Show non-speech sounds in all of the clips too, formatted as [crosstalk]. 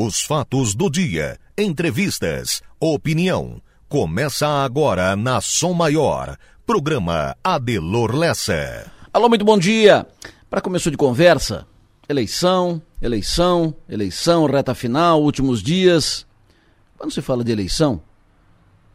Os fatos do dia, entrevistas, opinião. Começa agora na Som Maior. Programa Adelor Lessa. Alô, muito bom dia. Para começo de conversa, eleição, eleição, eleição, reta final, últimos dias. Quando se fala de eleição,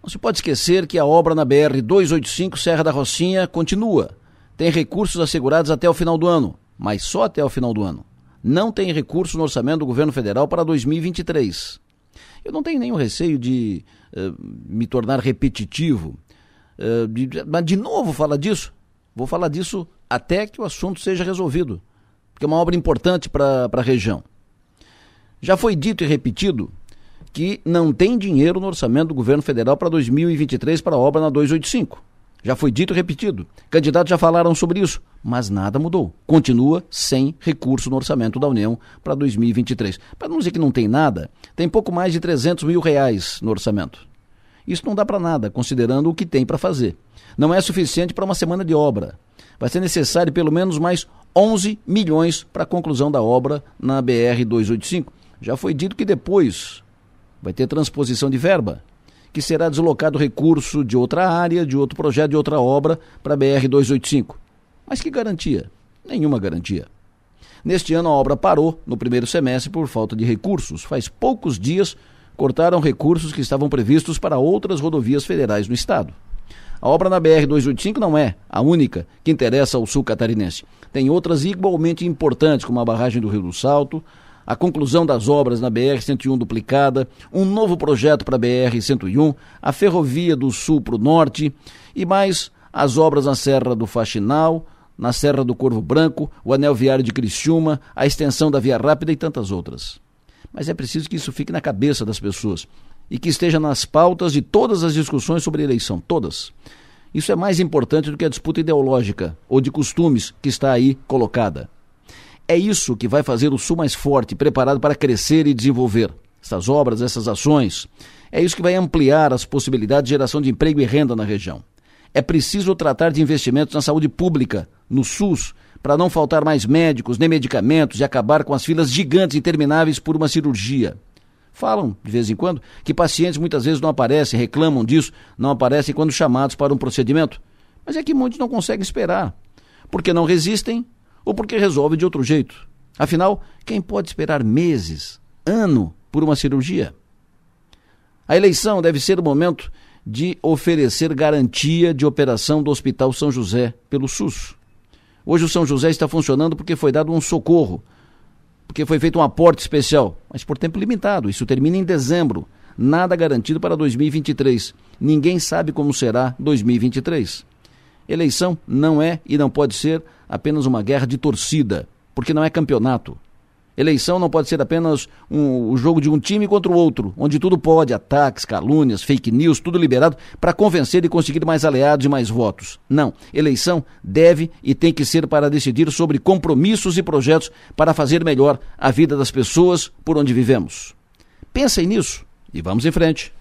não se pode esquecer que a obra na BR 285 Serra da Rocinha continua. Tem recursos assegurados até o final do ano, mas só até o final do ano não tem recurso no orçamento do governo federal para 2023. Eu não tenho nenhum receio de uh, me tornar repetitivo, uh, de, mas de novo falar disso. Vou falar disso até que o assunto seja resolvido, porque é uma obra importante para a região. Já foi dito e repetido que não tem dinheiro no orçamento do governo federal para 2023 para a obra na 285. Já foi dito e repetido. Candidatos já falaram sobre isso, mas nada mudou. Continua sem recurso no orçamento da União para 2023. Para não dizer que não tem nada, tem pouco mais de 300 mil reais no orçamento. Isso não dá para nada, considerando o que tem para fazer. Não é suficiente para uma semana de obra. Vai ser necessário pelo menos mais 11 milhões para a conclusão da obra na BR 285. Já foi dito que depois vai ter transposição de verba que será deslocado recurso de outra área, de outro projeto, de outra obra para a BR-285. Mas que garantia? Nenhuma garantia. Neste ano a obra parou no primeiro semestre por falta de recursos. Faz poucos dias cortaram recursos que estavam previstos para outras rodovias federais no estado. A obra na BR-285 não é a única que interessa ao sul catarinense. Tem outras igualmente importantes, como a barragem do Rio do Salto, a conclusão das obras na BR-101 duplicada, um novo projeto para a BR-101, a Ferrovia do Sul para o Norte e mais as obras na Serra do Faxinal, na Serra do Corvo Branco, o Anel Viário de Criciúma, a extensão da Via Rápida e tantas outras. Mas é preciso que isso fique na cabeça das pessoas e que esteja nas pautas de todas as discussões sobre eleição, todas. Isso é mais importante do que a disputa ideológica ou de costumes que está aí colocada. É isso que vai fazer o Sul mais forte, preparado para crescer e desenvolver. Essas obras, essas ações. É isso que vai ampliar as possibilidades de geração de emprego e renda na região. É preciso tratar de investimentos na saúde pública, no SUS, para não faltar mais médicos nem medicamentos e acabar com as filas gigantes intermináveis por uma cirurgia. Falam, de vez em quando, que pacientes muitas vezes não aparecem, reclamam disso, não aparecem quando chamados para um procedimento. Mas é que muitos não conseguem esperar. Porque não resistem ou porque resolve de outro jeito. Afinal, quem pode esperar meses, ano, por uma cirurgia? A eleição deve ser o momento de oferecer garantia de operação do Hospital São José pelo SUS. Hoje o São José está funcionando porque foi dado um socorro, porque foi feito um aporte especial, mas por tempo limitado. Isso termina em dezembro. Nada garantido para 2023. Ninguém sabe como será 2023. Eleição não é e não pode ser apenas uma guerra de torcida, porque não é campeonato. Eleição não pode ser apenas um, o jogo de um time contra o outro, onde tudo pode, ataques, calúnias, fake news, tudo liberado para convencer e conseguir mais aliados e mais votos. Não. Eleição deve e tem que ser para decidir sobre compromissos e projetos para fazer melhor a vida das pessoas por onde vivemos. Pensem nisso e vamos em frente.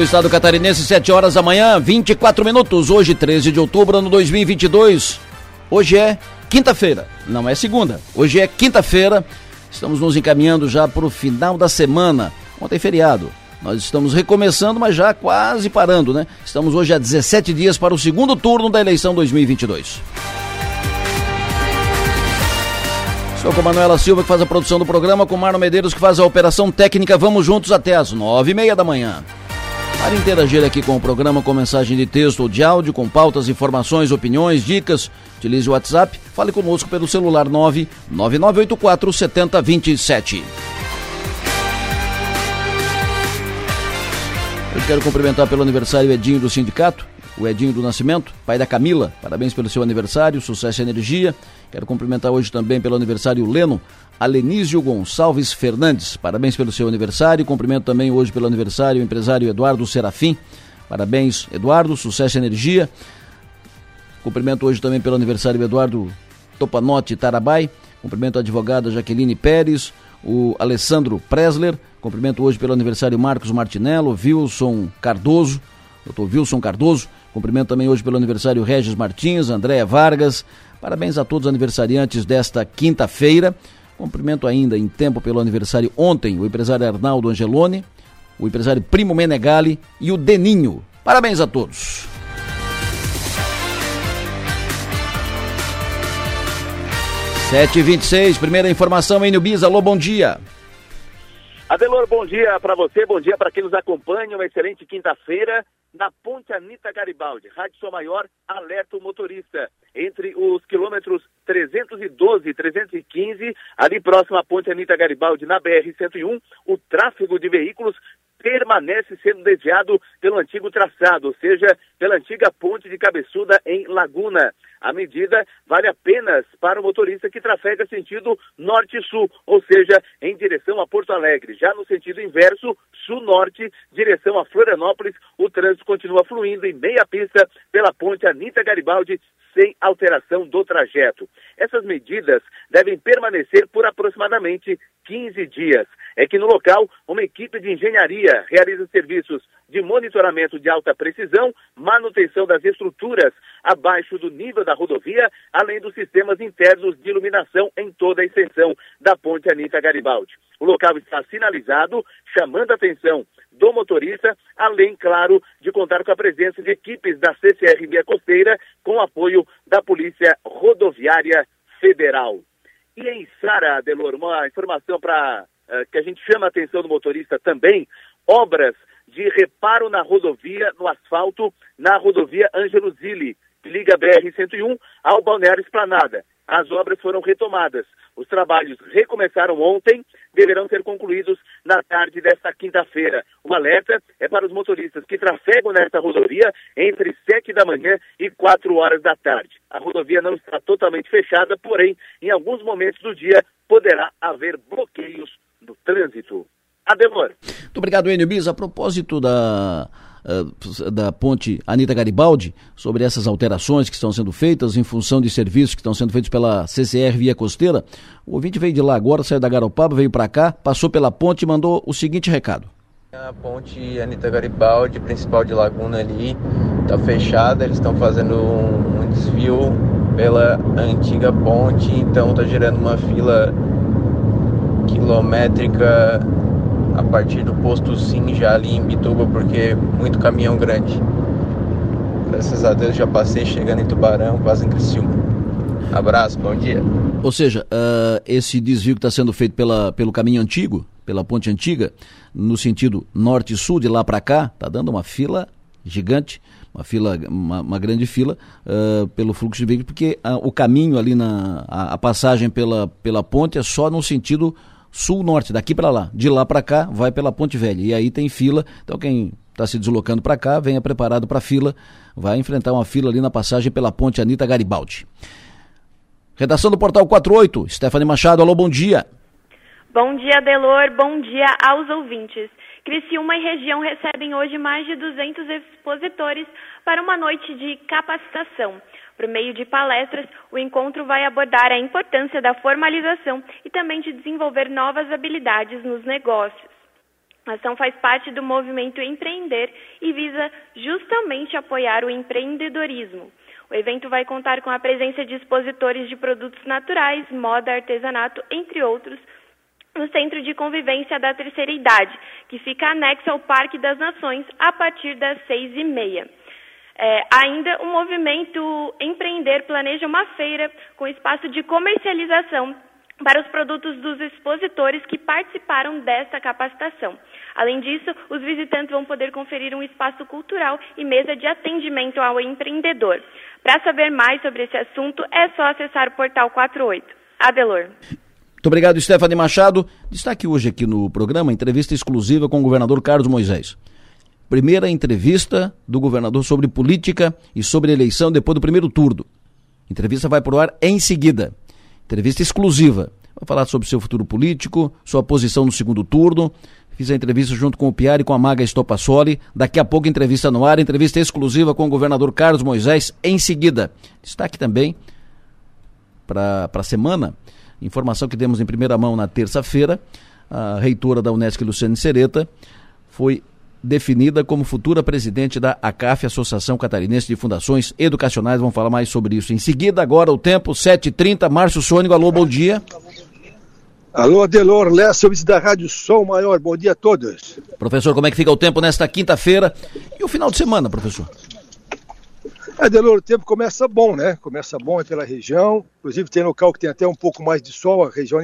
Do estado catarinense, 7 horas da manhã, 24 minutos. Hoje, 13 de outubro, ano 2022. Hoje é quinta-feira, não é segunda. Hoje é quinta-feira. Estamos nos encaminhando já para o final da semana. Ontem é feriado. Nós estamos recomeçando, mas já quase parando, né? Estamos hoje a 17 dias para o segundo turno da eleição 2022. Estou com a Manuela Silva, que faz a produção do programa, com Marno Medeiros, que faz a operação técnica. Vamos juntos até as nove e meia da manhã. Para interagir aqui com o programa com mensagem de texto ou de áudio, com pautas, informações, opiniões, dicas, utilize o WhatsApp, fale conosco pelo celular 99984 7027. Eu quero cumprimentar pelo aniversário Edinho do Sindicato, o Edinho do Nascimento, pai da Camila. Parabéns pelo seu aniversário, sucesso e energia. Quero cumprimentar hoje também pelo aniversário Leno, Alenísio Gonçalves Fernandes. Parabéns pelo seu aniversário. Cumprimento também hoje pelo aniversário o empresário Eduardo Serafim. Parabéns, Eduardo, sucesso e energia. Cumprimento hoje também pelo aniversário Eduardo Topanotti Tarabai. Cumprimento a advogada Jaqueline Pérez, o Alessandro Presler. Cumprimento hoje pelo aniversário Marcos Martinello, Wilson Cardoso, doutor Wilson Cardoso. Cumprimento também hoje pelo aniversário Regis Martins, Andréa Vargas. Parabéns a todos os aniversariantes desta quinta-feira. Cumprimento ainda em tempo pelo aniversário ontem o empresário Arnaldo Angeloni, o empresário Primo Menegali e o Deninho. Parabéns a todos. Sete vinte primeira informação em Nubis. Alô, bom dia. Adelor, bom dia para você, bom dia para quem nos acompanha. Uma excelente quinta-feira na Ponte Anita Garibaldi. Rádio Sou Maior, alerta o motorista. Entre os quilômetros 312 e 315, ali próximo à Ponte Anita Garibaldi, na BR-101, o tráfego de veículos permanece sendo desviado pelo antigo traçado, ou seja, pela antiga ponte de Cabeçuda em Laguna. A medida vale apenas para o motorista que trafega sentido norte-sul, ou seja, em direção a Porto Alegre. Já no sentido inverso, sul-norte, direção a Florianópolis, o trânsito continua fluindo em meia pista pela ponte Anita Garibaldi, sem alteração do trajeto. Essas medidas devem permanecer por aproximadamente 15 dias. É que no local, uma equipe de engenharia realiza serviços de monitoramento de alta precisão, manutenção das estruturas abaixo do nível da rodovia, além dos sistemas internos de iluminação em toda a extensão da ponte Anita Garibaldi. O local está sinalizado, chamando a atenção do motorista, além, claro, de contar com a presença de equipes da CCR Via Costeira, com apoio da Polícia Rodoviária Federal. E em Sara, Delor, uma informação para uh, eh, que a gente chama a atenção do motorista também, obras de reparo na rodovia, no asfalto, na rodovia Ângelo Zilli, que liga a BR-101 ao Balneário Esplanada. As obras foram retomadas. Os trabalhos recomeçaram ontem, deverão ser concluídos na tarde desta quinta-feira. O alerta é para os motoristas que trafegam nesta rodovia entre 7 da manhã e 4 horas da tarde. A rodovia não está totalmente fechada, porém, em alguns momentos do dia poderá haver bloqueios no trânsito. Ademor. Muito obrigado, Enio Bis. A propósito da, eh, da ponte Anita Garibaldi, sobre essas alterações que estão sendo feitas em função de serviços que estão sendo feitos pela CCR Via Costeira, o ouvinte veio de lá agora, saiu da Garopaba, veio para cá, passou pela ponte e mandou o seguinte recado. A ponte Anita Garibaldi, principal de Laguna ali, está fechada, eles estão fazendo um, um desvio pela antiga ponte, então está gerando uma fila quilométrica a partir do posto Sim já ali em Bituba, porque muito caminhão grande. Graças a Deus já passei chegando em Tubarão, quase em Criciúma. Abraço, bom dia. Ou seja, uh, esse desvio que está sendo feito pela, pelo caminho antigo, pela ponte antiga, no sentido norte e sul, de lá para cá, está dando uma fila gigante, uma fila, uma, uma grande fila uh, pelo fluxo de veículos, porque uh, o caminho ali na a, a, passagem pela, pela ponte é só no sentido sul-norte, daqui para lá. De lá para cá, vai pela Ponte Velha. E aí tem fila. Então, quem está se deslocando para cá, venha preparado para a fila. Vai enfrentar uma fila ali na passagem pela Ponte Anita Garibaldi. Redação do Portal 48, Stephanie Machado, alô, bom dia. Bom dia, Delor, bom dia aos ouvintes. Criciúma e região recebem hoje mais de 200 expositores para uma noite de capacitação. Por meio de palestras, o encontro vai abordar a importância da formalização e também de desenvolver novas habilidades nos negócios. A ação faz parte do movimento Empreender e visa justamente apoiar o empreendedorismo. O evento vai contar com a presença de expositores de produtos naturais, moda, artesanato, entre outros, no Centro de Convivência da Terceira Idade, que fica anexo ao Parque das Nações a partir das seis e meia. É, ainda o movimento Empreender planeja uma feira com espaço de comercialização para os produtos dos expositores que participaram desta capacitação. Além disso, os visitantes vão poder conferir um espaço cultural e mesa de atendimento ao empreendedor. Para saber mais sobre esse assunto, é só acessar o portal 48. Adelor. Muito obrigado, Stephanie Machado. Destaque hoje aqui no programa entrevista exclusiva com o governador Carlos Moisés. Primeira entrevista do governador sobre política e sobre eleição depois do primeiro turno. Entrevista vai pro ar em seguida. Entrevista exclusiva. Vai falar sobre seu futuro político, sua posição no segundo turno. Fiz a entrevista junto com o Piari e com a Maga Estopassoli. Daqui a pouco, entrevista no ar, entrevista exclusiva com o governador Carlos Moisés em seguida. Destaque também para a semana Informação que demos em primeira mão na terça-feira, a reitora da Unesco, Luciane Sereta, foi definida como futura presidente da ACAF, Associação Catarinense de Fundações Educacionais. Vamos falar mais sobre isso em seguida. Agora o tempo, 7h30. Márcio Sônico, alô, bom dia. Alô, Adelor Lessa, da Rádio Som Maior. Bom dia a todos. Professor, como é que fica o tempo nesta quinta-feira e o final de semana, professor? Adelor, o tempo começa bom, né? Começa bom pela região. Inclusive tem local que tem até um pouco mais de sol, a região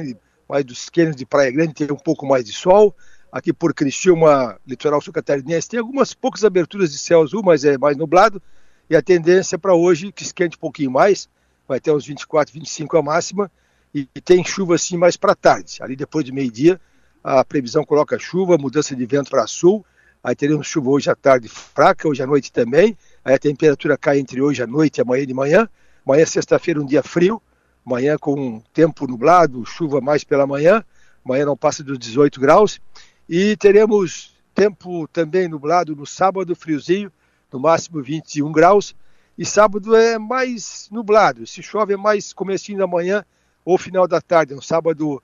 mais dos cânions de Praia Grande tem um pouco mais de sol. Aqui por Criciúma, litoral sul catarinense, tem algumas poucas aberturas de céu azul, mas é mais nublado. E a tendência para hoje que esquente um pouquinho mais, vai até uns 24, 25 a máxima. E, e tem chuva assim mais para tarde. Ali depois de meio-dia, a previsão coloca chuva, mudança de vento para sul. Aí teremos chuva hoje à tarde fraca, hoje à noite também Aí a temperatura cai entre hoje à noite e amanhã de manhã. Amanhã, sexta-feira, um dia frio. Amanhã com tempo nublado, chuva mais pela manhã. Amanhã não passa dos 18 graus. E teremos tempo também nublado no sábado, friozinho, no máximo 21 graus. E sábado é mais nublado. Se chove é mais comecinho da manhã ou final da tarde. É um sábado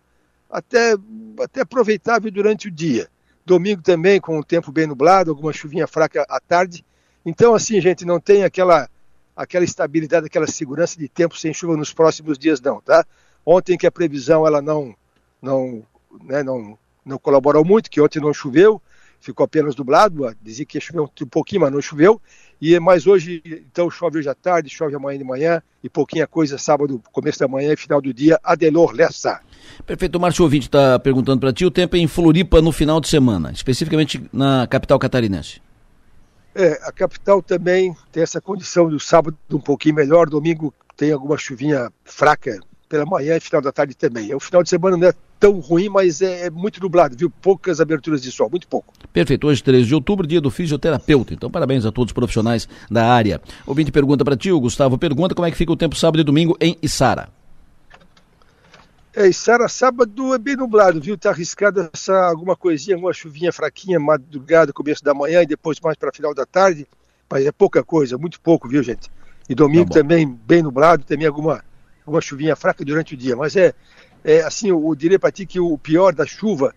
até, até aproveitável durante o dia. Domingo também com o tempo bem nublado, alguma chuvinha fraca à tarde então, assim, gente, não tem aquela, aquela estabilidade, aquela segurança de tempo sem chuva nos próximos dias, não, tá? Ontem que a previsão ela não, não, né, não, não colaborou muito, que ontem não choveu, ficou apenas nublado, dizia que ia chover um, pouquinho, mas não choveu. E mas hoje, então, chove hoje à tarde, chove amanhã de manhã e pouquinha coisa sábado, começo da manhã e final do dia. Adelor Lessa. Perfeito. O Márcio Ouvinte está perguntando para ti o tempo é em Floripa no final de semana, especificamente na capital catarinense. É, a capital também tem essa condição do sábado um pouquinho melhor, domingo tem alguma chuvinha fraca pela manhã e final da tarde também. O final de semana não é tão ruim, mas é, é, muito nublado, viu? Poucas aberturas de sol, muito pouco. Perfeito. Hoje, 13 de outubro, dia do fisioterapeuta. Então, parabéns a todos os profissionais da área. Ouvinte pergunta para ti, o Gustavo pergunta como é que fica o tempo sábado e domingo em Içara. É, Sara, sábado é bem nublado, viu? Tá arriscado essa alguma coisinha, alguma chuvinha fraquinha, madrugada, começo da manhã e depois mais para final da tarde, mas é pouca coisa, muito pouco, viu, gente? E domingo tá também bem nublado, também alguma, alguma chuvinha fraca durante o dia, mas é, é assim, eu, eu diria para ti que o pior da chuva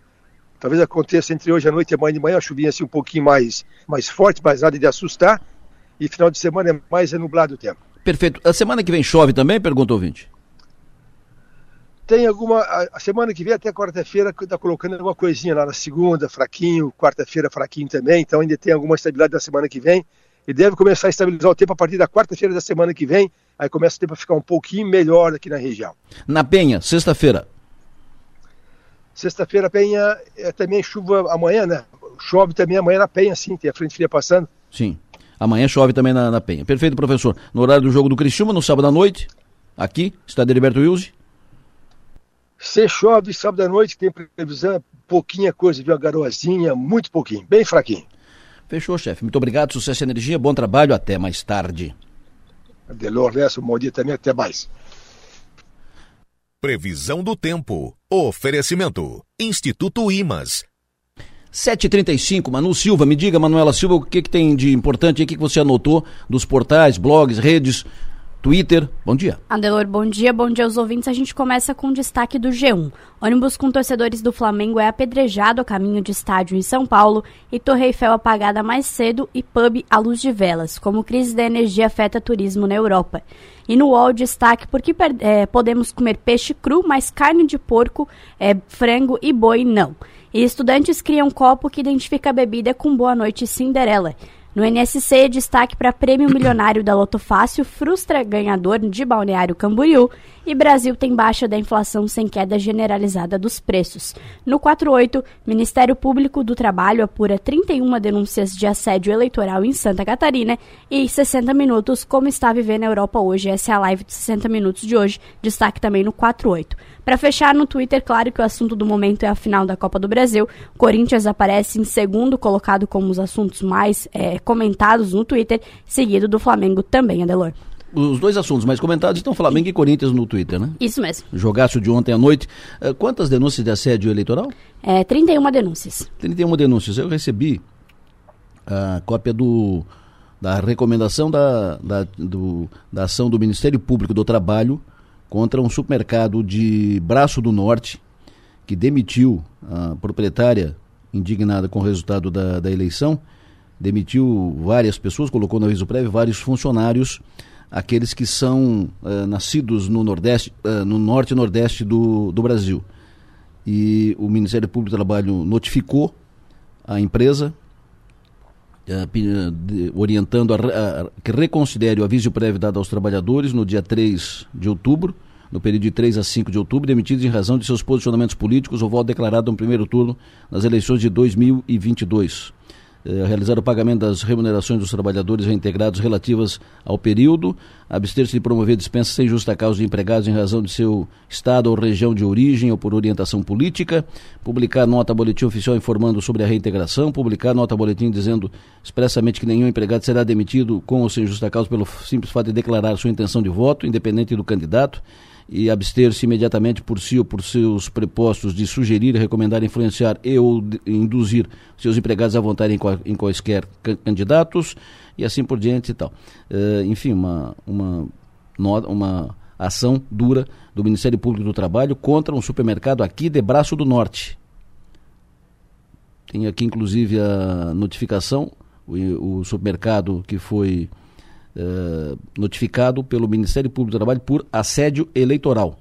talvez aconteça entre hoje à noite e amanhã de manhã, uma chuvinha assim um pouquinho mais, mais forte, mas nada de assustar, e final de semana é mais é nublado o tempo. Perfeito. A semana que vem chove também, pergunta o ouvinte? tem alguma. A semana que vem, até quarta-feira, está colocando alguma coisinha lá na segunda, fraquinho, quarta-feira, fraquinho também. Então ainda tem alguma estabilidade na semana que vem. E deve começar a estabilizar o tempo a partir da quarta-feira da semana que vem. Aí começa o tempo a ficar um pouquinho melhor aqui na região. Na Penha, sexta-feira. Sexta-feira, Penha, é também chuva amanhã, né? Chove também amanhã na Penha, sim, tem a frente fria passando. Sim. Amanhã chove também na, na Penha. Perfeito, professor. No horário do jogo do Criciúma, no sábado à noite, aqui, Estádio Heriberto Wilson. Se chove sábado à noite, tem previsão, pouquinha coisa, viu? A garoazinha, muito pouquinho, bem fraquinho. Fechou, chefe. Muito obrigado, sucesso e energia, bom trabalho, até mais tarde. Delor Lessa, um bom dia também, até mais. Previsão do tempo. Oferecimento. Instituto Imas. 7h35, Manu Silva, me diga, Manuela Silva, o que, que tem de importante aí, o que, que você anotou dos portais, blogs, redes Twitter. Bom dia. Adelor, bom dia. Bom dia aos ouvintes. A gente começa com o destaque do G1. Ônibus com torcedores do Flamengo é apedrejado a caminho de estádio em São Paulo e Torre Eiffel apagada mais cedo e pub à luz de velas, como crise da energia afeta turismo na Europa. E no UOL, destaque porque é, podemos comer peixe cru, mas carne de porco, é, frango e boi não. E estudantes criam um copo que identifica a bebida com Boa Noite Cinderela. No NSC, destaque para prêmio milionário da Loto Fácil frustra ganhador de Balneário Camboriú e Brasil tem baixa da inflação sem queda generalizada dos preços. No 48, Ministério Público do Trabalho apura 31 denúncias de assédio eleitoral em Santa Catarina e 60 minutos como está vivendo a Europa hoje. Essa é a live de 60 minutos de hoje. Destaque também no 48. Para fechar no Twitter, claro que o assunto do momento é a final da Copa do Brasil. Corinthians aparece em segundo colocado como os assuntos mais é, comentados no Twitter, seguido do Flamengo também, Adelor. Os dois assuntos mais comentados estão Flamengo e Corinthians no Twitter, né? Isso mesmo. Jogaço de ontem à noite. Uh, quantas denúncias de assédio eleitoral? É, 31 denúncias. 31 denúncias. Eu recebi a cópia do, da recomendação da, da, do, da ação do Ministério Público do Trabalho contra um supermercado de Braço do Norte, que demitiu a proprietária indignada com o resultado da, da eleição, demitiu várias pessoas, colocou no aviso prévio vários funcionários, aqueles que são uh, nascidos no Nordeste, uh, no Norte e Nordeste do, do Brasil. E o Ministério Público do Trabalho notificou a empresa, orientando a, a, que reconsidere o aviso prévio dado aos trabalhadores no dia 3 de outubro, no período de 3 a 5 de outubro, demitidos em razão de seus posicionamentos políticos ou voto declarado no primeiro turno nas eleições de 2022. Eh, realizar o pagamento das remunerações dos trabalhadores reintegrados relativas ao período, abster-se de promover dispensa sem justa causa de empregados em razão de seu estado ou região de origem ou por orientação política, publicar nota boletim oficial informando sobre a reintegração, publicar nota boletim dizendo expressamente que nenhum empregado será demitido com ou sem justa causa pelo simples fato de declarar sua intenção de voto, independente do candidato, e abster-se imediatamente por si ou por seus prepostos de sugerir, recomendar, influenciar e ou induzir seus empregados a votarem em, quaisquer candidatos e assim por diante e tal. Uh, enfim, uma, uma, uma ação dura do Ministério Público do Trabalho contra um supermercado aqui de Braço do Norte. Tem aqui inclusive a notificação, o, o supermercado que foi eh, notificado pelo Ministério Público do Trabalho por assédio eleitoral.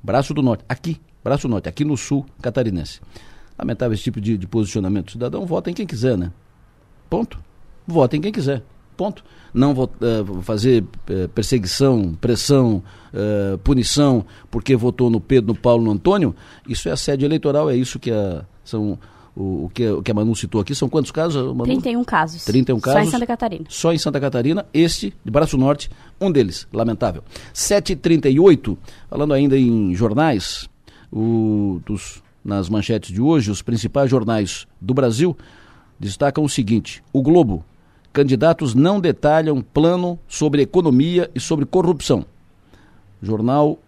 Braço do Norte, aqui, Braço Norte, aqui no sul catarinense. Lamentável esse tipo de, de posicionamento. O cidadão vota em quem quiser, né? Ponto. Vota em quem quiser. Ponto. Não vou uh, fazer uh, perseguição, pressão, uh, punição porque votou no Pedro, no Paulo, no Antônio. Isso é assédio eleitoral, é isso que a, são o, o, que, o que a Manu citou aqui, são quantos casos? Manu? 31 casos. 31 casos. Só em Santa Catarina. Só em Santa Catarina, este, de Braço Norte, um deles, lamentável. 7h38, falando ainda em jornais, o, dos, nas manchetes de hoje, os principais jornais do Brasil destacam o seguinte: o Globo, candidatos não detalham plano sobre economia e sobre corrupção. Jornal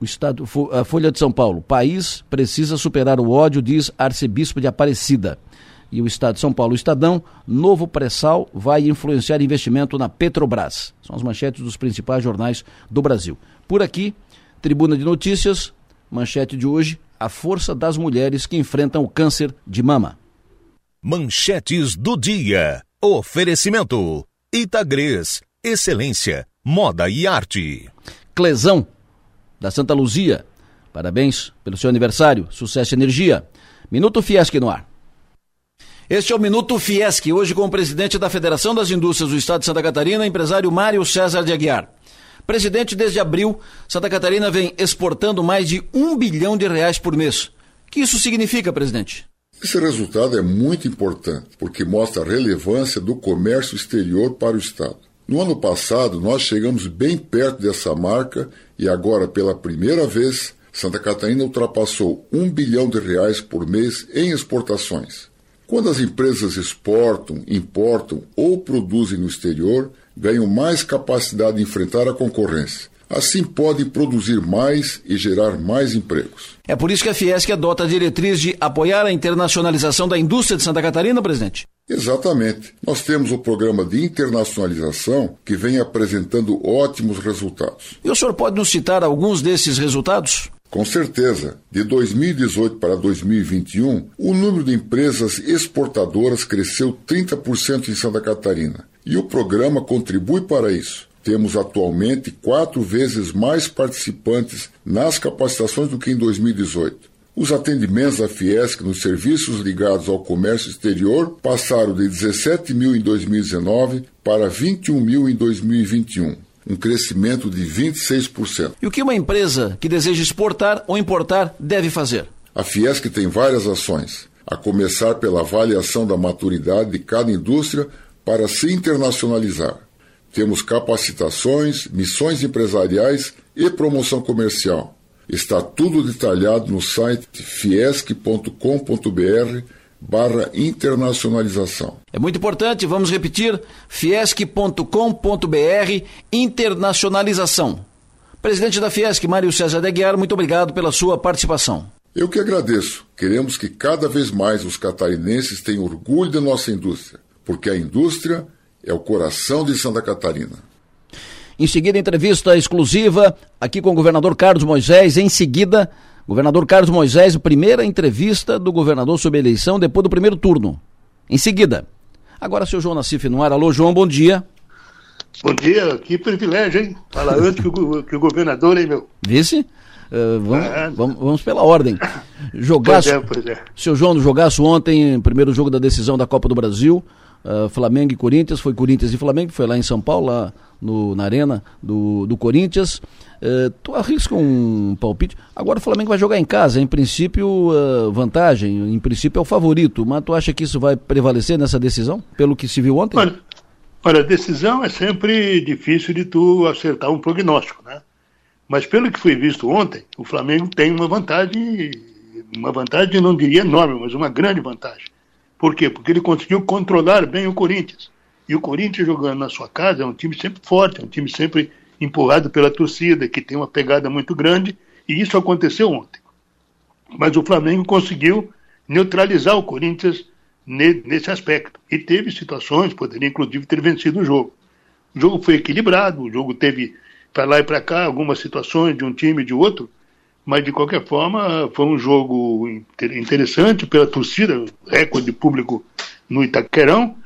o Estado, a Folha de São Paulo. País precisa superar o ódio, diz arcebispo de Aparecida. E o Estado de São Paulo, o Estadão, novo pré-sal vai influenciar investimento na Petrobras. São as manchetes dos principais jornais do Brasil. Por aqui, Tribuna de Notícias, manchete de hoje, a força das mulheres que enfrentam o câncer de mama. Manchetes do dia. Oferecimento. Itagres. Excelência. Moda e arte. Clesão da Santa Luzia. Parabéns pelo seu aniversário. Sucesso e energia. Minuto Fiesc no ar. Este é o Minuto Fiesc, hoje com o presidente da Federação das Indústrias do Estado de Santa Catarina, empresário Mário César de Aguiar. Presidente, desde abril, Santa Catarina vem exportando mais de um bilhão de reais por mês. O que isso significa, presidente? Esse resultado é muito importante, porque mostra a relevância do comércio exterior para o Estado. No ano passado, nós chegamos bem perto dessa marca e agora, pela primeira vez, Santa Catarina ultrapassou um bilhão de reais por mês em exportações. Quando as empresas exportam, importam ou produzem no exterior, ganham mais capacidade de enfrentar a concorrência. Assim podem produzir mais e gerar mais empregos. É por isso que a Fiesc adota a diretriz de apoiar a internacionalização da indústria de Santa Catarina, presidente? Exatamente. Nós temos o programa de internacionalização que vem apresentando ótimos resultados. E o senhor pode nos citar alguns desses resultados? Com certeza. De 2018 para 2021, o número de empresas exportadoras cresceu 30% em Santa Catarina. E o programa contribui para isso. Temos atualmente quatro vezes mais participantes nas capacitações do que em 2018. Os atendimentos da Fiesc nos serviços ligados ao comércio exterior passaram de 17 mil em 2019 para 21 mil em 2021, um crescimento de 26%. E o que uma empresa que deseja exportar ou importar deve fazer? A Fiesc tem várias ações, a começar pela avaliação da maturidade de cada indústria para se internacionalizar. Temos capacitações, missões empresariais e promoção comercial. Está tudo detalhado no site fiesc.com.br barra internacionalização. É muito importante, vamos repetir, fiesc.com.br internacionalização. Presidente da Fiesc, Mário César de Aguiar, muito obrigado pela sua participação. Eu que agradeço. Queremos que cada vez mais os catarinenses tenham orgulho da nossa indústria, porque a indústria é o coração de Santa Catarina. Em seguida, entrevista exclusiva aqui com o governador Carlos Moisés. Em seguida, governador Carlos Moisés, primeira entrevista do governador sobre a eleição depois do primeiro turno. Em seguida. Agora, seu João Nassif no ar. Alô, João, bom dia. Bom dia, que privilégio, hein? Fala [laughs] antes que o, que o governador, hein, meu? Vice? Uh, vamos, ah, vamos, vamos, pela ordem. Jogaço, pois é, pois é. Seu João, jogaço ontem, primeiro jogo da decisão da Copa do Brasil. Uh, Flamengo e Corinthians, foi Corinthians e Flamengo, foi lá em São Paulo, lá no, na arena do, do Corinthians. Uh, tu arrisca um palpite. Agora o Flamengo vai jogar em casa, em princípio, uh, vantagem, em princípio é o favorito, mas tu acha que isso vai prevalecer nessa decisão, pelo que se viu ontem? Olha, olha, decisão é sempre difícil de tu acertar um prognóstico, né? Mas pelo que foi visto ontem, o Flamengo tem uma vantagem, uma vantagem, não diria enorme, mas uma grande vantagem. Por quê? Porque ele conseguiu controlar bem o Corinthians. E o Corinthians jogando na sua casa é um time sempre forte, é um time sempre empurrado pela torcida, que tem uma pegada muito grande, e isso aconteceu ontem. Mas o Flamengo conseguiu neutralizar o Corinthians nesse aspecto. E teve situações, poderia inclusive ter vencido o jogo. O jogo foi equilibrado, o jogo teve para lá e para cá algumas situações de um time e de outro, mas de qualquer forma foi um jogo interessante pela torcida, recorde de público no Itaquerão,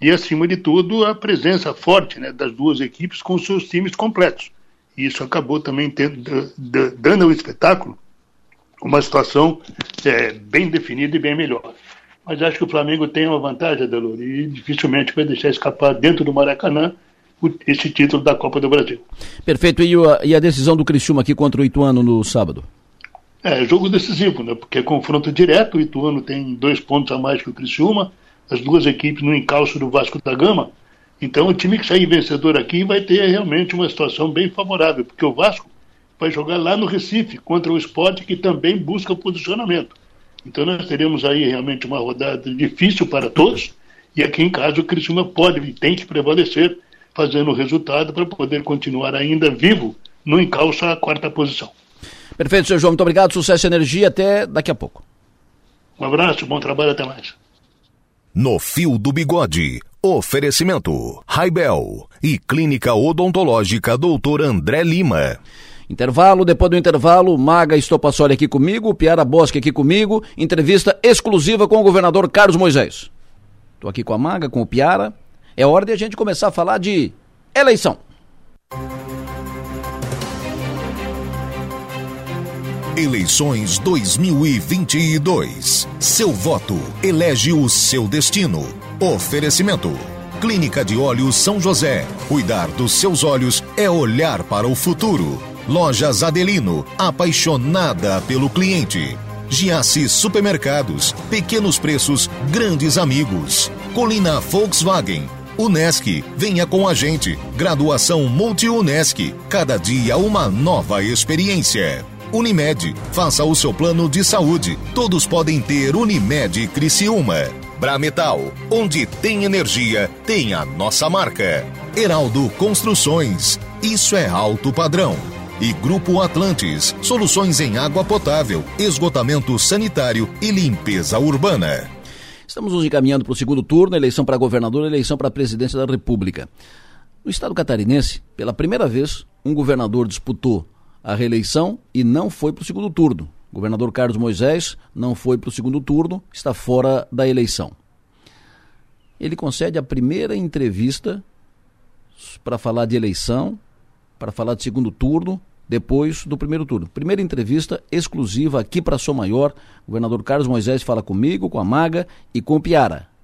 e, acima de tudo, a presença forte né, das duas equipes com seus times completos. E isso acabou também tendo, dando ao espetáculo uma situação é, bem definida e bem melhor. Mas acho que o Flamengo tem uma vantagem, Delor, e dificilmente vai deixar escapar dentro do Maracanã esse título da Copa do Brasil. Perfeito. E a, e a decisão do Criciúma aqui contra o Ituano no sábado? É, jogo decisivo, né? Porque é confronto direto, o Ituano tem dois pontos a mais que o Criciúma, as duas equipes no encalço do Vasco da Gama. Então, o time que sair vencedor aqui vai ter realmente uma situação bem favorável, porque o Vasco vai jogar lá no Recife contra o Sport, que também busca posicionamento. Então, nós teremos aí realmente uma rodada difícil para todos. E aqui em casa, o Criciúma pode e tem que prevalecer, fazendo o resultado para poder continuar ainda vivo no encalço à quarta posição. Perfeito, senhor João. Muito obrigado. Sucesso e energia. Até daqui a pouco. Um abraço, bom trabalho. Até mais. No Fio do Bigode. Oferecimento: Raibel e Clínica Odontológica Dr. André Lima. Intervalo, depois do intervalo, Maga Estopassoli aqui comigo, Piara Bosque aqui comigo, entrevista exclusiva com o governador Carlos Moisés. Estou aqui com a Maga, com o Piara. É hora de a gente começar a falar de eleição. Eleições 2022. Seu voto elege o seu destino. Oferecimento. Clínica de Olhos São José. Cuidar dos seus olhos é olhar para o futuro. Lojas Adelino, apaixonada pelo cliente. Giasse Supermercados, pequenos preços, grandes amigos. Colina Volkswagen. Unesc, venha com a gente. Graduação Multi-Unesc, cada dia uma nova experiência. Unimed. Faça o seu plano de saúde. Todos podem ter Unimed Criciúma. Brametal, onde tem energia, tem a nossa marca. Heraldo Construções. Isso é alto padrão. E Grupo Atlantes, soluções em água potável, esgotamento sanitário e limpeza urbana. Estamos nos encaminhando para o segundo turno, eleição para governador eleição para a presidência da República. No estado catarinense, pela primeira vez, um governador disputou a reeleição e não foi para o segundo turno. O governador Carlos Moisés não foi para o segundo turno, está fora da eleição. Ele concede a primeira entrevista para falar de eleição, para falar de segundo turno, depois do primeiro turno. Primeira entrevista exclusiva aqui para Sou Maior. O governador Carlos Moisés fala comigo, com a Maga e com o Piara.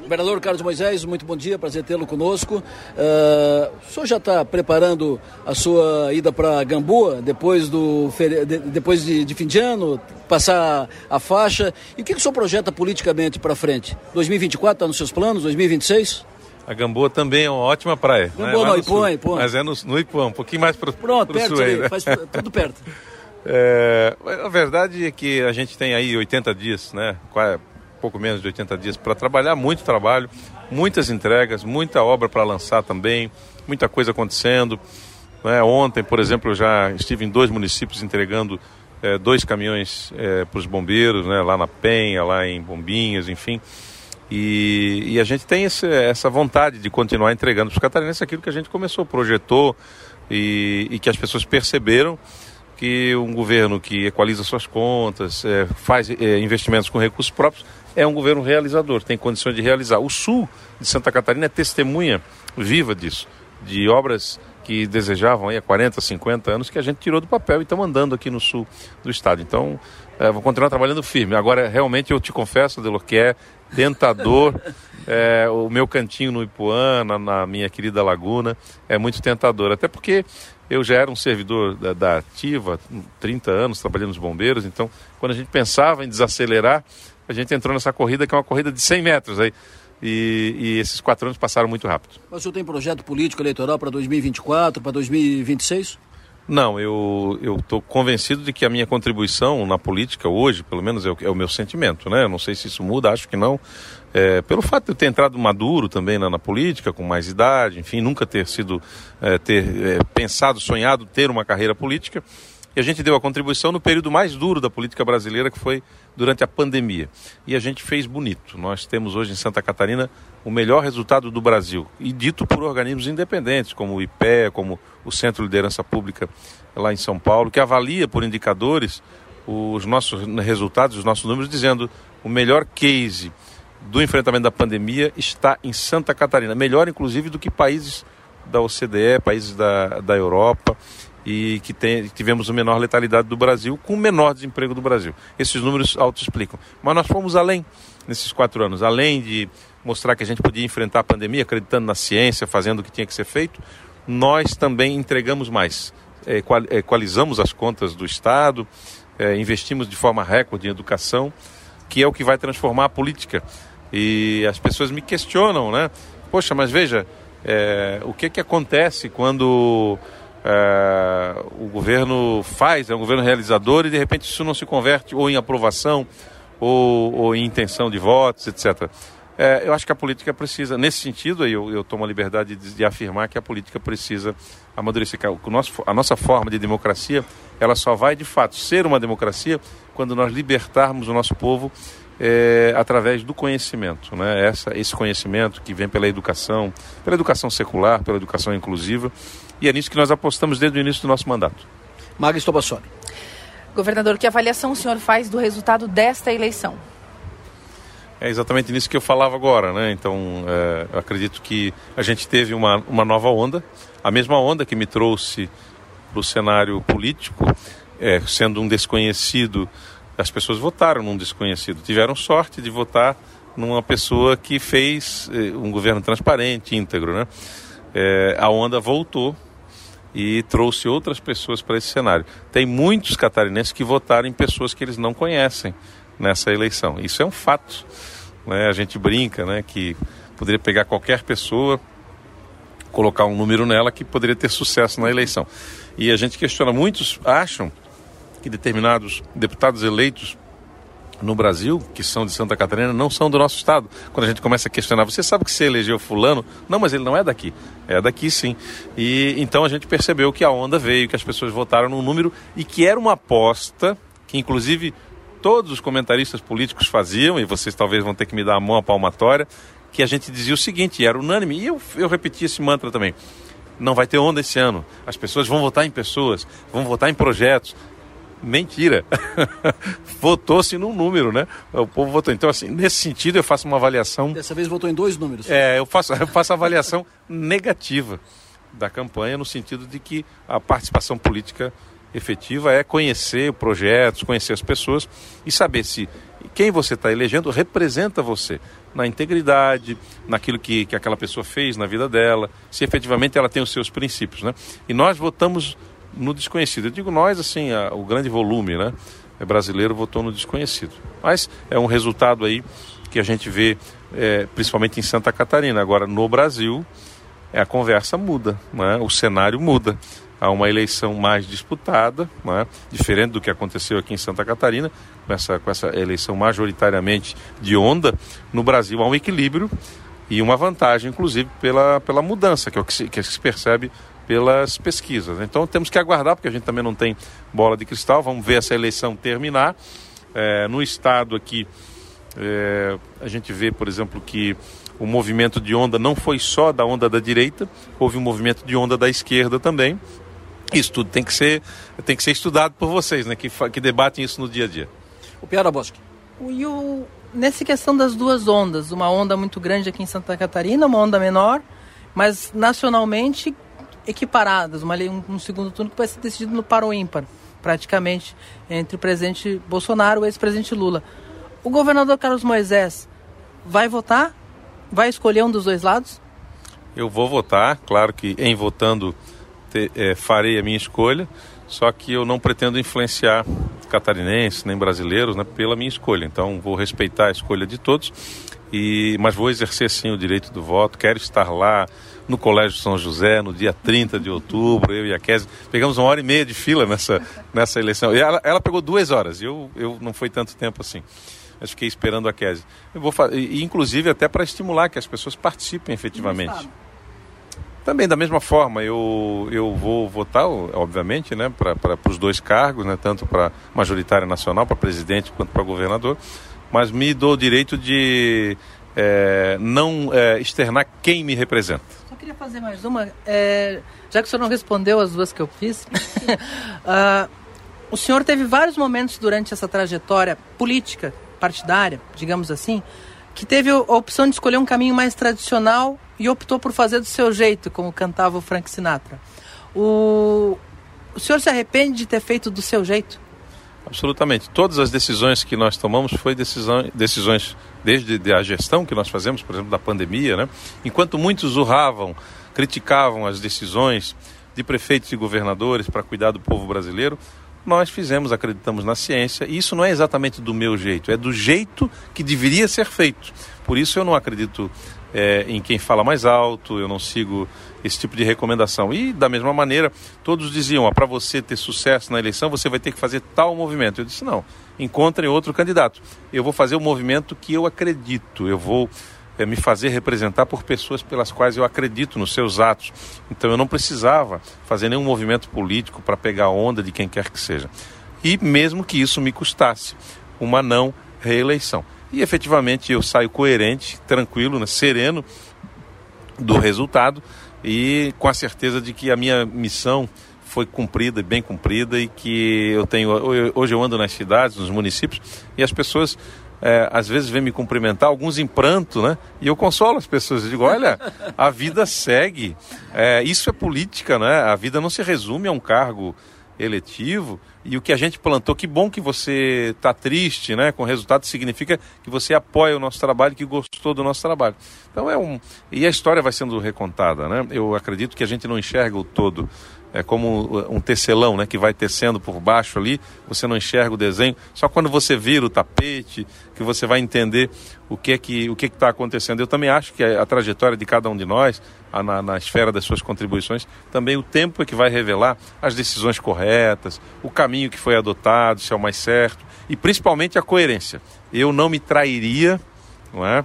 Governador Carlos Moisés, muito bom dia, prazer tê-lo conosco. Uh, o senhor já está preparando a sua ida para Gamboa depois, do, de, depois de, de, fim de ano, passar a faixa? E o que, que o senhor projeta politicamente para frente? 2024 está nos seus planos? 2026? A Gamboa também é uma ótima praia. Gamboa né? não, Ipuã, Ipuã. Mas é no, no Ipuã, um pouquinho mais para o Pronto, perto sul aí, né? faz tudo perto. [laughs] É, a verdade é que a gente tem aí 80 dias, né? pouco menos de 80 dias para trabalhar, muito trabalho, muitas entregas, muita obra para lançar também, muita coisa acontecendo. Né? Ontem, por exemplo, eu já estive em dois municípios entregando é, dois caminhões é, para os bombeiros, né? lá na Penha, lá em Bombinhas, enfim. E, e a gente tem esse, essa vontade de continuar entregando para os catarinenses aquilo que a gente começou, projetou e, e que as pessoas perceberam que um governo que equaliza suas contas, é, faz é, investimentos com recursos próprios, é um governo realizador, tem condições de realizar. O sul de Santa Catarina é testemunha viva disso, de obras que desejavam aí há 40, 50 anos que a gente tirou do papel e estamos andando aqui no sul do estado. Então, é, vou continuar trabalhando firme. Agora, realmente, eu te confesso, Delor, que é tentador. É, o meu cantinho no Ipuã, na, na, minha querida Laguna, é muito tentador. Até porque eu já era um servidor da, da Ativa, 30 anos, trabalhando nos bombeiros. Então, quando a gente pensava em desacelerar, a gente entrou nessa corrida que é uma corrida de 100 metros aí. E, e, esses quatro anos passaram muito rápido. Mas o senhor tem projeto político eleitoral para 2024, para 2026? Não, eu estou convencido de que a minha contribuição na política hoje, pelo menos é o, é o meu sentimento, né? Eu não sei se isso muda, acho que não. É, pelo fato de eu ter entrado maduro também na, na política, com mais idade, enfim, nunca ter sido, é, ter é, pensado, sonhado ter uma carreira política. E a gente deu a contribuição no período mais duro da política brasileira, que foi durante a pandemia. E a gente fez bonito. Nós temos hoje em Santa Catarina o melhor resultado do Brasil. E dito por organismos independentes, como o IPE, como o Centro de Liderança Pública lá em São Paulo, que avalia por indicadores os nossos resultados, os nossos números, dizendo o melhor case do enfrentamento da pandemia está em Santa Catarina. Melhor, inclusive, do que países da OCDE, países da, da Europa e que tem, tivemos a menor letalidade do Brasil com o menor desemprego do Brasil. Esses números auto-explicam. Mas nós fomos além nesses quatro anos, além de mostrar que a gente podia enfrentar a pandemia acreditando na ciência, fazendo o que tinha que ser feito, nós também entregamos mais. É, equalizamos as contas do Estado, é, investimos de forma recorde em educação, que é o que vai transformar a política. E as pessoas me questionam, né? Poxa, mas veja, é, o que, que acontece quando é, o governo faz, é um governo realizador e de repente isso não se converte ou em aprovação ou, ou em intenção de votos, etc. É, eu acho que a política precisa, nesse sentido, eu, eu tomo a liberdade de, de afirmar que a política precisa amadurecer. O nosso, a nossa forma de democracia, ela só vai de fato ser uma democracia quando nós libertarmos o nosso povo é, através do conhecimento, né? Essa, esse conhecimento que vem pela educação, pela educação secular, pela educação inclusiva, e é nisso que nós apostamos desde o início do nosso mandato. Maga Stobassoli. Governador, que avaliação o senhor faz do resultado desta eleição? É exatamente nisso que eu falava agora, né? Então, é, eu acredito que a gente teve uma, uma nova onda, a mesma onda que me trouxe para o cenário político, é, sendo um desconhecido, as pessoas votaram num desconhecido, tiveram sorte de votar numa pessoa que fez é, um governo transparente, íntegro, né? É, a onda voltou e trouxe outras pessoas para esse cenário. Tem muitos catarinenses que votaram em pessoas que eles não conhecem nessa eleição. Isso é um fato. Né? A gente brinca né, que poderia pegar qualquer pessoa, colocar um número nela que poderia ter sucesso na eleição. E a gente questiona, muitos acham que determinados deputados eleitos no Brasil, que são de Santa Catarina, não são do nosso estado. Quando a gente começa a questionar, você sabe que você elegeu fulano? Não, mas ele não é daqui. É daqui sim. E então a gente percebeu que a onda veio, que as pessoas votaram num número e que era uma aposta que inclusive todos os comentaristas políticos faziam, e vocês talvez vão ter que me dar a mão à palmatória, que a gente dizia o seguinte, e era unânime, e eu, eu repeti esse mantra também. Não vai ter onda esse ano. As pessoas vão votar em pessoas, vão votar em projetos. Mentira. [laughs] Votou-se num número, né? O povo votou. Então, assim, nesse sentido, eu faço uma avaliação. Dessa vez votou em dois números. É, eu faço, eu faço avaliação [laughs] negativa da campanha, no sentido de que a participação política efetiva é conhecer projetos, conhecer as pessoas e saber se quem você está elegendo representa você na integridade, naquilo que, que aquela pessoa fez na vida dela, se efetivamente ela tem os seus princípios. Né? E nós votamos no desconhecido. Eu digo nós, assim, a, o grande volume né, é brasileiro votou no desconhecido. Mas é um resultado aí que a gente vê, é, principalmente em Santa Catarina. Agora, no Brasil, é, a conversa muda, né? o cenário muda a uma eleição mais disputada, né? diferente do que aconteceu aqui em Santa Catarina, com essa, com essa eleição majoritariamente de onda, no Brasil há um equilíbrio e uma vantagem, inclusive, pela, pela mudança, que é o que se, que se percebe pelas pesquisas. Então temos que aguardar, porque a gente também não tem bola de cristal, vamos ver essa eleição terminar. É, no estado aqui, é, a gente vê, por exemplo, que o movimento de onda não foi só da onda da direita, houve um movimento de onda da esquerda também. Isso tudo tem que ser, tem que ser estudado por vocês, né, que, que debatem isso no dia a dia. O Piara Bosque. E o, nessa questão das duas ondas, uma onda muito grande aqui em Santa Catarina, uma onda menor, mas nacionalmente equiparadas, uma, um, um segundo turno que vai ser decidido no par ou ímpar, praticamente, entre o presidente Bolsonaro e o ex-presidente Lula. O governador Carlos Moisés vai votar? Vai escolher um dos dois lados? Eu vou votar, claro que em votando te, é, farei a minha escolha, só que eu não pretendo influenciar catarinenses nem brasileiros né, pela minha escolha. Então vou respeitar a escolha de todos, e, mas vou exercer sim o direito do voto, quero estar lá no Colégio São José, no dia 30 de outubro, eu e a Kézia. Pegamos uma hora e meia de fila nessa, nessa eleição. E ela, ela pegou duas horas, eu, eu não foi tanto tempo assim. Mas fiquei esperando a Kézia. Eu vou e, inclusive até para estimular que as pessoas participem efetivamente. Também da mesma forma, eu, eu vou votar, obviamente, né, para os dois cargos, né, tanto para majoritária nacional, para presidente, quanto para governador, mas me dou o direito de é, não é, externar quem me representa queria fazer mais uma. É, já que o senhor não respondeu as duas que eu fiz, uh, [laughs] o senhor teve vários momentos durante essa trajetória política, partidária, digamos assim, que teve a opção de escolher um caminho mais tradicional e optou por fazer do seu jeito, como cantava o Frank Sinatra. O, o senhor se arrepende de ter feito do seu jeito? Absolutamente. Todas as decisões que nós tomamos foi decisão, decisões desde a gestão que nós fazemos, por exemplo, da pandemia, né? Enquanto muitos urravam, criticavam as decisões de prefeitos e governadores para cuidar do povo brasileiro, nós fizemos, acreditamos na ciência, e isso não é exatamente do meu jeito, é do jeito que deveria ser feito. Por isso eu não acredito é, em quem fala mais alto, eu não sigo esse tipo de recomendação. E da mesma maneira, todos diziam: para você ter sucesso na eleição, você vai ter que fazer tal movimento. Eu disse: não, encontrem outro candidato. Eu vou fazer o movimento que eu acredito, eu vou é, me fazer representar por pessoas pelas quais eu acredito nos seus atos. Então eu não precisava fazer nenhum movimento político para pegar a onda de quem quer que seja. E mesmo que isso me custasse uma não reeleição. E efetivamente eu saio coerente, tranquilo, né, sereno do resultado e com a certeza de que a minha missão foi cumprida, bem cumprida e que eu tenho hoje eu ando nas cidades, nos municípios e as pessoas é, às vezes vêm me cumprimentar, alguns em pranto, né? E eu consolo as pessoas. Eu digo, olha, a vida segue. É, isso é política, né? A vida não se resume a um cargo eletivo e o que a gente plantou, que bom que você está triste, né? Com o resultado significa que você apoia o nosso trabalho, que gostou do nosso trabalho. Então é um e a história vai sendo recontada, né? Eu acredito que a gente não enxerga o todo é como um tecelão, né, que vai tecendo por baixo ali, você não enxerga o desenho, só quando você vira o tapete que você vai entender o que é que o que está acontecendo. Eu também acho que a, a, trajetória de cada um de nós, a, na, na esfera das suas contribuições, também o tempo é que vai revelar as decisões corretas, o caminho que foi adotado, se é o mais certo, e principalmente a coerência. Eu não me trairia, não é?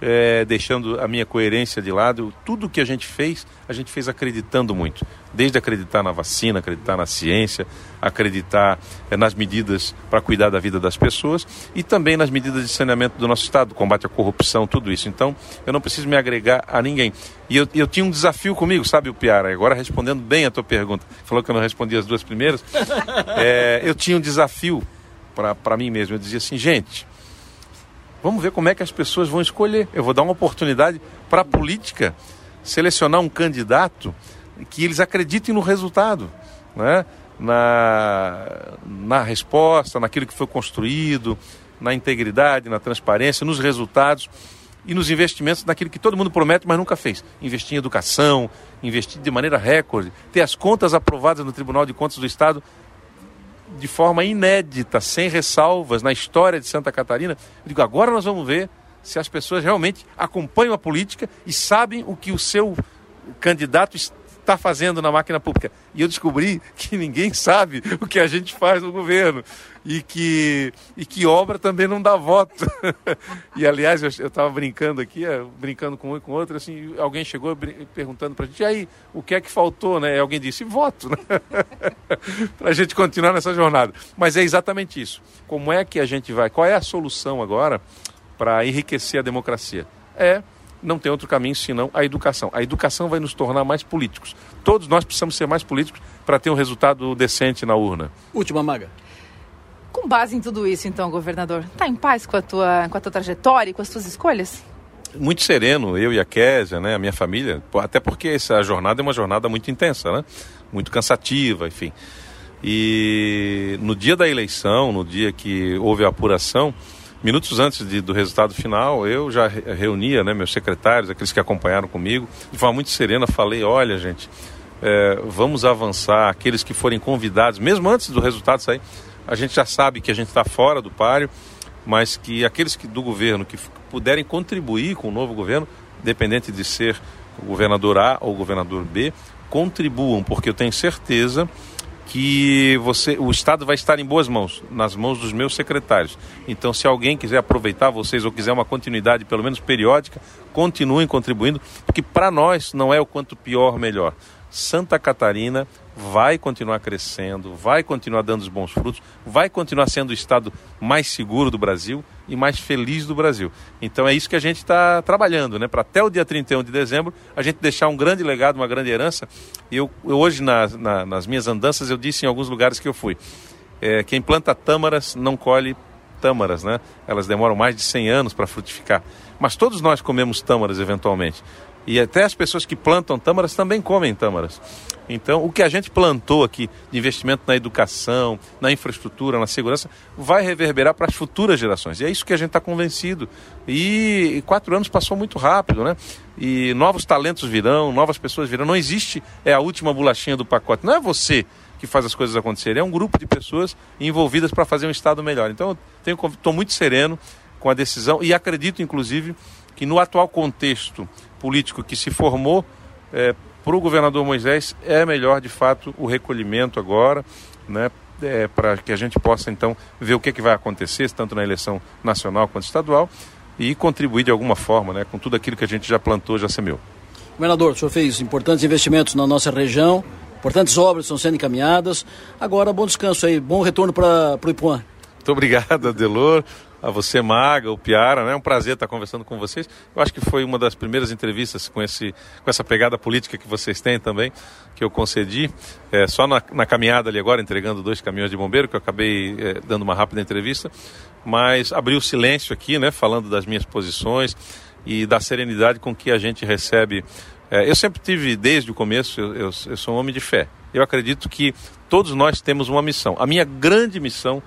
É, deixando a minha coerência de lado. Tudo que a gente fez, a gente fez acreditando muito. Desde acreditar na vacina, acreditar na ciência, acreditar é, nas medidas para cuidar da vida das pessoas e também nas medidas de saneamento do nosso Estado, combate à corrupção, tudo isso. Então, eu não preciso me agregar a ninguém. E eu, eu tinha um desafio comigo, sabe, o Piara? Agora respondendo bem a tua pergunta. Falou que eu não respondi as duas primeiras. [laughs] É, eu tinha um desafio para mim mesmo. Eu dizia assim, gente, Vamos ver como é que as pessoas vão escolher. Eu vou dar uma oportunidade para a política selecionar um candidato que eles acreditem no resultado, né? na, na resposta, naquilo que foi construído, na integridade, na transparência, nos resultados e nos investimentos naquilo que todo mundo promete, mas nunca fez. Investir em educação, investir de maneira recorde, ter as contas aprovadas no Tribunal de Contas do Estado de forma inédita, sem ressalvas, na história de Santa Catarina. Eu digo, agora nós vamos ver se as pessoas realmente acompanham a política e sabem o que o seu candidato está fazendo na máquina pública. E eu descobri que ninguém sabe o que a gente faz no governo e que, e que obra também não dá voto. [laughs] e aliás, eu estava brincando aqui, é, brincando com um e com outro, assim, alguém chegou perguntando para a gente, e aí, o que é que faltou, né? E alguém disse, voto, né? [laughs] para a gente continuar nessa jornada. Mas é exatamente isso. Como é que a gente vai, qual é a solução agora para enriquecer a democracia? É não tem outro caminho senão a educação. A educação vai nos tornar mais políticos. Todos nós precisamos ser mais políticos para ter um resultado decente na urna. Última maga. Com base em tudo isso, então, governador, está em paz com a tua, com a tua trajetória e com as tuas escolhas? Muito sereno, eu e a Késia, né, a minha família, até porque essa jornada é uma jornada muito intensa, né? Muito cansativa, enfim. E no dia da eleição, no dia que houve a apuração, minutos antes de, do resultado final, eu já reunia né, meus secretários, aqueles que acompanharam comigo, de forma muito serena, falei: olha, gente, é, vamos avançar. Aqueles que forem convidados, mesmo antes do resultado sair, a gente já sabe que a gente está fora do páreo, mas que aqueles que, do governo que puderem contribuir com o novo governo, independente de ser o governador A ou o governador B, contribuam, porque eu tenho certeza que você, o Estado vai estar em boas mãos, nas mãos dos meus secretários. Então, se alguém quiser aproveitar vocês ou quiser uma continuidade, pelo menos periódica, continuem contribuindo, porque para nós não é o quanto pior, melhor. Santa Catarina vai continuar crescendo, vai continuar dando os bons frutos, vai continuar sendo o estado mais seguro do Brasil e mais feliz do Brasil. Então é isso que a gente está trabalhando, né? Para até o dia 31 de dezembro a gente deixar um grande legado, uma grande herança. Eu, eu hoje, na, na, nas minhas andanças, eu disse em alguns lugares que eu fui: é, quem planta tâmaras não colhe tâmaras, né? Elas demoram mais de 100 anos para frutificar. Mas todos nós comemos tâmaras eventualmente. E até as pessoas que plantam tâmaras também comem tâmaras. Então, o que a gente plantou aqui de investimento na educação, na infraestrutura, na segurança, vai reverberar para as futuras gerações. E é isso que a gente está convencido. E, quatro anos passou muito rápido, né? E novos talentos virão, novas pessoas virão. Não existe é a última bolachinha do pacote. Não é você que faz as coisas acontecerem, é um grupo de pessoas envolvidas para fazer um Estado melhor. Então, estou muito sereno com a decisão e acredito, inclusive, que no atual contexto político que se formou é, para o governador Moisés, é melhor de fato o recolhimento agora, né, é, para que a gente possa então ver o que, é que vai acontecer, tanto na eleição nacional quanto estadual, e contribuir de alguma forma né, com tudo aquilo que a gente já plantou, já semeou. Governador, o senhor fez importantes investimentos na nossa região, importantes obras estão sendo encaminhadas. Agora, bom descanso aí, bom retorno para o Ipuã. Muito obrigado, Adelor a você, Maga, o Piara, né? É um prazer estar conversando com vocês. Eu acho que foi uma das primeiras entrevistas com, esse, com essa pegada política que vocês têm também, que eu concedi. É, só na, na caminhada ali agora, entregando dois caminhões de bombeiro, que eu acabei é, dando uma rápida entrevista. Mas abri o silêncio aqui, né? Falando das minhas posições e da serenidade com que a gente recebe. É, eu sempre tive, desde o começo, eu, eu, eu sou um homem de fé. Eu acredito que todos nós temos uma missão. A minha grande missão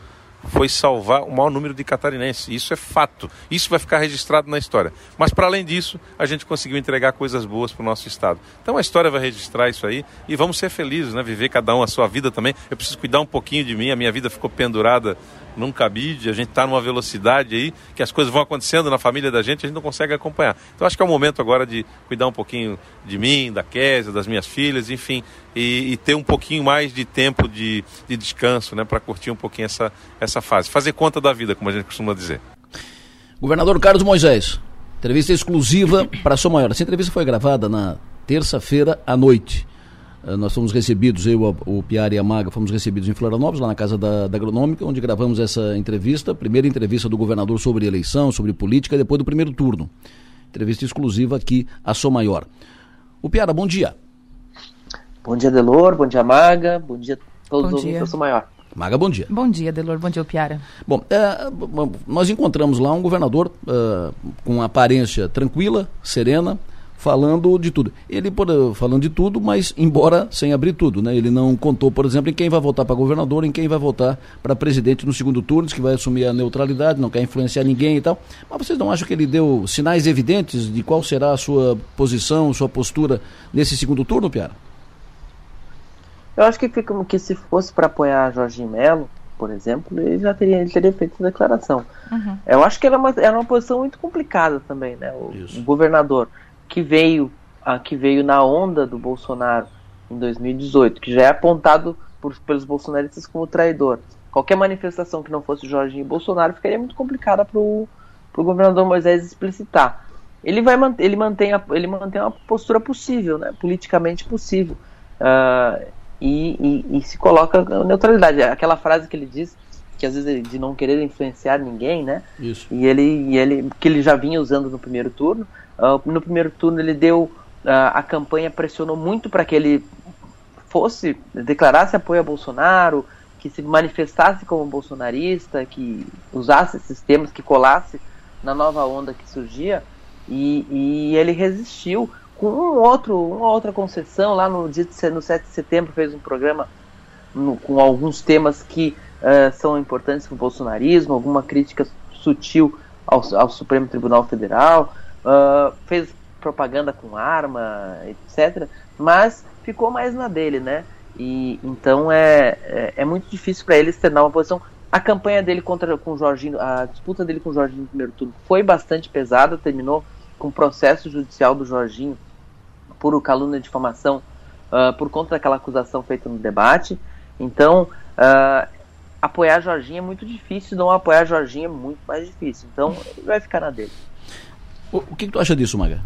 foi salvar o maior número de catarinenses. Isso é fato. Isso vai ficar registrado na história. Mas, para além disso, a gente conseguiu entregar coisas boas para o nosso Estado. Então, a história vai registrar isso aí e vamos ser felizes, né? Viver cada um a sua vida também. Eu preciso cuidar um pouquinho de mim. A minha vida ficou pendurada num cabide, a gente está numa velocidade aí que as coisas vão acontecendo na família da gente, a gente não consegue acompanhar. Então acho que é o momento agora de cuidar um pouquinho de mim, da Késia, das minhas filhas, enfim, e, e ter um pouquinho mais de tempo de, de descanso, né, para curtir um pouquinho essa, essa fase. Fazer conta da vida, como a gente costuma dizer. Governador Carlos Moisés, entrevista exclusiva para Sou Maior. Essa entrevista foi gravada na terça-feira à noite. Eh, nós fomos recebidos, eu, o Piara e a Maga, fomos recebidos em Florianópolis, lá na casa da, da Agronômica, onde gravamos essa entrevista, primeira entrevista do governador sobre eleição, sobre política, depois do primeiro turno. Entrevista exclusiva aqui a Sou Maior. O Piara, bom dia. Bom dia, Delor, bom dia, Maga, bom dia a todos os ouvintes da Sou Maior. Maga, bom dia. Bom dia, Delor. Bom dia, Piara. Bom, é, nós encontramos lá um governador é, com aparência tranquila, serena, falando de tudo. Ele por, falando de tudo, mas embora sem abrir tudo, né? Ele não contou, por exemplo, em quem vai votar para governador, em quem vai votar para presidente no segundo turno, que vai assumir a neutralidade, não quer influenciar ninguém e tal. Mas vocês não acham que ele deu sinais evidentes de qual será a sua posição, sua postura nesse segundo turno, Piara? Eu acho que fica que se fosse para apoiar Jorginho Melo, por exemplo, ele já teria, ele teria feito essa declaração. Uhum. Eu acho que era uma, era uma posição muito complicada também, né? O, o governador que veio, a, que veio na onda do Bolsonaro em 2018, que já é apontado por, pelos bolsonaristas como traidor. Qualquer manifestação que não fosse Jorginho Bolsonaro ficaria muito complicada para o governador Moisés explicitar. Ele vai ele mantém, a, ele mantém uma postura possível, né, politicamente possível, uh, e, e, e, se coloca neutralidade. Aquela frase que ele diz que às vezes de não querer influenciar ninguém, né? Isso. E ele, e ele que ele já vinha usando no primeiro turno. Uh, no primeiro turno ele deu uh, a campanha pressionou muito para que ele fosse declarasse apoio a Bolsonaro, que se manifestasse como bolsonarista, que usasse esses temas, que colasse na nova onda que surgia, e, e ele resistiu com um outro, uma outra concessão lá no dia de, no 7 de setembro fez um programa no, com alguns temas que uh, são importantes para o bolsonarismo, alguma crítica sutil ao, ao Supremo Tribunal Federal, uh, fez propaganda com arma, etc. Mas ficou mais na dele, né? E então é, é, é muito difícil para ele externar uma posição. A campanha dele contra com o Jorginho, a disputa dele com o Jorginho no primeiro turno foi bastante pesada, terminou com processo judicial do Jorginho por calúnia de difamação uh, por conta daquela acusação feita no debate. Então, uh, apoiar Jorginho é muito difícil, não apoiar Jorginho é muito mais difícil. Então, ele vai ficar na dele. O, o que, que tu acha disso, Maga?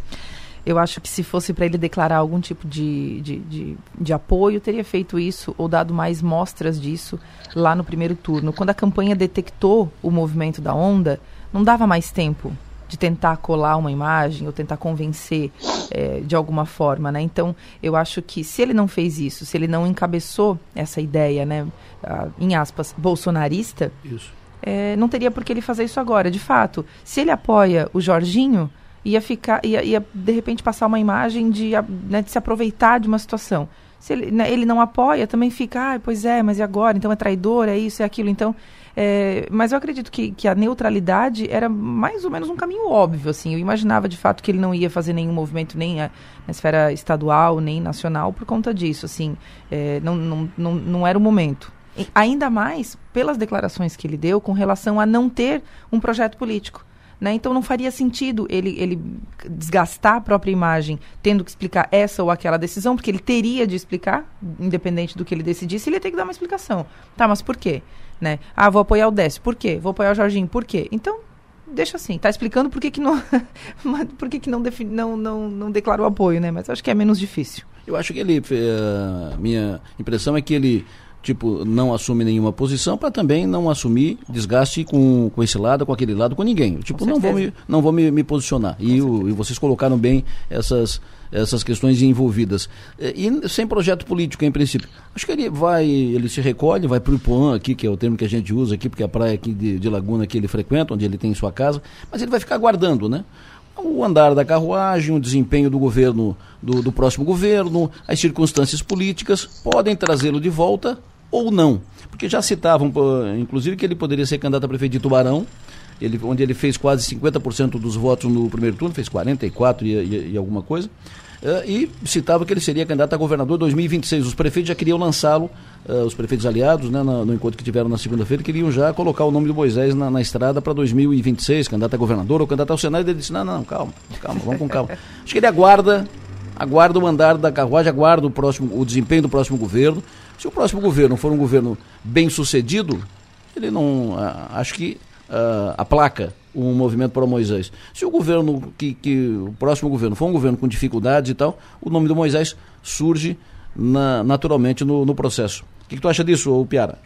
Eu acho que se fosse para ele declarar algum tipo de, de, de, de, apoio, teria feito isso ou dado mais mostras disso lá no primeiro turno. Quando a campanha detectou o movimento da onda, não dava mais tempo de tentar colar uma imagem ou tentar convencer é, de alguma forma, né? Então, eu acho que se ele não fez isso, se ele não encabeçou essa ideia, né, em aspas, bolsonarista, é, não teria por que ele fazer isso agora. De fato, se ele apoia o Jorginho, ia ficar, ia, ia de repente passar uma imagem de, né, de se aproveitar de uma situação. Se ele, né, ele não apoia, também fica, ah, pois é, mas e agora? Então é traidor, é isso, é aquilo. Então, é, mas eu acredito que, que a neutralidade era mais ou menos um caminho óbvio, assim. Eu imaginava de fato que ele não ia fazer nenhum movimento nem a, na esfera estadual, nem nacional por conta disso, assim. É, não, não, não, não era o momento. E ainda mais pelas declarações que ele deu com relação a não ter um projeto político. Né? Então não faria sentido ele, ele desgastar a própria imagem tendo que explicar essa ou aquela decisão, porque ele teria de explicar, independente do que ele decidisse, ele ia ter que dar uma explicação. Tá, mas por quê? Né? Ah, vou apoiar o Décio, por quê? Vou apoiar o Jorginho, por quê? Então, deixa assim, tá explicando por que, que não [laughs] por que, que não, defini, não, não, não declarou apoio, né? Mas acho que é menos difícil. Eu acho que ele, uh, minha impressão é que ele tipo, não assume nenhuma posição para também não assumir desgaste com, com esse lado, com aquele lado, com ninguém. Tipo, com não vou, me, não vou me, me posicionar. E, o, e vocês colocaram bem essas, essas questões envolvidas. E sem projeto político, em princípio. Acho que ele vai, ele se recolhe, vai para o Ipuã aqui, que é o termo que a gente usa aqui, porque é a praia aqui de, de Laguna que ele frequenta, onde ele tem sua casa, mas ele vai ficar aguardando, né? o andar da carruagem, o desempenho do governo, do, do próximo governo, as circunstâncias políticas podem trazê-lo de volta ou não. Porque já citavam, inclusive, que ele poderia ser candidato a prefeito de Tubarão, ele, onde ele fez quase 50% dos votos no primeiro turno, fez 44 e, e, e alguma coisa. Uh, e citava que ele seria candidato a governador em 2026. Os prefeitos já queriam lançá-lo, uh, os prefeitos aliados, né, no, encontro que tiveram na segunda-feira, queriam já colocar o nome do Moisés na, na estrada para 2026, candidato a governador ou candidato ao Senado. Ele disse: não, não, calma, calma, vamos com calma. Acho que ele aguarda, aguarda o andar da carruagem, aguarda o, próximo, o desempenho do próximo governo. Se o próximo governo for um governo bem sucedido, ele não. acho que uh, aplaca um movimento para Moisés. Se o governo, que, que o próximo governo for um governo com dificuldades e tal, o nome do Moisés surge na, naturalmente no, no processo. O que, que, tu acha disso, Piara?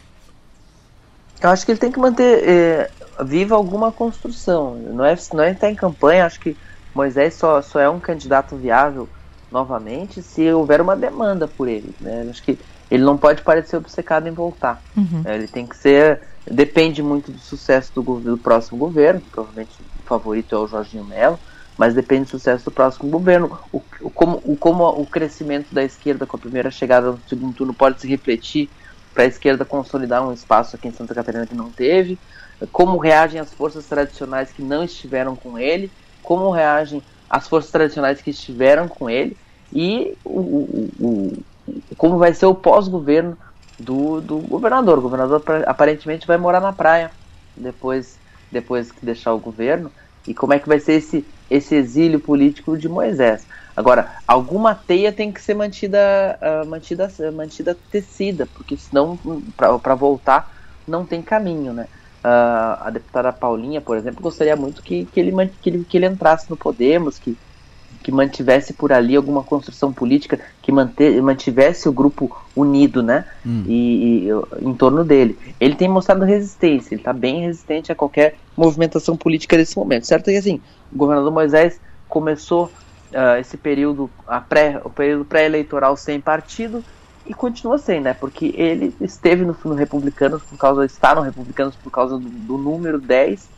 Eu acho que ele tem que manter é, viva alguma construção. Não é, não é estar em campanha, acho que Moisés só, só é um candidato viável novamente se houver uma demanda por ele. Né? Acho que ele não pode parecer obcecado em voltar. Uhum. É, ele tem que ser. Depende muito do sucesso do, do próximo governo, provavelmente o favorito é o Jorginho Melo, mas depende do sucesso do próximo governo. O, o, como, o, como o crescimento da esquerda com a primeira chegada no segundo turno pode se refletir para a esquerda consolidar um espaço aqui em Santa Catarina que não teve, como reagem as forças tradicionais que não estiveram com ele, como reagem as forças tradicionais que estiveram com ele e o, o, o como vai ser o pós-governo do, do governador. O governador aparentemente vai morar na praia depois, depois que deixar o governo. E como é que vai ser esse, esse exílio político de Moisés? Agora, alguma teia tem que ser mantida, uh, mantida, mantida tecida, porque senão, para voltar, não tem caminho, né? Uh, a deputada Paulinha, por exemplo, gostaria muito que, que, ele, que, ele, que ele entrasse no Podemos, que, que mantivesse por ali alguma construção política, que manter, mantivesse o grupo unido, né? Hum. E, e, em torno dele. Ele tem mostrado resistência, ele está bem resistente a qualquer movimentação política nesse momento. Certo que assim, o governador Moisés começou uh, esse período, a pré, o período pré-eleitoral sem partido e continua sem, né? Porque ele esteve no, no Republicanos por causa, está no Republicanos por causa do, do número 10,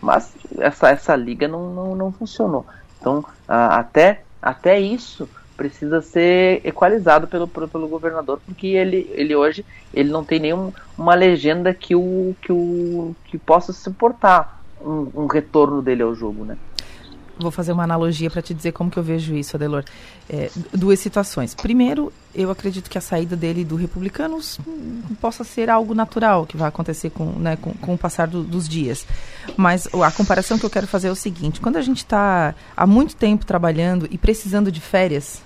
mas essa, essa liga não, não, não funcionou. Então, até, até isso precisa ser equalizado pelo, pelo governador, porque ele, ele hoje ele não tem nenhuma legenda que o, que o que possa suportar um, um retorno dele ao jogo, né? Vou fazer uma analogia para te dizer como que eu vejo isso, Adelor. É, duas situações. Primeiro, eu acredito que a saída dele do Republicanos possa ser algo natural que vai acontecer com, né, com, com o passar do, dos dias. Mas a comparação que eu quero fazer é o seguinte: quando a gente está há muito tempo trabalhando e precisando de férias,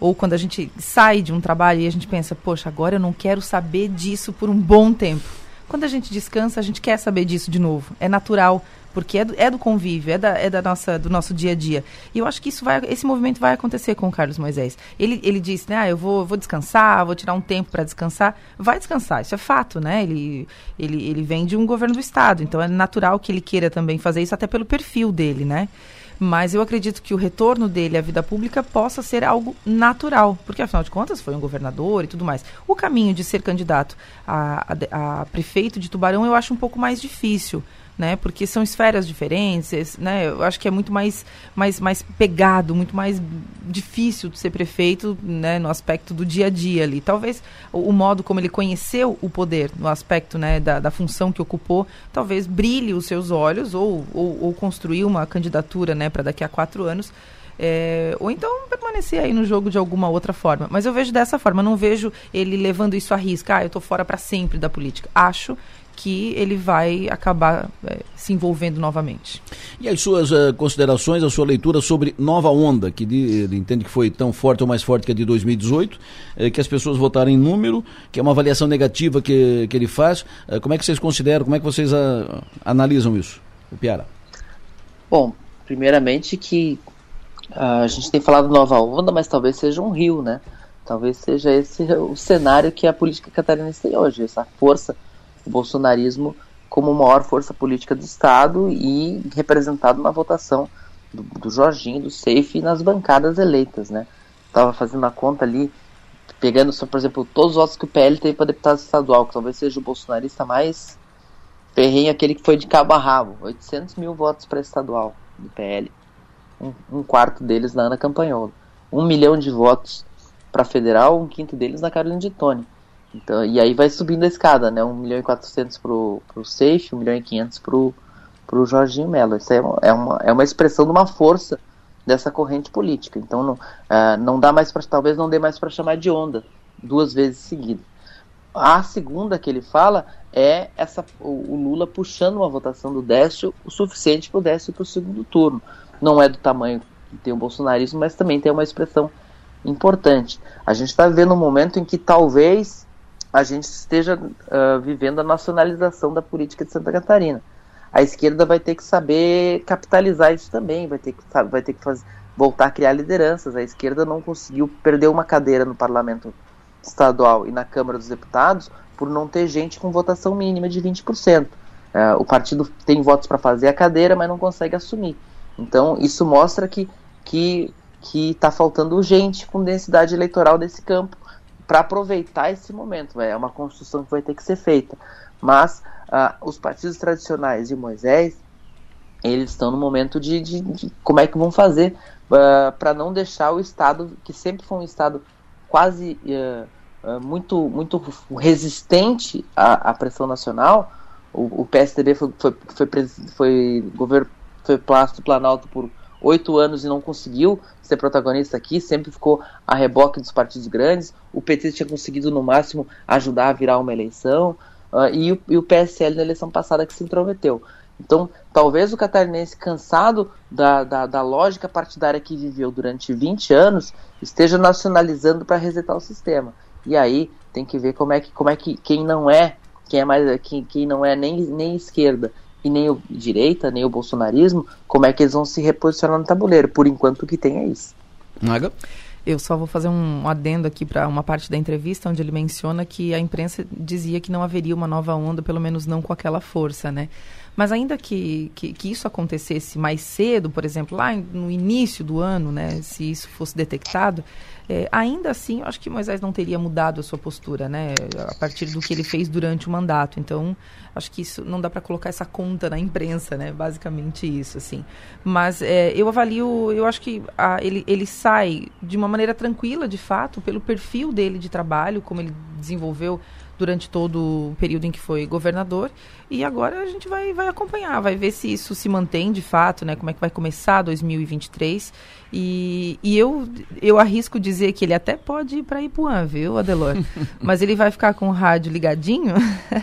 ou quando a gente sai de um trabalho e a gente pensa, poxa, agora eu não quero saber disso por um bom tempo. Quando a gente descansa, a gente quer saber disso de novo. É natural porque é do, é do convívio, é, da, é da nossa, do nosso dia a dia. E eu acho que isso vai, esse movimento vai acontecer com o Carlos Moisés. Ele, ele disse, né, ah, eu vou, vou descansar, vou tirar um tempo para descansar. Vai descansar, isso é fato, né? Ele, ele, ele vem de um governo do Estado, então é natural que ele queira também fazer isso, até pelo perfil dele, né? Mas eu acredito que o retorno dele à vida pública possa ser algo natural, porque afinal de contas foi um governador e tudo mais. O caminho de ser candidato a, a, a prefeito de Tubarão eu acho um pouco mais difícil né? Porque são esferas diferentes, né? Eu acho que é muito mais, mais, mais pegado, muito mais difícil de ser prefeito, né? No aspecto do dia a dia ali. Talvez o, o modo como ele conheceu o poder, no aspecto, né? Da, da função que ocupou, talvez brilhe os seus olhos ou, ou, ou construir uma candidatura, né? Para daqui a quatro anos. É, ou então permanecer aí no jogo de alguma outra forma. Mas eu vejo dessa forma, não vejo ele levando isso à risca. Ah, eu estou fora para sempre da política. Acho que ele vai acabar é, se envolvendo novamente. E as suas uh, considerações, a sua leitura sobre Nova Onda, que de, ele entende que foi tão forte ou mais forte que a de 2018, eh, que as pessoas votaram em número, que é uma avaliação negativa que, que ele faz. Uh, como é que vocês consideram, como é que vocês uh, analisam isso, o Piara? Bom, primeiramente que a gente tem falado Nova Onda, mas talvez seja um rio, né? Talvez seja esse o cenário que a política catarinense tem hoje, essa força o bolsonarismo como maior força política do Estado e representado na votação do, do Jorginho, do Seife e nas bancadas eleitas, né? Estava fazendo a conta ali, pegando, só, por exemplo, todos os votos que o PL teve para deputado estadual, que talvez seja o bolsonarista mais ferrenho, aquele que foi de cabo a rabo, 800 mil votos para estadual do PL, um, um, quarto deles na Ana Campanholo, um milhão de votos para federal, um quinto deles na Carolina de Tony. Então, e aí vai subindo a escada, né? 1 milhão e 400 pro, pro Safe, 1 milhão e 500 pro, pro Jorginho Mello. Isso é uma, é, uma, é uma expressão de uma força dessa corrente política. Então não, uh, não dá mais para talvez não dê mais para chamar de onda duas vezes seguidas. A segunda que ele fala é essa o, o Lula puxando uma votação do Décio o suficiente para o Décio para o segundo turno. Não é do tamanho que tem o bolsonarismo, mas também tem uma expressão importante. A gente está vivendo um momento em que talvez a gente esteja uh, vivendo a nacionalização da política de Santa Catarina. A esquerda vai ter que saber capitalizar isso também, vai ter que, sabe, vai ter que fazer, voltar a criar lideranças. A esquerda não conseguiu perder uma cadeira no parlamento estadual e na Câmara dos Deputados por não ter gente com votação mínima de 20%. Uh, é, o partido tem votos para fazer a cadeira, mas não consegue assumir. Então, isso mostra que que que está faltando gente com densidade eleitoral desse campo para aproveitar esse momento. É uma construção que vai ter que ser feita. Mas uh, os partidos tradicionais de Moisés eles estão no momento de, de, de como é que vão fazer uh, para não deixar o Estado, que sempre foi um Estado quase uh, uh, muito, muito resistente à, à pressão nacional, o, o PSDB foi, foi, foi, foi, governo, foi Palácio Planalto por oito anos e não conseguiu ser protagonista aqui, sempre ficou a reboque dos partidos grandes. O PT tinha conseguido, no máximo, ajudar a virar uma eleição, uh, e, o, e, o, PSL na eleição passada que se intrometeu. Então, talvez o catarinense, cansado da, da, da lógica partidária que viveu durante 20 anos, esteja nacionalizando para resetar o sistema. E aí tem que ver como é que, como é que quem não é, quem é mais quem, quem não é nem, nem esquerda e nem o direita, nem o bolsonarismo, como é que eles vão se reposicionar no tabuleiro. Por enquanto o que tem é isso. Naga? Eu só vou fazer um adendo aqui para uma parte da entrevista onde ele menciona que a imprensa dizia que não haveria uma nova onda, pelo menos não com aquela força, né? Mas ainda que, que, que, isso acontecesse mais cedo, por exemplo, lá no início do ano, né, se isso fosse detectado, é, ainda assim, eu acho que Moisés não teria mudado a sua postura, né, a partir do que ele fez durante o mandato. Então, acho que isso não dá para colocar essa conta na imprensa, né, basicamente isso, assim. Mas é, eu avalio, eu acho que a, ele, ele sai de uma maneira tranquila, de fato, pelo perfil dele de trabalho, como ele desenvolveu durante todo o período em que foi governador. E agora a gente vai, vai acompanhar, vai ver se isso se mantém de fato, né? Como é que vai começar 2023. E, e eu, eu arrisco dizer que ele até pode ir para Ipuã, viu, Adelor? [laughs] Mas ele vai ficar com o rádio ligadinho.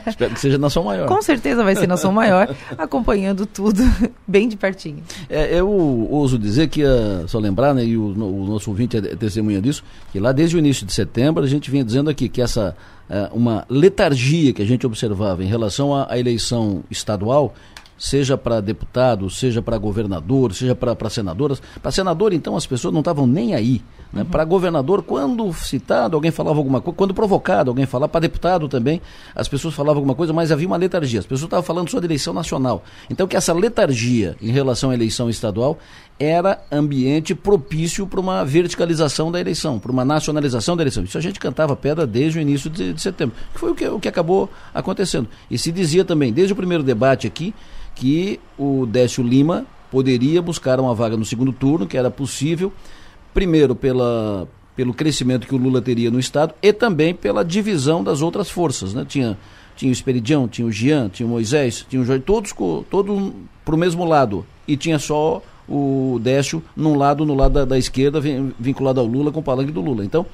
Espero que seja na Som Maior. Com certeza vai ser na Som Maior, [laughs] acompanhando tudo [laughs] bem de pertinho. É, eu ouso dizer que, uh, só lembrar, né, e o, o nosso ouvinte é testemunha disso, que lá desde o início de setembro a gente vinha dizendo aqui que essa uh, uma letargia que a gente observava em relação à eleição estadual seja para deputado, seja para governador, seja para senadoras. Para senador, então, as pessoas não estavam nem aí. Né? Uhum. Para governador, quando citado, alguém falava alguma coisa, quando provocado, alguém falava, para deputado também, as pessoas falavam alguma coisa, mas havia uma letargia. As pessoas estavam falando só de eleição nacional. Então, que essa letargia em relação à eleição estadual era ambiente propício para uma verticalização da eleição, para uma nacionalização da eleição. Isso a gente cantava pedra desde o início de, de setembro, que foi o que, o que acabou acontecendo. E se dizia também, desde o primeiro debate aqui, que o Décio Lima poderia buscar uma vaga no segundo turno, que era possível, primeiro pela, pelo crescimento que o Lula teria no Estado e também pela divisão das outras forças. Né? Tinha, tinha o Esperidião, tinha o Jean, tinha o Moisés, tinha o Jorge, todos, todos para o mesmo lado. E tinha só o Décio num lado, no lado da, da esquerda, vinculado ao Lula, com o palanque do Lula. Então,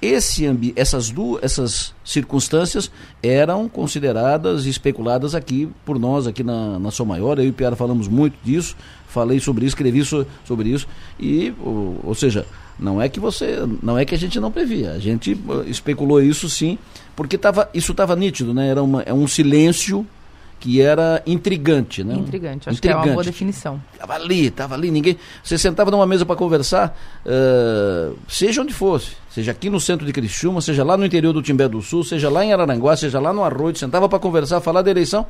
esse essas duas essas circunstâncias eram consideradas e especuladas aqui por nós aqui na, na Sou Maior. Eu e o Piara falamos muito disso falei sobre isso escrevi so, sobre isso. E ou, ou, seja não é que você não é que a gente não previa. A gente especulou isso sim porque tava, isso estava nítido né? Era uma, é um silêncio que era intrigante, né? Intrigante, acho intrigante. que é uma boa definição. Tava ali, tava ali, ninguém. Você sentava numa mesa para conversar, uh, seja onde fosse, seja aqui no centro de Criciúma, seja lá no interior do Timbé do Sul, seja lá em Araranguá, seja lá no Arroio, sentava para conversar, falar da eleição,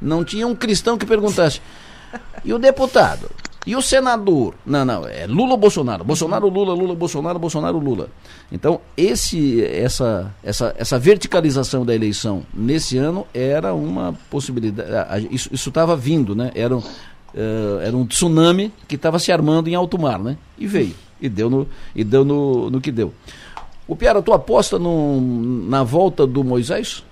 não tinha um cristão que perguntasse. E o deputado? E o senador? Não, não, é Lula ou Bolsonaro? Bolsonaro, Lula, Lula, Bolsonaro, Bolsonaro, Lula. Então, esse, essa, essa, essa verticalização da eleição nesse ano era uma possibilidade. Isso estava vindo, né? Era um, uh, era um tsunami que estava se armando em alto mar, né? E veio. E deu no, e deu no, no que deu. O Piara, tu aposta no, na volta do Moisés?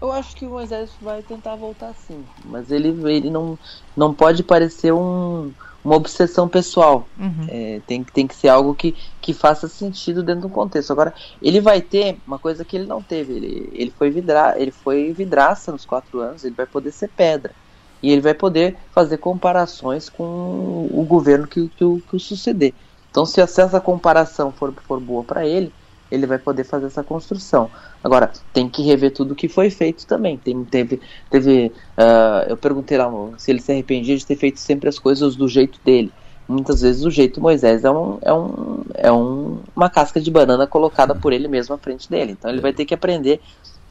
Eu acho que o Moisés vai tentar voltar sim, mas ele, ele não, não pode parecer um, uma obsessão pessoal. Uhum. É, tem, tem que ser algo que, que faça sentido dentro do contexto. Agora, ele vai ter uma coisa que ele não teve. Ele, ele, foi, vidra, ele foi vidraça nos quatro anos, ele vai poder ser pedra. E ele vai poder fazer comparações com o governo que, que, o, que o suceder. Então, se essa comparação for, for boa para ele, ele vai poder fazer essa construção. Agora, tem que rever tudo o que foi feito também. Tem, teve, teve uh, eu perguntei lá se ele se arrependia de ter feito sempre as coisas do jeito dele. Muitas vezes o jeito Moisés é, um, é, um, é um, uma casca de banana colocada por ele mesmo à frente dele. Então ele vai ter que aprender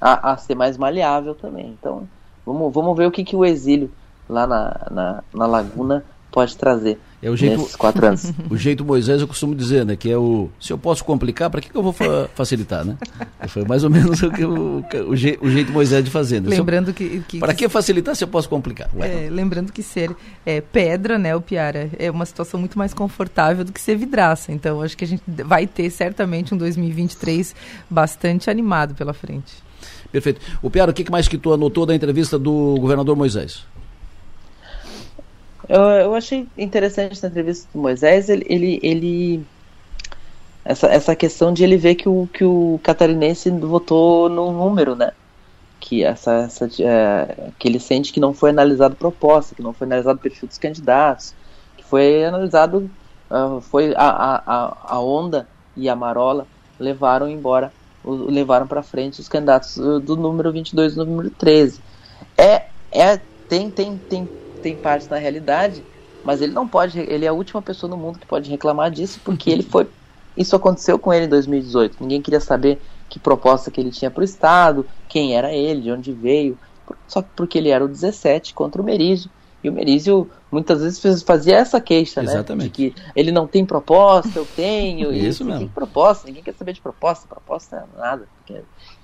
a, a ser mais maleável também. Então vamos, vamos ver o que, que o exílio lá na, na, na Laguna pode trazer. É o jeito, nesses quatro anos. [laughs] o jeito Moisés eu costumo dizer, né? Que é o se eu posso complicar, para que, que eu vou fa facilitar, né? [laughs] Foi mais ou menos o, que, o, o, je, o jeito Moisés de fazer. Né? Lembrando que, que para que facilitar se eu posso complicar? É, lembrando que ser é, pedra, né, o Piara, é uma situação muito mais confortável do que ser vidraça. Então acho que a gente vai ter certamente um 2023 bastante animado pela frente. Perfeito. O Piara, o que mais que tu anotou da entrevista do governador Moisés? Eu, eu achei interessante na entrevista do Moisés, ele, ele, ele essa, essa questão de ele ver que o, que o catarinense votou no número, né? Que, essa, essa, é, que ele sente que não foi analisado proposta, que não foi analisado o perfil dos candidatos, que foi analisado, uh, foi a, a, a onda e a marola levaram embora, o, levaram para frente os candidatos do número 22 e do número 13. É, é, tem, tem, tem tem parte na realidade, mas ele não pode, ele é a última pessoa no mundo que pode reclamar disso, porque ele foi. Isso aconteceu com ele em 2018. Ninguém queria saber que proposta que ele tinha para o Estado, quem era ele, de onde veio, só porque ele era o 17 contra o Merizio. E o Merizio muitas vezes fazia essa queixa, Exatamente. né? De que ele não tem proposta, eu tenho. [laughs] Isso e, mesmo. Tem proposta, ninguém quer saber de proposta, proposta é nada.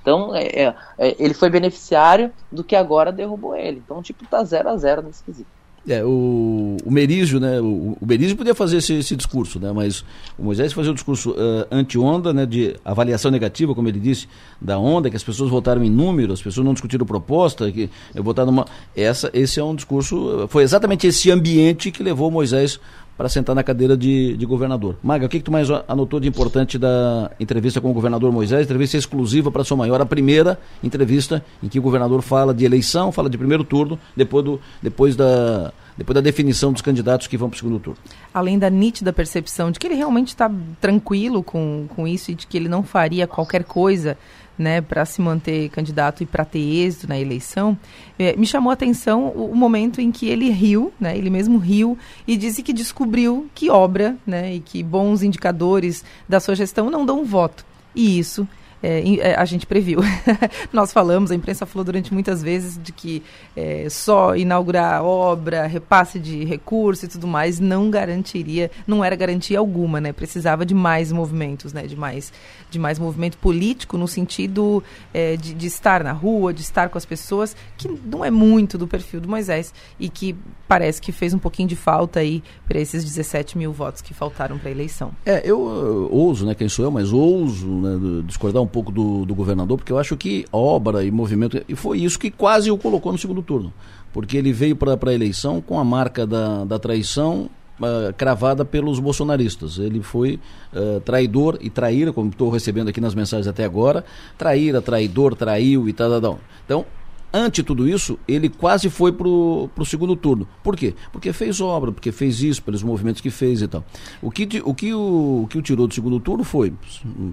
Então, é, é, é, ele foi beneficiário do que agora derrubou ele. Então, tipo, tá 0 a 0 nesse quesito. É, o, o Merizio, né? O, o Merizio podia fazer esse, esse, discurso, né? Mas o Moisés fazia o discurso uh, anti-onda, né? De avaliação negativa, como ele disse, da onda, que as pessoas votaram em número, as pessoas não discutiram proposta, que votaram numa. Essa, esse é um discurso. Foi exatamente esse ambiente que levou Moisés para sentar na cadeira de, de governador. Maga, o que, que tu mais anotou de importante da entrevista com o governador Moisés? Entrevista exclusiva para sua maior, a primeira entrevista em que o governador fala de eleição, fala de primeiro turno, depois, do, depois, da, depois da definição dos candidatos que vão para o segundo turno. Além da nítida percepção de que ele realmente está tranquilo com, com isso e de que ele não faria qualquer coisa né, para se manter candidato e para ter êxito na eleição, é, me chamou a atenção o, o, momento em que ele riu, né, ele mesmo riu e disse que descobriu que obra né, e que bons indicadores da sua gestão não dão voto. E isso é, é, a gente previu. [laughs] Nós falamos, a imprensa falou durante muitas vezes de que é, só inaugurar obra, repasse de recurso e tudo mais não garantiria, não era garantia alguma, né? Precisava de mais movimentos, né? De mais, de mais movimento político no sentido é, de, de estar na rua, de estar com as pessoas, que não é muito do perfil do Moisés e que parece que fez um pouquinho de falta aí para esses 17 mil votos que faltaram para a eleição. É, eu, eu ouso, né? Quem sou eu, mas ouso né, discordar um pouco do, do governador, porque eu acho que obra e movimento, e foi isso que quase o colocou no segundo turno, porque ele veio para a eleição com a marca da, da traição uh, cravada pelos bolsonaristas. Ele foi uh, traidor e traíra, como estou recebendo aqui nas mensagens até agora, traíra, traidor, traiu e tal, tal, tal. Então, ante tudo isso, ele quase foi para o segundo turno. Por quê? Porque fez obra, porque fez isso, pelos movimentos que fez e tal. O que o, que o, o, que o tirou do segundo turno foi,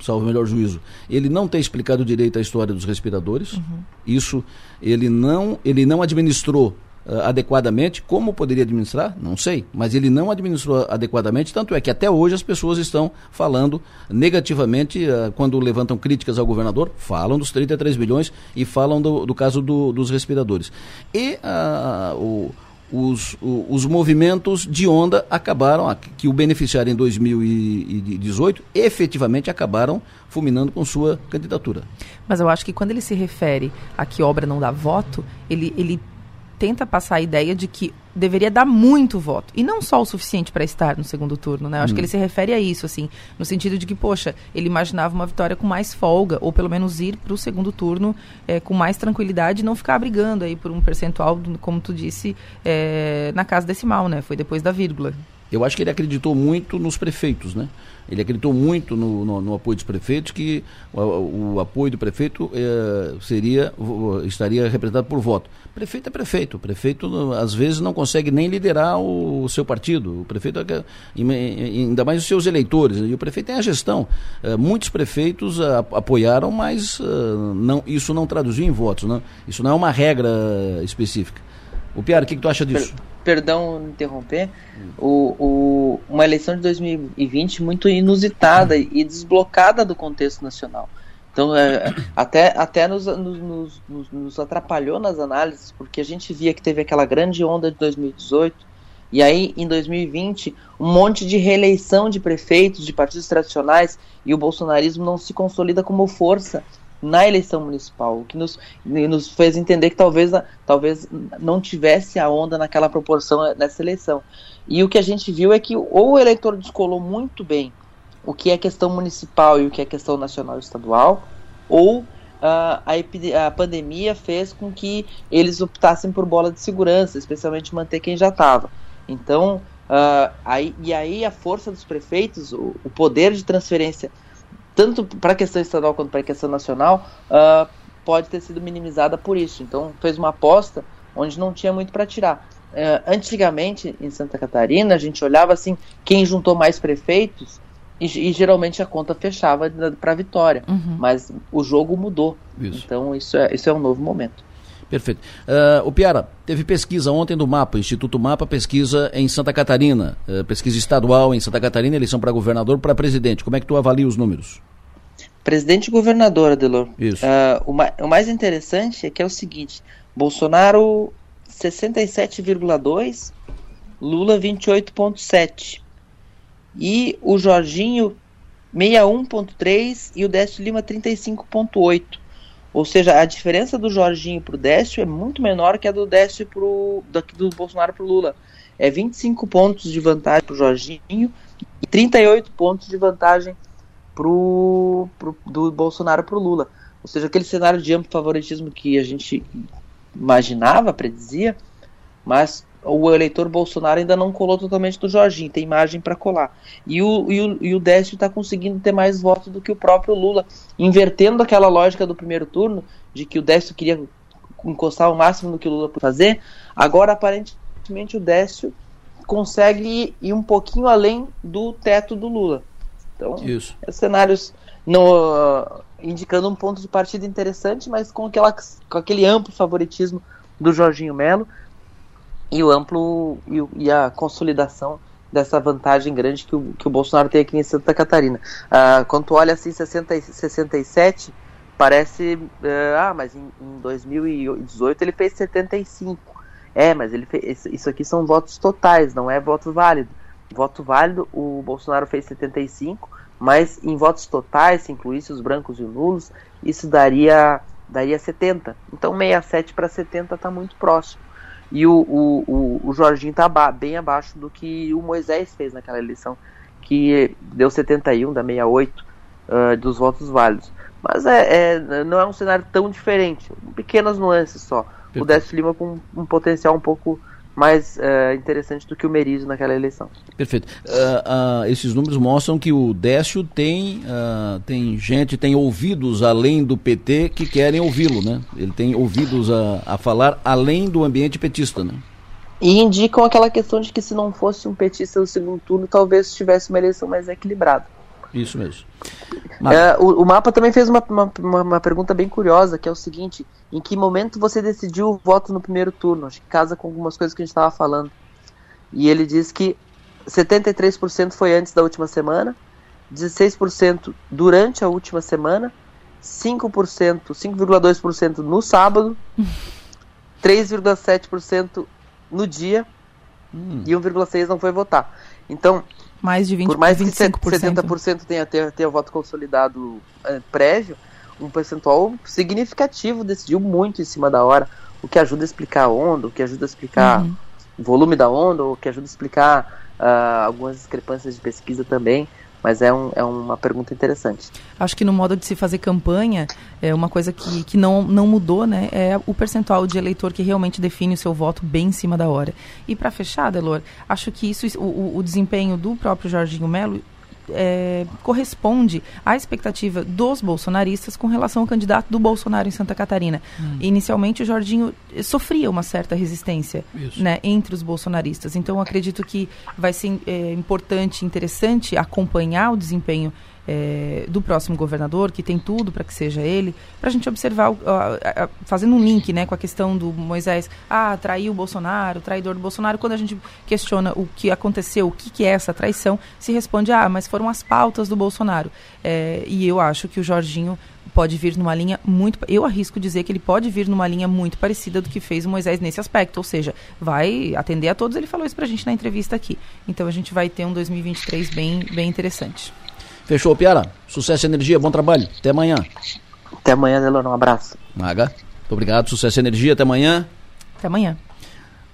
salvo o melhor juízo, ele não ter explicado direito a história dos respiradores. Uhum. Isso ele não, ele não administrou uh, adequadamente. Como poderia administrar? Não sei. Mas ele não administrou adequadamente, tanto é que até hoje as pessoas estão falando negativamente, uh, quando levantam críticas ao governador, falam dos 33 bilhões e falam do, do caso do, dos respiradores. E uh, o os, os, movimentos de onda acabaram, que o beneficiaram em 2018, efetivamente acabaram fulminando com sua candidatura. Mas eu acho que quando ele se refere a que obra não dá voto, ele, ele tenta passar a ideia de que deveria dar muito voto. E não só o suficiente para estar no segundo turno, né? Eu acho hum. que ele se refere a isso, assim, no sentido de que, poxa, ele imaginava uma vitória com mais folga, ou pelo menos ir para o segundo turno é, com mais tranquilidade e não ficar brigando aí por um percentual, como tu disse, é, na casa decimal, né? Foi depois da vírgula. Eu acho que ele acreditou muito nos prefeitos, né? Ele acreditou muito no, no, no apoio dos prefeitos, que o, o apoio do prefeito é, seria, estaria representado por voto. Prefeito é prefeito. O prefeito, às vezes, não consegue nem liderar o, o seu partido. O prefeito, é, ainda mais os seus eleitores. E o prefeito tem a gestão. É, muitos prefeitos a, apoiaram, mas não, isso não traduziu em votos. Né? Isso não é uma regra específica. O Piara, o que, que tu acha disso? Perdão interromper, o, o, uma eleição de 2020 muito inusitada e desblocada do contexto nacional. Então, é, [coughs] até, até nos, nos, nos, nos, atrapalhou nas análises, porque a gente via que teve aquela grande onda de 2018, E aí, em 2020, um monte de reeleição de prefeitos, de partidos tradicionais, e o bolsonarismo não se consolida como força na eleição municipal, o que nos, nos fez entender que talvez, talvez não tivesse a onda naquela proporção nessa eleição. E o que a gente viu é que ou o eleitor descolou muito bem o que é questão municipal e o que é questão nacional e estadual, ou uh, a, a pandemia fez com que eles optassem por bola de segurança, especialmente manter quem já estava. Então, uh, aí, e aí a força dos prefeitos, o, o poder de transferência tanto para a questão estadual quanto para a questão nacional, uh, pode ter sido minimizada por isso. Então, fez uma aposta onde não tinha muito para tirar. Uh, antigamente, em Santa Catarina, a gente olhava assim, quem juntou mais prefeitos, e, e geralmente a conta fechava para a vitória. Uhum. Mas o jogo mudou. Isso. Então, isso é, isso é um novo momento. Perfeito. Uh, o Piara, teve pesquisa ontem do MAPA, Instituto MAPA, pesquisa em Santa Catarina, uh, pesquisa estadual em Santa Catarina, eleição para governador, para presidente. Como é que tu avalia os números? Presidente e governador, Adelor. Isso. Uh, o, ma o, mais interessante é que é o seguinte: Bolsonaro 67,2, Lula 28,7. E o Jorginho 61,3 e o Décio Lima 35,8. Ou seja, a diferença do Jorginho para o Décio é muito menor que a do Décio pro, daqui do Bolsonaro para o Lula. É 25 pontos de vantagem para o Jorginho e 38 pontos de vantagem pro, pro, do Bolsonaro para o Lula. Ou seja, aquele cenário de amplo favoritismo que a gente imaginava, predizia, mas o eleitor Bolsonaro ainda não colou totalmente do Jorginho, tem imagem para colar. E o, e o, e o Décio está conseguindo ter mais votos do que o próprio Lula, invertendo aquela lógica do primeiro turno, de que o Décio queria encostar o máximo no que o Lula podia fazer. Agora, aparentemente, o Décio consegue ir um pouquinho além do teto do Lula. Então, Isso. É cenários no, uh, indicando um ponto de partida interessante, mas com, aquela, com aquele amplo favoritismo do Jorginho Melo e o amplo e, e, a consolidação dessa vantagem grande que o, que o Bolsonaro tem aqui em Santa Catarina. Uh, quando tu olha assim 60, 67, parece, uh, ah, mas em, em 2018 ele fez 75. É, mas ele fez, isso aqui são votos totais, não é voto válido voto válido, o Bolsonaro fez 75, mas em votos totais, se incluísse os brancos e os nulos, isso daria, daria 70. Então 67 para 70 está muito próximo. E o, o, o, o Jorginho está bem abaixo do que o Moisés fez naquela eleição, que deu 71 da 68 uh, dos votos válidos. Mas é, é, não é um cenário tão diferente, pequenas nuances só. Perfeito. O Décio Lima com um potencial um pouco mais uh, interessante do que o Merizio naquela eleição. Perfeito. Uh, uh, esses números mostram que o Décio tem, tem gente, tem ouvidos além do PT que querem ouvi-lo, né? Ele tem ouvidos a, a falar além do ambiente petista, né? E indicam aquela questão de que se não fosse um petista no segundo turno, talvez tivesse uma eleição mais equilibrada. Isso mesmo. É, o, o, mapa também fez uma, uma, uma, pergunta bem curiosa, que é o seguinte: em que momento você decidiu o voto no primeiro turno? Acho que casa com algumas coisas que a gente estava falando. E ele diz que 73% foi antes da última semana, 16% durante a última semana, 5%, 5,2% no sábado, [laughs] 3,7% no dia hum. e 1,6% não foi votar. Então, mais de 20%. Por mais que 70% tenha, tenha, tenha voto consolidado é, prévio, um percentual significativo decidiu muito em cima da hora, o que ajuda a explicar a onda, o que ajuda a explicar uhum. o volume da onda, o que ajuda a explicar uh, algumas discrepâncias de pesquisa também. Mas é, um, é uma pergunta interessante. Acho que no modo de se fazer campanha, é uma coisa que, que não, não mudou, né? É o percentual de eleitor que realmente define o seu voto bem em cima da hora. E para fechar, Delor, acho que isso, o, o desempenho do próprio Jorginho Melo é, corresponde à expectativa dos bolsonaristas com relação ao candidato do Bolsonaro em Santa Catarina. Hum. Inicialmente, o Jorginho sofria uma certa resistência né, entre os bolsonaristas. Então, acredito que vai ser é, importante, interessante acompanhar o desempenho é, do próximo governador, que tem tudo para que seja ele, para a gente observar, uh, uh, fazendo um link né, com a questão do Moisés, ah, traiu o Bolsonaro, traidor do Bolsonaro, quando a gente questiona o que aconteceu, o que, que é essa traição, se responde, ah, mas foram as pautas do Bolsonaro. É, e eu acho que o Jorginho pode vir numa linha muito. Eu arrisco dizer que ele pode vir numa linha muito parecida do que fez o Moisés nesse aspecto. Ou seja, vai atender a todos. Ele falou isso pra gente na entrevista aqui. Então a gente vai ter um 2023 bem, bem interessante. Fechou, Piara. Sucesso e energia, bom trabalho. Até amanhã. Até amanhã, Delor. Um abraço. Maga, muito obrigado. Sucesso e energia. Até amanhã. Até amanhã.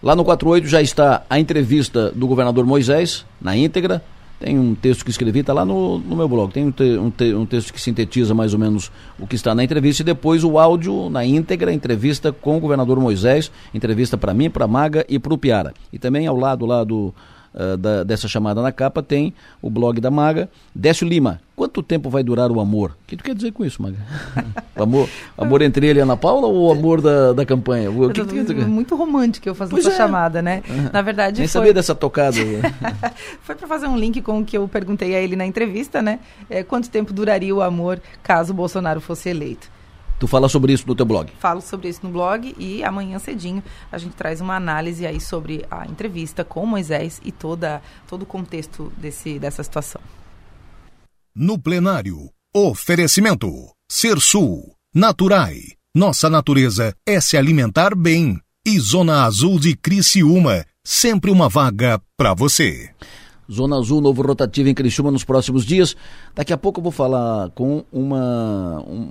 Lá no 48 já está a entrevista do governador Moisés, na íntegra. Tem um texto que escrevi, está lá no, no, meu blog. Tem um, te, um, te, um, texto que sintetiza mais ou menos o que está na entrevista e depois o áudio na íntegra, entrevista com o governador Moisés, entrevista para mim, para a Maga e para o Piara. E também ao lado lá do, uh, da, dessa chamada na capa tem o blog da Maga, Décio Lima. Quanto tempo vai durar o amor? O que tu quer dizer com isso, Maga? o [laughs] amor, amor entre ele e Ana Paula ou o amor da, da campanha? O que, que, que, muito romântico eu fazendo essa é. chamada, né? Uhum. Na verdade. Nem foi... sabia dessa tocada. [laughs] foi para fazer um link com o que eu perguntei a ele na entrevista, né? É, quanto tempo duraria o amor caso o Bolsonaro fosse eleito? Tu fala sobre isso no teu blog? Falo sobre isso no blog e amanhã cedinho a gente traz uma análise aí sobre a entrevista com Moisés e toda, todo o contexto desse, dessa situação. No plenário, oferecimento Ser Sul, Naturai. Nossa natureza é se alimentar bem. E Zona Azul de Criciúma, sempre uma vaga para você. Zona Azul, novo rotativo em Criciúma nos próximos dias. Daqui a pouco eu vou falar com uma, um,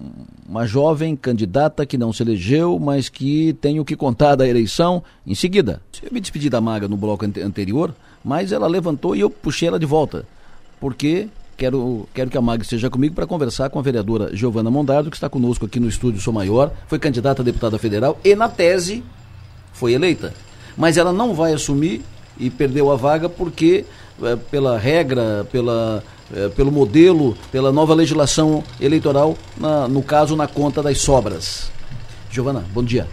uma jovem candidata que não se elegeu, mas que tem o que contar da eleição. Em seguida, eu me despedi da Maga no bloco anterior, mas ela levantou e eu puxei ela de volta. Porque quero, quero que a Maga esteja comigo para conversar com a vereadora Giovana Mondardo, que está conosco aqui no estúdio Sou Maior, foi candidata a deputada federal e, na tese, foi eleita. Mas ela não vai assumir e perdeu a vaga porque pela regra, pela, é, pelo modelo, pela nova legislação eleitoral, na, no caso, na conta das sobras. Giovana, bom dia.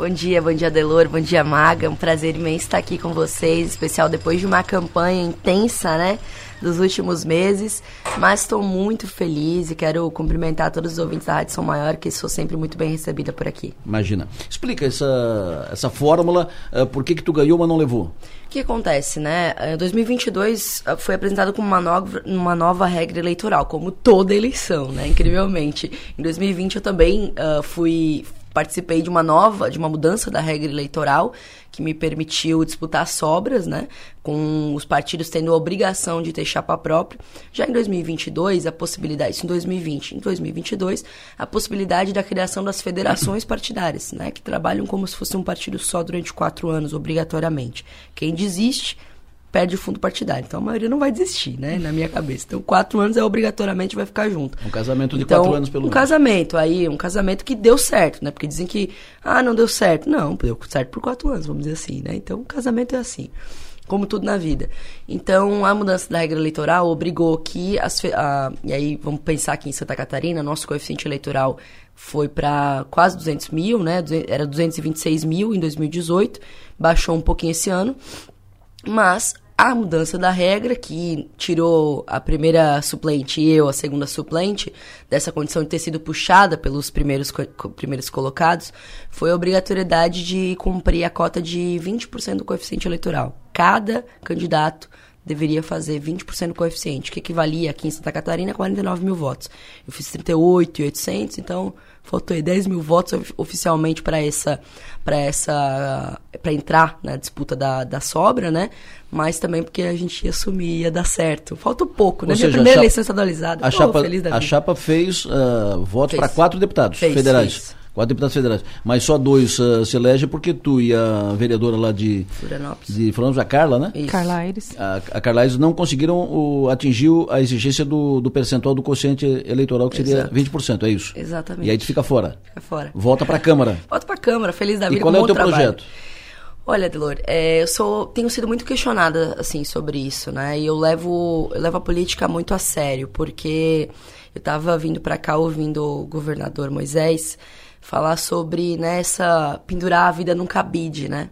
Bom dia, bom dia Delor, bom dia Maga, um prazer imenso estar aqui com vocês, especial depois de uma campanha intensa, né, dos últimos meses, mas estou muito feliz e quero cumprimentar todos os ouvintes da Rádio São Maior, que sou sempre muito bem recebida por aqui. Imagina. Explica essa, essa fórmula, uh, por que que tu ganhou, mas não levou? O que acontece, né? 2022 eh, foi apresentado como uma nova, uma nova regra eleitoral, como toda eleição, né? Incrivelmente. Em 2020 eu também uh, fui participei de uma nova, de uma mudança da regra eleitoral que me permitiu disputar sobras, né, com os partidos tendo a obrigação de ter chapa própria. Já em 2022, a possibilidade, isso em 2020, em 2022, a possibilidade da criação das federações [coughs] partidárias, né, que trabalham como se fosse um partido só durante quatro anos, obrigatoriamente. Quem desiste perde o fundo partidário. Então a maioria não vai desistir, né? Na minha cabeça. Então quatro anos é obrigatoriamente vai ficar junto. Um casamento de então, quatro anos pelo Um menos. casamento, aí, um casamento que deu certo, né? Porque dizem que, ah, não deu certo. Não, deu certo por quatro anos, vamos dizer assim, né? Então o casamento é assim. Como tudo na vida. Então, a mudança da regra eleitoral obrigou que as. A, e aí, vamos pensar aqui em Santa Catarina, nosso coeficiente eleitoral foi para quase 200 mil, né? Era 226 mil em 2018, baixou um pouquinho esse ano. Mas a mudança da regra, que tirou a primeira suplente e eu, a segunda suplente, dessa condição de ter sido puxada pelos primeiros, primeiros colocados, foi a obrigatoriedade de cumprir a cota de 20% do coeficiente eleitoral. Cada candidato deveria fazer 20% do coeficiente, que equivalia aqui em Santa Catarina a 49 mil votos. Eu fiz 38,800, então faltou aí 10 mil votos oficialmente para essa para essa para entrar na disputa da, da sobra, né? Mas também porque a gente ia assumir, ia dar certo. Falta pouco, né? Ou Minha seja, primeira chapa, eleição estadualizada. A, chapa, a chapa fez uh, votos para quatro deputados fez, federais. Fez. Quatro deputados federais. Mas só dois uh, se elege porque tu e a vereadora lá de Florianópolis, de Florianópolis a Carla, né? Isso. Carla Aires. A, a Carla Aires não conseguiram o, atingir a exigência do, do percentual do quociente eleitoral, que seria Exato. 20%, é isso? Exatamente. E aí tu fica fora. Fica fora. Volta para a Câmara. [laughs] Volta para a Câmara, feliz da vida. E qual é o teu trabalho. projeto? Olha, Delor, é, eu sou, tenho sido muito questionada assim sobre isso, né? E eu levo, eu levo a política muito a sério, porque eu estava vindo para cá ouvindo o governador Moisés falar sobre nessa né, pendurar a vida num cabide, né?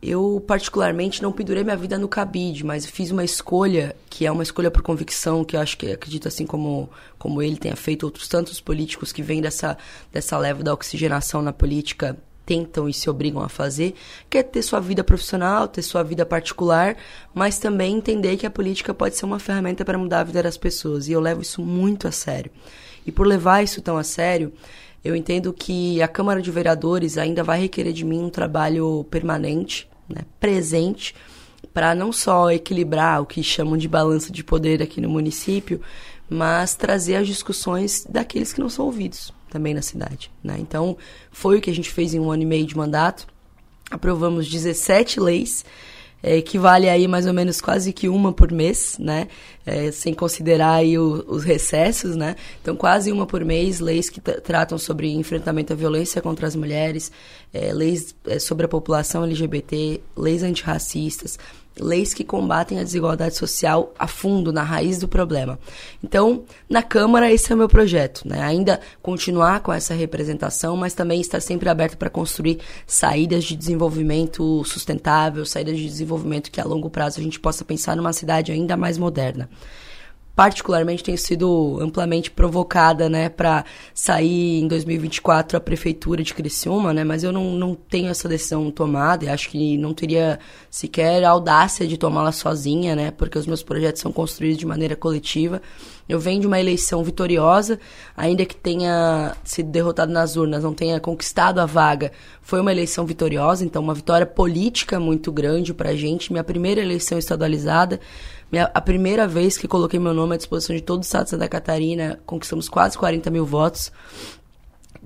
Eu, particularmente, não pendurei minha vida no cabide, mas fiz uma escolha, que é uma escolha por convicção, que eu acho que acredito assim como, como ele tenha feito outros tantos políticos que vêm dessa, dessa leva da oxigenação na política tentam e se obrigam a fazer, que é ter sua vida profissional, ter sua vida particular, mas também entender que a política pode ser uma ferramenta para mudar a vida das pessoas. E eu levo isso muito a sério. E por levar isso tão a sério, eu entendo que a Câmara de Vereadores ainda vai requerer de mim um trabalho permanente, né, presente, para não só equilibrar o que chamam de balança de poder aqui no município, mas trazer as discussões daqueles que não são ouvidos também na cidade. Né? Então, foi o que a gente fez em um ano e meio de mandato. Aprovamos 17 leis, é, equivale aí mais ou menos quase que uma por mês, né? É, sem considerar aí o, os recessos, né? Então, quase uma por mês, leis que tratam sobre enfrentamento à violência contra as mulheres, é, leis é, sobre a população LGBT, leis antirracistas, leis que combatem a desigualdade social a fundo, na raiz do problema. Então, na Câmara, esse é o meu projeto, né? Ainda continuar com essa representação, mas também estar sempre aberto para construir saídas de desenvolvimento sustentável, saídas de desenvolvimento que a longo prazo a gente possa pensar numa cidade ainda mais moderna particularmente tenho sido amplamente provocada, né, para sair em 2024 a prefeitura de Criciúma, né, mas eu não, não tenho essa decisão tomada e acho que não teria sequer audácia de tomá-la sozinha, né, porque os meus projetos são construídos de maneira coletiva. Eu venho de uma eleição vitoriosa, ainda que tenha sido derrotado nas urnas, não tenha conquistado a vaga, foi uma eleição vitoriosa, então uma vitória política muito grande para a gente, minha primeira eleição estadualizada. Minha, a primeira vez que coloquei meu nome à disposição de todo o estado de Santa Catarina, conquistamos quase 40 mil votos.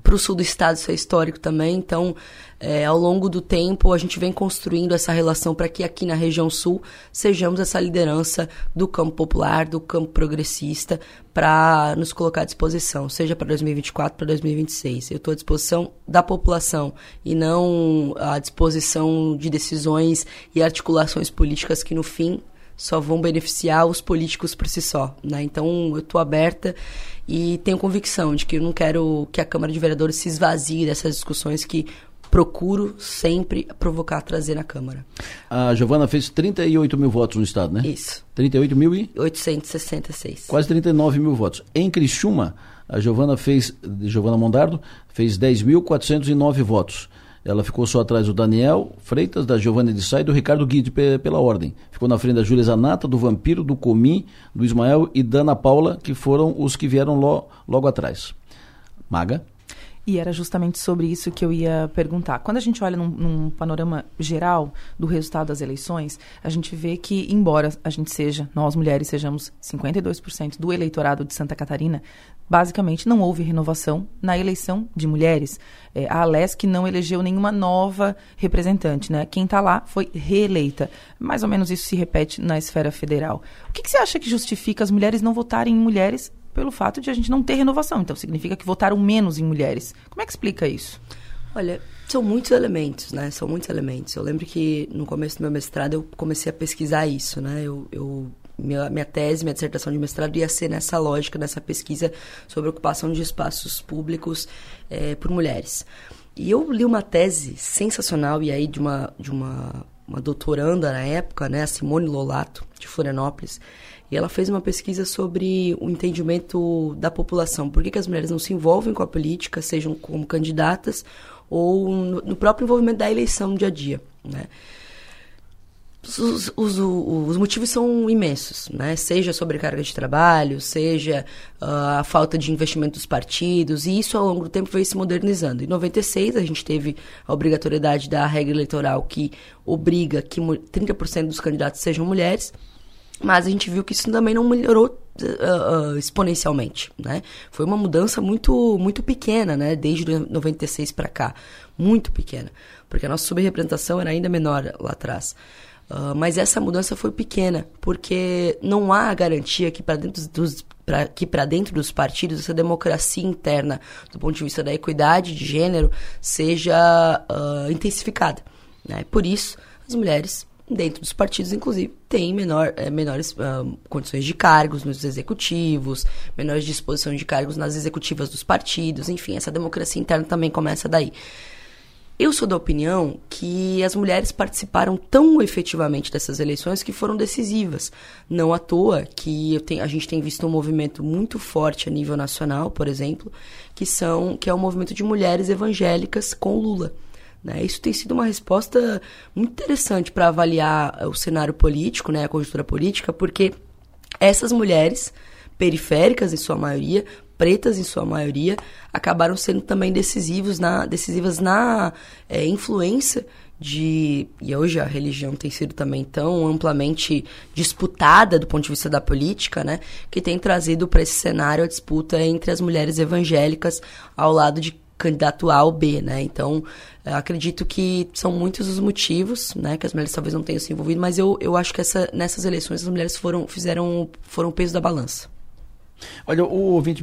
Para o sul do estado isso é histórico também, então é, ao longo do tempo a gente vem construindo essa relação para que aqui na região sul sejamos essa liderança do campo popular, do campo progressista, para nos colocar à disposição, seja para 2024, para 2026. Eu estou à disposição da população e não à disposição de decisões e articulações políticas que no fim só vão beneficiar os políticos por si só, né? Então eu estou aberta e tenho convicção de que eu não quero que a Câmara de Vereadores se esvazie dessas discussões que procuro sempre provocar, trazer na Câmara. A Giovana fez 38 mil votos no estado, né? Isso. 38 mil e? 866. Quase 39 mil votos. Em Criciúma, a Giovana fez, Giovana Mondardo, fez 10.409 votos. Ela ficou só atrás do Daniel Freitas, da Giovanna de Sá e do Ricardo Guide pela ordem. Ficou na frente da Júlia Zanata, do Vampiro, do Comim, do Ismael e da Ana Paula, que foram os que vieram lo, logo atrás. Maga? E era justamente sobre isso que eu ia perguntar. Quando a gente olha num, num, panorama geral do resultado das eleições, a gente vê que, embora a gente seja, nós mulheres sejamos 52% do eleitorado de Santa Catarina, basicamente não houve renovação na eleição de mulheres. É, a Alesc não elegeu nenhuma nova representante, né? Quem está lá foi reeleita. Mais ou menos isso se repete na esfera federal. O que, que você acha que justifica as mulheres não votarem em mulheres pelo fato de a gente não ter renovação. Então, significa que votaram menos em mulheres. Como é que explica isso? Olha, são muitos elementos, né? São muitos elementos. Eu lembro que no começo do meu mestrado eu comecei a pesquisar isso, né? Eu, eu minha, minha tese, minha dissertação de mestrado ia ser nessa lógica, nessa pesquisa sobre ocupação de espaços públicos é, por mulheres. E eu li uma tese sensacional, e aí de uma, de uma, uma doutoranda na época, né, a Simone Lolato, de Florianópolis, e ela fez uma pesquisa sobre o entendimento da população. Por que, que as mulheres não se envolvem com a política, sejam como candidatas ou no, no próprio envolvimento da eleição no dia a dia, né? Os, os, os, os, motivos são imensos, né? Seja sobrecarga de trabalho, seja uh, a falta de investimento dos partidos, e isso ao longo do tempo veio se modernizando. Em 96, a gente teve a obrigatoriedade da regra eleitoral que obriga que 30% dos candidatos sejam mulheres, mas a gente viu que isso também não melhorou uh, uh, exponencialmente, né? Foi uma mudança muito muito pequena, né? Desde 96 para cá, muito pequena, porque a nossa subrepresentação era ainda menor lá atrás. Uh, mas essa mudança foi pequena, porque não há garantia que para dentro dos pra, que para dentro dos partidos essa democracia interna, do ponto de vista da equidade de gênero, seja intensificada. Né? Por isso, as mulheres dentro dos partidos, inclusive, tem menor, é, menores uh, condições de cargos nos executivos, menores disposições de cargos nas executivas dos partidos, enfim, essa democracia interna também começa daí. Eu sou da opinião que as mulheres participaram tão efetivamente dessas eleições que foram decisivas. Não à toa que tenho, a gente tem visto um movimento muito forte a nível nacional, por exemplo, que, são, que é o movimento de mulheres evangélicas com Lula. Né? Isso tem sido uma resposta muito interessante para avaliar o cenário político, né, a conjuntura política, porque essas mulheres periféricas em sua maioria, pretas em sua maioria, acabaram sendo também decisivos na, decisivas na é, influência de. E hoje a religião tem sido também tão amplamente disputada do ponto de vista da política, né? Que tem trazido para esse cenário a disputa entre as mulheres evangélicas ao lado de candidato A ou B, né? Então, acredito que são muitos os motivos, né? Que as mulheres talvez não tenham se envolvido, mas eu, eu acho que essa, nessas eleições as mulheres foram, fizeram, foram o peso da balança. Olha, o ouvinte,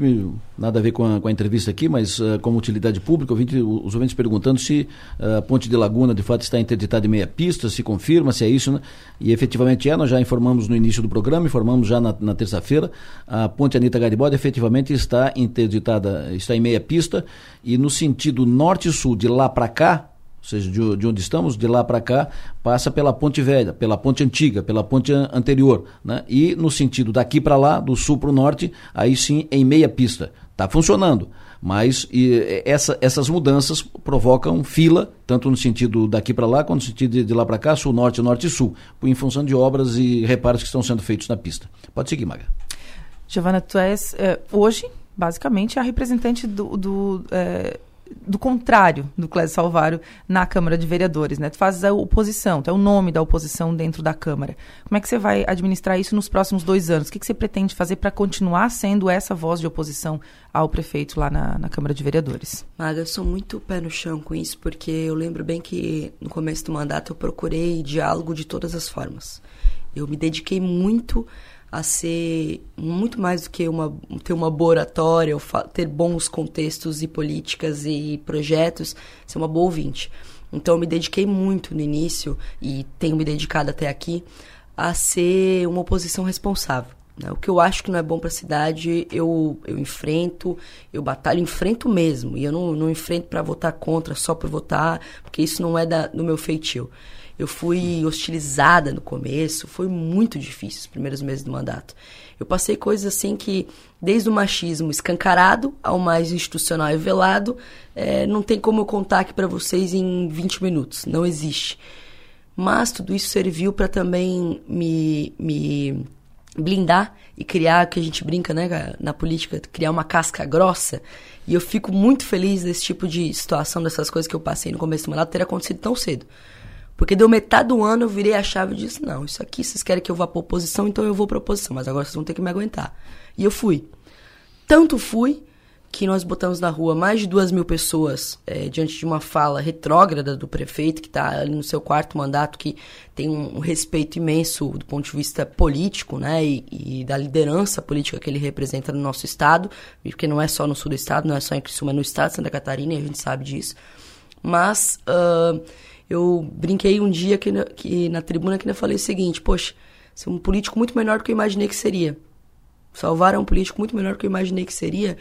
nada a ver com a, com a entrevista aqui, mas uh, como utilidade pública, ouvinte, os ouvintes perguntando se uh, a Ponte de Laguna de fato está interditada em meia pista, se confirma, se é isso, né? E efetivamente é, nós já informamos no início do programa, informamos já na, na terça-feira, a Ponte Anitta Garibaldi efetivamente está interditada, está em meia pista, e no sentido norte-sul, de lá para cá, ou seja, de, de onde estamos, de lá para cá, passa pela Ponte Velha, pela Ponte Antiga, pela Ponte anterior. Né? E no sentido daqui para lá, do sul para o norte, aí sim em meia pista. Está funcionando. Mas e, essa, essas mudanças provocam fila, tanto no sentido daqui para lá, quanto no sentido de, de lá para cá, sul, norte, norte e sul, em função de obras e reparos que estão sendo feitos na pista. Pode seguir, Maga. Giovana, tu és, é, hoje, basicamente, a representante do, do é do contrário do Clésio Salvário na Câmara de Vereadores, né? Tu fazes a oposição, tu é o nome da oposição dentro da Câmara. Como é que você vai administrar isso nos próximos dois anos? O que, que você pretende fazer para continuar sendo essa voz de oposição ao prefeito lá na, na Câmara de Vereadores? Maga, eu sou muito pé no chão com isso, porque eu lembro bem que no começo do mandato eu procurei diálogo de todas as formas. Eu me dediquei muito a ser muito mais do que uma, ter uma boa oratória, ter bons contextos e políticas e projetos, ser uma boa ouvinte. Então eu me dediquei muito no início, e tenho me dedicado até aqui, a ser uma oposição responsável. Né? O que eu acho que não é bom para a cidade, eu, eu enfrento, eu batalho, enfrento mesmo. E eu não, não enfrento para votar contra, só por votar, porque isso não é da, do meu feitio. Eu fui hostilizada no começo, foi muito difícil os primeiros meses do mandato. Eu passei coisas assim que, desde o machismo escancarado ao mais institucional e velado, é, não tem como eu contar aqui para vocês em 20 minutos, não existe. Mas tudo isso serviu para também me, me blindar e criar, que a gente brinca né, na política, criar uma casca grossa. E eu fico muito feliz desse tipo de situação, dessas coisas que eu passei no começo do mandato, ter acontecido tão cedo. Porque deu metade do ano eu virei a chave e disse: não, isso aqui vocês querem que eu vá para oposição, então eu vou para oposição, mas agora vocês vão ter que me aguentar. E eu fui. Tanto fui que nós botamos na rua mais de duas mil pessoas é, diante de uma fala retrógrada do prefeito, que está ali no seu quarto mandato, que tem um, um, respeito imenso do ponto de vista político, né, e, e, da liderança política que ele representa no nosso estado, porque não é só no sul do estado, não é só em Criciúma, é no estado de Santa Catarina, e a gente sabe disso. Mas uh, eu brinquei um dia que, que na tribuna que eu falei o seguinte, poxa, é um político muito melhor do que eu imaginei que seria. Salvar é um político muito melhor do que eu imaginei que seria.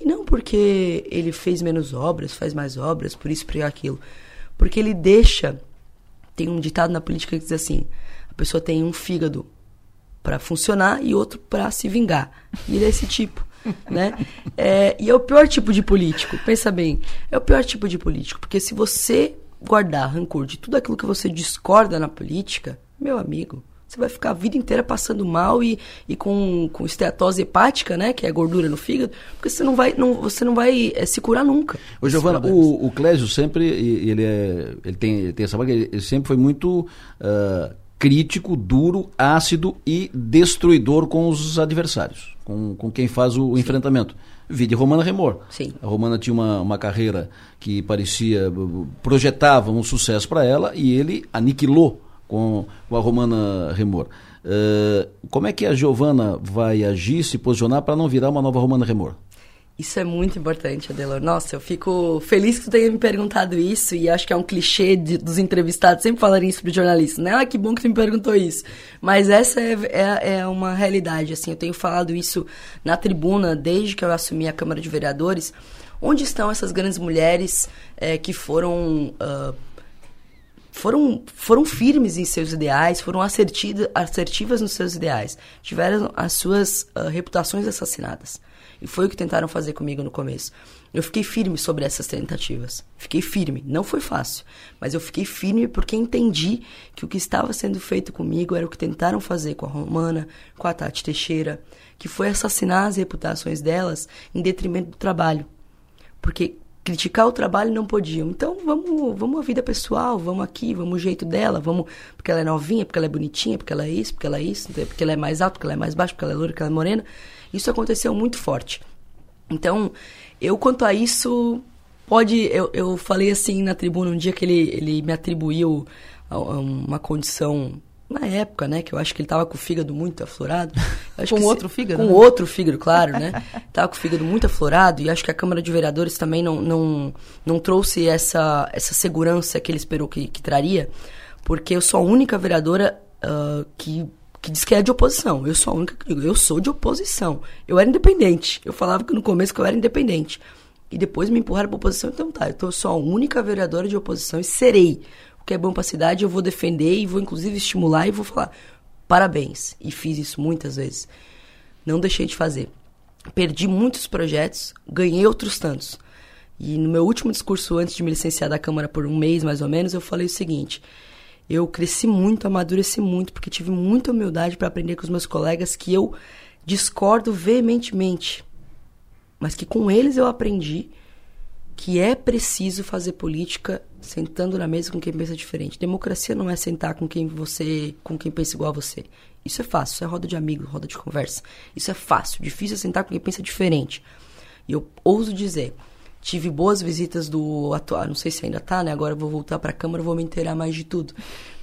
E não porque ele fez menos obras, faz mais obras, por isso, por aquilo. Porque ele deixa. Tem um ditado na política que diz assim: a pessoa tem um fígado para funcionar e outro para se vingar. E ele é esse tipo. [laughs] né? É, e é o pior tipo de político. Pensa bem, é o pior tipo de político, porque se você guardar rancor de tudo aquilo que você discorda na política, meu amigo, você vai ficar a vida inteira passando mal e, e com, com esteatose hepática, né? Que é gordura no fígado, porque você não vai, não, você não vai é, se curar nunca. Ô, Giovana, o, o Clésio sempre, ele, é, ele, tem, ele tem essa vaga, ele sempre foi muito uh, crítico, duro, ácido e destruidor com os adversários, com, com quem faz o, o enfrentamento. Vide Romana Remor. Sim. A Romana tinha uma, uma carreira que parecia, projetava um sucesso para ela e ele aniquilou com, com a Romana Remor. Uh, como é que a Giovana vai agir, se posicionar para não virar uma nova Romana Remor? Isso é muito importante, Adelor. Nossa, eu fico feliz que tu tenha me perguntado isso e acho que é um clichê de, dos entrevistados sempre falarem isso para jornalistas, né? Ah, que bom que tu me perguntou isso. Mas essa é, é, é, uma realidade, assim. Eu tenho falado isso na tribuna desde que eu assumi a Câmara de Vereadores. Onde estão essas grandes mulheres é, que foram uh, foram, foram firmes em seus ideais, foram assertivas nos seus ideais, tiveram as suas uh, reputações assassinadas. E foi o que tentaram fazer comigo no começo. Eu fiquei firme sobre essas tentativas. Fiquei firme. Não foi fácil, mas eu fiquei firme porque entendi que o que estava sendo feito comigo era o que tentaram fazer com a Romana, com a Tati Teixeira, que foi assassinar as reputações delas em detrimento do trabalho. Porque criticar o trabalho não podiam. Então vamos, vamos a vida pessoal, vamos aqui, vamos o jeito dela, vamos porque ela é novinha, porque ela é bonitinha, porque ela é isso, porque ela é isso, porque ela é mais alta, porque ela é mais baixa, porque ela é loura, porque ela é morena. Isso aconteceu muito forte. Então, eu quanto a isso pode, eu, eu falei assim na tribuna um dia que ele, ele me atribuiu uma condição na época, né, que eu acho que ele tava com o fígado muito aflorado. [laughs] com outro se, fígado? Com né? outro fígado, claro, né? [laughs] tava com o fígado muito aflorado e acho que a Câmara de Vereadores também não, não, não trouxe essa, essa segurança que ele esperou que, que traria, porque eu sou a única vereadora uh, que, que diz que é de oposição. Eu sou a única que digo, eu sou de oposição. Eu era independente. Eu falava que no começo que eu era independente. E depois me empurraram para oposição, então tá, eu sou a única vereadora de oposição e serei o que é bom para a cidade, eu vou defender e vou inclusive estimular e vou falar parabéns. E fiz isso muitas vezes. Não deixei de fazer. Perdi muitos projetos, ganhei outros tantos. E no meu último discurso antes de me licenciar da Câmara por um mês mais ou menos, eu falei o seguinte: eu cresci muito, amadureci muito, porque tive muita humildade para aprender com os meus colegas que eu discordo veementemente, mas que com eles eu aprendi que é preciso fazer política sentando na mesa com quem pensa diferente. Democracia não é sentar com quem você, com quem pensa igual a você. Isso é fácil, isso é roda de amigos, roda de conversa. Isso é fácil, difícil é sentar com quem pensa diferente. E eu ouso dizer, tive boas visitas do atual, não sei se ainda tá, né? Agora eu vou voltar para a Câmara, vou me inteirar mais de tudo.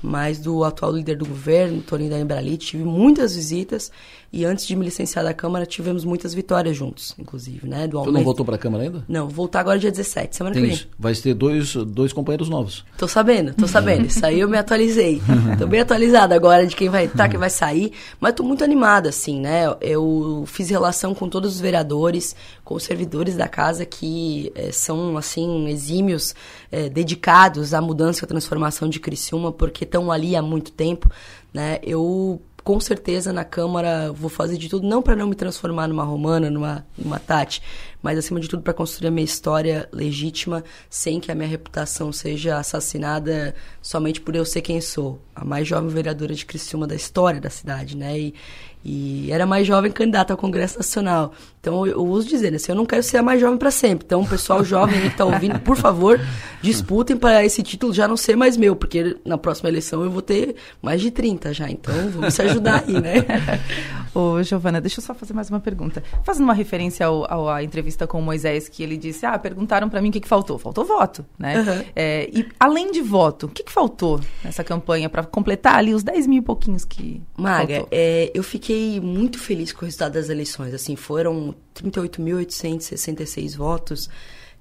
Mas do atual líder do governo, Toninho da Embrali, tive muitas visitas e antes de me licenciar da Câmara, tivemos muitas vitórias juntos, inclusive, né? Do tu não voltou para a Câmara ainda? Não, vou voltar agora dia 17, semana Tem, que vem. Vai ter dois, dois companheiros novos. Tô sabendo, tô sabendo. Isso aí eu me atualizei. [laughs] tô bem atualizada agora de quem vai entrar, quem vai sair. Mas tô muito animada, assim, né? Eu fiz relação com todos os vereadores, com os servidores da casa que é, são, assim, exímios, é, dedicados à mudança e à transformação de Criciúma, porque estão ali há muito tempo, né? Eu com certeza na Câmara vou fazer de tudo, não para não me transformar numa romana, numa, numa Tati, mas acima de tudo para construir a minha história legítima, sem que a minha reputação seja assassinada somente por eu ser quem sou. A mais jovem vereadora de Criciúma da história da cidade, né? E, e era mais jovem candidata ao Congresso Nacional. Então eu, uso dizer, né, assim, eu não quero ser a mais jovem para sempre. Então, o pessoal jovem que está ouvindo, por favor, [laughs] disputem para esse título já não ser mais meu, porque na próxima eleição eu vou ter mais de 30 já. Então, vamos se ajudar aí, né? [laughs] Ô, Giovana, deixa eu só fazer mais uma pergunta. Fazendo uma referência ao, ao, à entrevista com o Moisés, que ele disse: Ah, perguntaram para mim o que, que faltou. Faltou voto, né? Uhum. É, e além de voto, o que, que faltou nessa campanha para completar ali os 10 mil e pouquinhos que. Maga, é, eu fiquei fiquei muito feliz com o resultado das eleições. Assim, foram 38.866 votos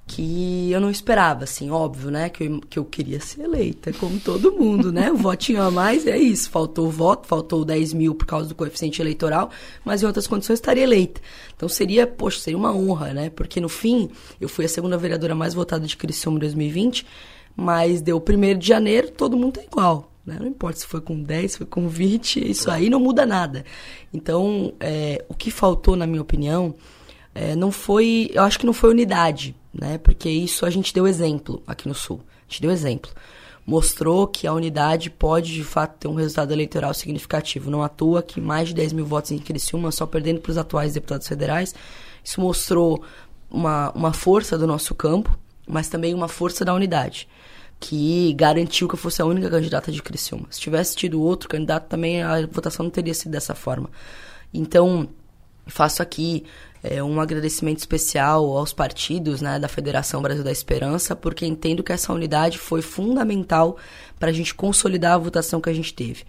que eu não esperava, assim, óbvio, né? Que eu, que eu queria ser eleita, como todo mundo, né? O votinho a mais é isso. Faltou voto, faltou 10 mil por causa do coeficiente eleitoral, mas em outras condições estaria eleita. Então seria, poxa, seria uma honra, né? Porque no fim, eu fui a segunda vereadora mais votada de Criciúma em 2020, mas deu o primeiro de janeiro, todo mundo é igual. Né? Não importa se foi com 10, se foi com 20, isso aí não muda nada. Então, é, o que faltou, na minha opinião, é, não foi. Eu acho que não foi unidade, né? Porque isso a gente deu exemplo aqui no Sul. A gente deu exemplo. Mostrou que a unidade pode, de fato, ter um resultado eleitoral significativo. Não à toa que mais de 10 mil votos em Criciúma, só perdendo para os atuais deputados federais. Isso mostrou uma, uma força do nosso campo, mas também uma força da unidade que garantiu que eu fosse a única candidata de Criciúma. Se tivesse tido outro candidato, também a votação não teria sido dessa forma. Então, faço aqui é, um agradecimento especial aos partidos né, da Federação Brasil da Esperança, porque entendo que essa unidade foi fundamental para a gente consolidar a votação que a gente teve.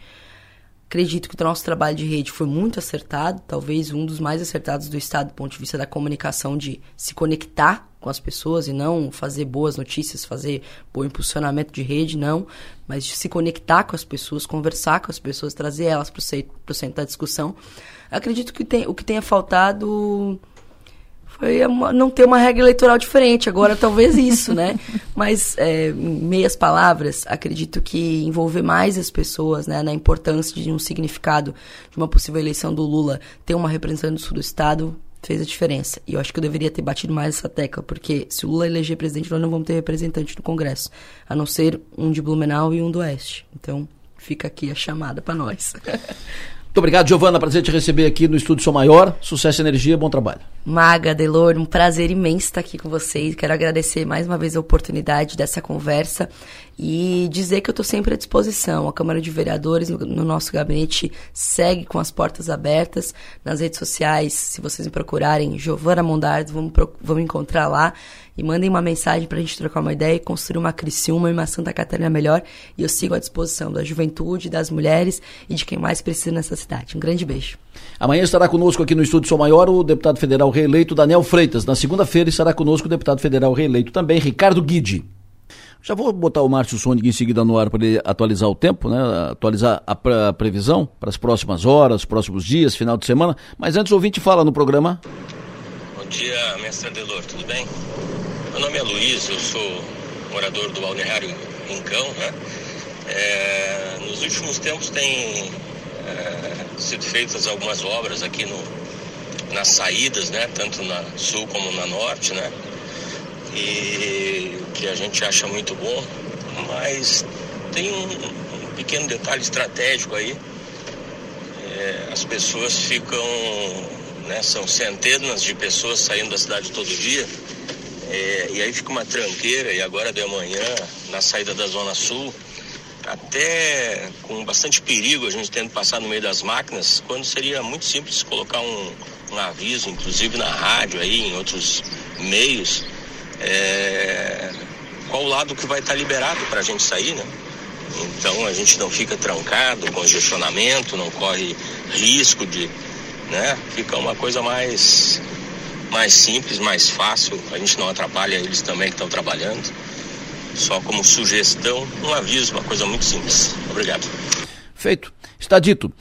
Acredito que o nosso trabalho de rede foi muito acertado, talvez um dos mais acertados do Estado do ponto de vista da comunicação, de se conectar com as pessoas e não fazer boas notícias, fazer bom impulsionamento de rede, não, mas se conectar com as pessoas, conversar com as pessoas, trazer elas para o centro da discussão. Acredito que tem, o que tenha faltado foi uma, não ter uma regra eleitoral diferente. Agora, talvez isso, né? [laughs] Mas, é, meias palavras, acredito que envolver mais as pessoas né, na importância de um significado de uma possível eleição do Lula ter uma representante do sul do Estado fez a diferença. E eu acho que eu deveria ter batido mais essa tecla, porque se o Lula eleger presidente, nós não vamos ter representante no Congresso, a não ser um de Blumenau e um do Oeste. Então, fica aqui a chamada para nós. [laughs] Muito obrigado, Giovana. Prazer te receber aqui no Estúdio Sou Maior. Sucesso energia, bom trabalho. Maga, Delor, um prazer imenso estar aqui com vocês. Quero agradecer mais uma vez a oportunidade dessa conversa e dizer que eu estou sempre à disposição. A Câmara de Vereadores, no, no, nosso gabinete, segue com as portas abertas. Nas redes sociais, se vocês me procurarem, Giovana Mondardo, vamos, vamos encontrar lá e mandem uma mensagem para a gente trocar uma ideia e construir uma Criciúma e uma Santa Catarina melhor. E eu sigo à disposição da juventude, das mulheres e de quem mais precisa nessa cidade. Um grande beijo. Amanhã estará conosco aqui no Estúdio Sou Maior o deputado federal reeleito Daniel Freitas. Na segunda-feira estará conosco o deputado federal reeleito também, Ricardo Guide. Já vou botar o Márcio Sonic em seguida no ar para ele atualizar o tempo, né? atualizar a, a previsão para as próximas horas, próximos dias, final de semana. Mas antes o ouvinte fala no programa. Bom dia, mestre Adelor, tudo bem? Meu nome é Luiz, eu sou morador do Balneário Rincão, né? É, nos últimos tempos tem é, sido feitas algumas obras aqui no, nas saídas, né? Tanto na sul como na norte, né? E que a gente acha muito bom, mas tem um, um pequeno detalhe estratégico aí. É, as pessoas ficam, né? São centenas de pessoas saindo da cidade todo dia é, e aí fica uma tranqueira, e agora de manhã, na saída da Zona Sul, até com bastante perigo a gente tendo passar no meio das máquinas, quando seria muito simples colocar um, um aviso, inclusive na rádio aí, em outros meios, é, qual o lado que vai estar liberado para a gente sair, né? Então a gente não fica trancado, congestionamento, não corre risco de, né? Fica uma coisa mais mais simples, mais fácil. A gente não atrapalha eles também que estão trabalhando. Só como sugestão, um aviso, uma coisa muito simples. Obrigado. Feito. Está dito.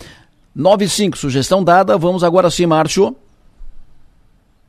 95, sugestão dada. Vamos agora sim, Márcio.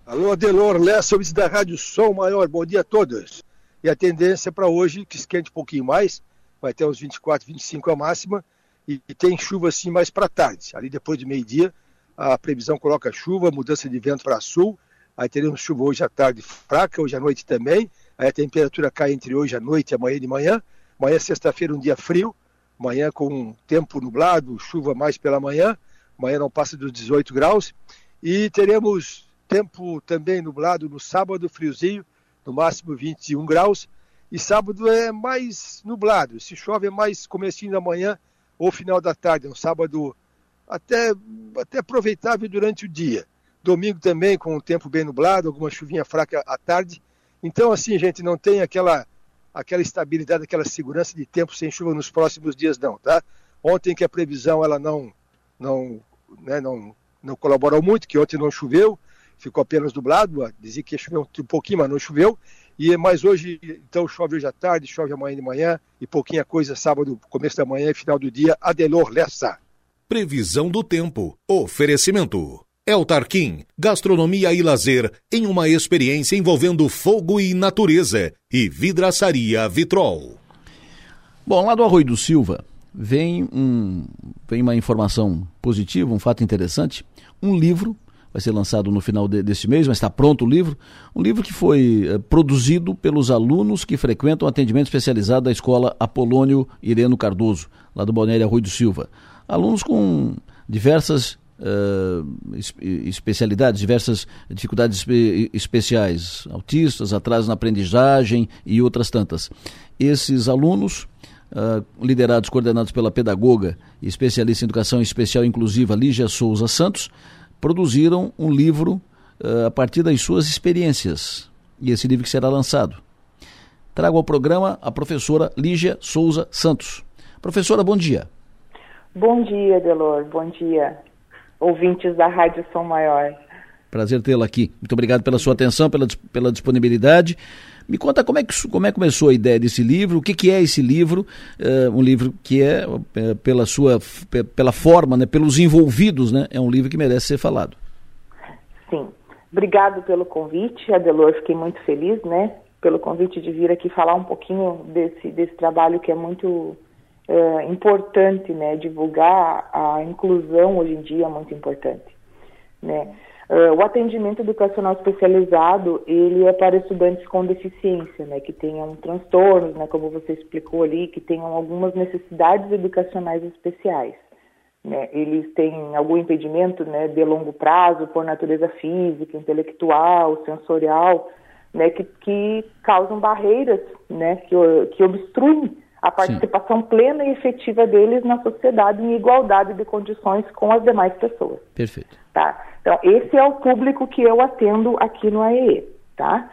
Alô, Adelor Lessa, da Rádio Som Maior. Bom dia a todos. E a tendência para hoje que esquente um pouquinho mais, vai ter uns 24, 25 a máxima, e, e tem chuva assim mais para tarde. Ali depois de meio-dia, a previsão coloca chuva, mudança de vento para sul, Aí teremos chuva hoje à tarde fraca, hoje à noite também. Aí a temperatura cai entre hoje à noite e amanhã de manhã. Amanhã, sexta-feira, um dia frio. Amanhã com tempo nublado, chuva mais pela manhã. Amanhã não passa dos 18 graus. E teremos tempo também nublado no sábado, friozinho, no máximo 21 graus. E sábado é mais nublado. Se chove é mais comecinho da manhã ou final da tarde. É um sábado até, até aproveitável durante o dia. Domingo também com o tempo bem nublado, alguma chuvinha fraca à tarde. Então, assim, gente, não tem aquela, aquela estabilidade, aquela segurança de tempo sem chuva nos próximos dias, não, tá? Ontem que a previsão ela não, não, né, não, não colaborou muito, que ontem não choveu, ficou apenas nublado, dizia que ia chover um pouquinho, mas não choveu. E mais hoje, então chove hoje à tarde, chove amanhã de manhã e pouquinha coisa sábado, começo da manhã e final do dia. Adelor Lessa. Previsão do tempo. Oferecimento. Eltarquim, gastronomia e lazer em uma experiência envolvendo fogo e natureza. E vidraçaria Vitrol. Bom, lá do Arroio do Silva vem, um, vem uma informação positiva, um fato interessante. Um livro vai ser lançado no final de, desse mês, mas está pronto o livro. Um livro que foi eh, produzido pelos alunos que frequentam atendimento especializado da escola Apolônio Ireno Cardoso, lá do Balneário Arroio do Silva. Alunos com diversas Uh, especialidades, diversas dificuldades espe especiais, autistas, atrasos na aprendizagem e outras tantas. Esses alunos, uh, liderados, coordenados pela pedagoga e especialista em educação especial inclusiva Lígia Souza Santos, produziram um livro uh, a partir das suas experiências. E esse livro que será lançado. Trago ao programa a professora Lígia Souza Santos. Professora, bom dia. Bom dia, Delor. Bom dia ouvintes da Rádio Som Maior. Prazer tê-la aqui. Muito obrigado pela sua atenção, pela, pela disponibilidade. Me conta como é, que, como é que começou a ideia desse livro, o que, que é esse livro, uh, um livro que é, é, pela sua, pela forma, né, pelos envolvidos, né, é um livro que merece ser falado. Sim. Obrigado pelo convite, Adelor, fiquei muito feliz, né, pelo convite de vir aqui falar um pouquinho desse, desse trabalho que é muito é, importante, né, divulgar a inclusão hoje em dia é muito importante, né. Uh, o atendimento educacional especializado, ele é para estudantes com deficiência, né, que tenham transtornos, né, como você explicou ali, que tenham algumas necessidades educacionais especiais. Né, eles têm algum impedimento né, de longo prazo por natureza física, intelectual, sensorial, né, que, que causam barreiras, né, que, que obstruem a participação Sim. plena e efetiva deles na sociedade em igualdade de condições com as demais pessoas. Perfeito. Tá? Então, esse é o público que eu atendo aqui no AEE, tá?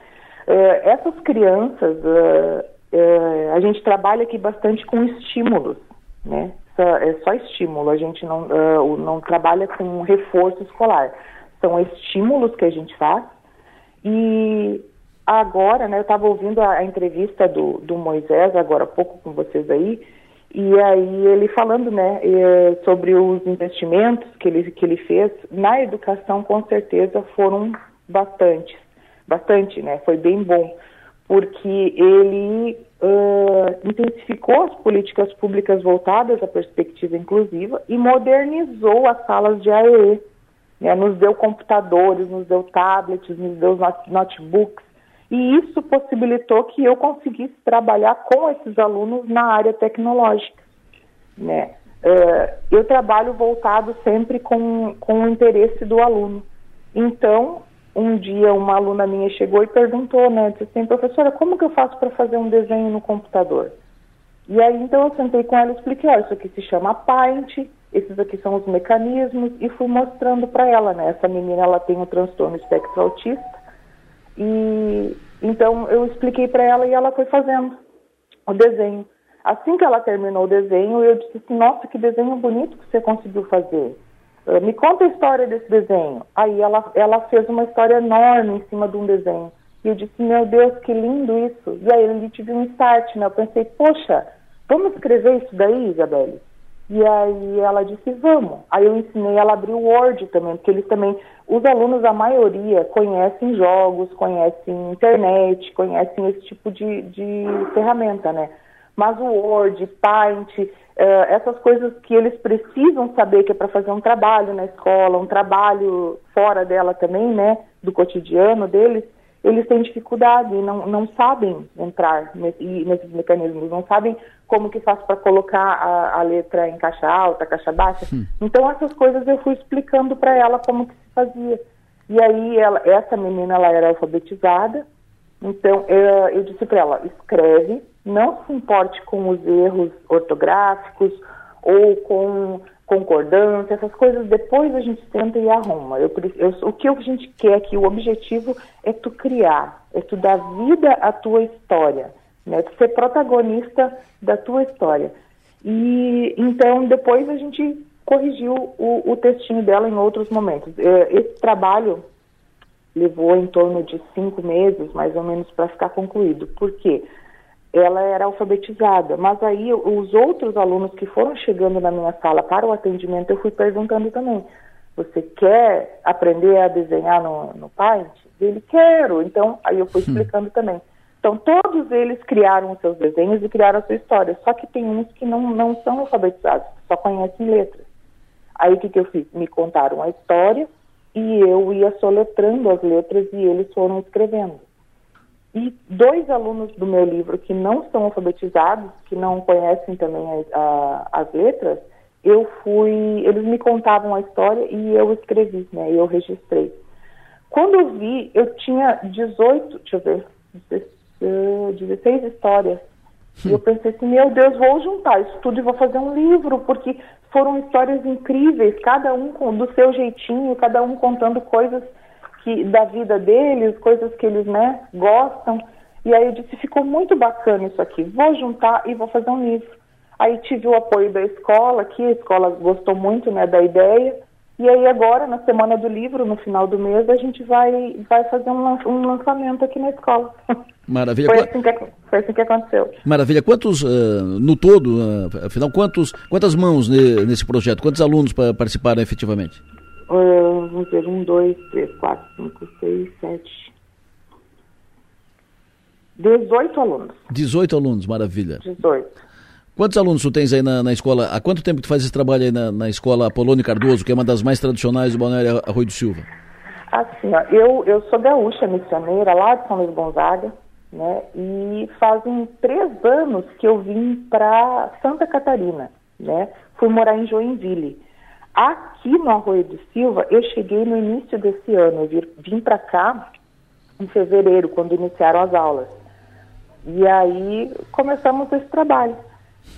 Uh, essas crianças, uh, uh, a gente trabalha aqui bastante com estímulos, né? é só estímulo, a gente não, não trabalha com reforço escolar. São estímulos que a gente faz e agora, né, eu estava ouvindo a, a, entrevista do, do Moisés agora há pouco com vocês aí, e aí ele falando, né, sobre os investimentos que ele, que ele fez na educação, com certeza foram bastantes, bastante, né, foi bem bom, porque ele uh, intensificou as políticas públicas voltadas à perspectiva inclusiva e modernizou as salas de AEE, né, nos deu computadores, nos deu tablets, nos deu notebooks, e isso possibilitou que eu conseguisse trabalhar com esses alunos na área tecnológica. Né? Uh, eu trabalho voltado sempre com, com o interesse do aluno. Então, um dia uma aluna minha chegou e perguntou, né, disse assim, professora, como que eu faço para fazer um desenho no computador? E aí, então, eu sentei com ela e expliquei, ó, isso aqui se chama Paint, esses aqui são os mecanismos, e fui mostrando para ela, né, essa menina, ela tem um transtorno espectro autista, e então eu expliquei para ela e ela foi fazendo o desenho. Assim que ela terminou o desenho, eu disse assim: Nossa, que desenho bonito que você conseguiu fazer. Uh, me conta a história desse desenho. Aí ela, ela fez uma história enorme em cima de um desenho. E eu disse: Meu Deus, que lindo isso. E aí ele tive um start, né? Eu pensei: Poxa, vamos escrever isso daí, Isabelle? E aí ela disse, vamos. Aí eu ensinei ela a abrir o Word também, porque eles também, os alunos, a maioria, conhecem jogos, conhecem internet, conhecem esse tipo de, de ferramenta, né? Mas o Word, Paint, uh, essas coisas que eles precisam saber que é para fazer um trabalho na escola, um trabalho fora dela também, né? Do cotidiano deles, eles têm dificuldade e não, não sabem entrar nesse, nesses mecanismos, não sabem como que faz para colocar a, a, letra em caixa alta, caixa baixa. Hum. Então essas coisas eu fui explicando para ela como que se fazia. E aí ela, essa menina ela era alfabetizada, então eu, eu disse para ela, escreve, não se importe com os erros ortográficos ou com concordância, essas coisas depois a gente tenta e arruma. Eu, eu, o que a gente quer aqui, o objetivo é tu criar, é tu dar vida à tua história, né? Tu ser protagonista da tua história. E então depois a gente corrigiu o, o textinho dela em outros momentos. É, esse trabalho levou em torno de cinco meses, mais ou menos, para ficar concluído. Por quê? Ela era alfabetizada, mas aí os outros alunos que foram chegando na minha sala para o atendimento, eu fui perguntando também, você quer aprender a desenhar no, no Paint? Ele, quero. Então, aí eu fui hum. explicando também. Então, todos eles criaram os seus desenhos e criaram a sua história, só que tem uns que não, não são alfabetizados, só conhecem letras. Aí o que, que eu fiz? Me contaram a história e eu ia soletrando as letras e eles foram escrevendo. E dois alunos do meu livro que não são alfabetizados, que não conhecem também a, a, as letras, eu fui, eles me contavam a história e eu escrevi, né? Eu registrei. Quando eu vi, eu tinha 18, deixa eu ver, 16 histórias. E eu pensei assim, meu Deus, vou juntar isso tudo e vou fazer um livro, porque foram histórias incríveis, cada um com, do seu jeitinho, cada um contando coisas que, da vida deles, coisas que eles né, gostam. E aí eu disse, ficou muito bacana isso aqui, vou juntar e vou fazer um livro. Aí tive o apoio da escola, que a escola gostou muito né, da ideia. E aí agora, na semana do livro, no final do mês, a gente vai, vai fazer um, um lançamento aqui na escola. [laughs] Maravilha. Foi assim que, foi assim que aconteceu. Maravilha. Quantos, uh, no todo, uh, afinal, quantos, quantas mãos nesse projeto? Quantos alunos participaram efetivamente? Uh, vamos ver, um, dois, três, quatro, cinco, seis, sete. 18 alunos. 18 alunos, maravilha. 18. Quantos alunos tu tens aí na, na escola? Há quanto tempo tu faz esse trabalho aí na, na escola Apolônio Cardoso, que é uma das mais tradicionais do Balneário Arroio do Silva? Assim, ó, eu, eu sou gaúcha missioneira lá de São Luís Gonzaga, né? E fazem três anos que eu vim para Santa Catarina, né? Fui morar em Joinville. Aqui no Arroio do Silva, eu cheguei no início desse ano, eu vim, para cá em fevereiro, quando iniciaram as aulas. E aí começamos esse trabalho.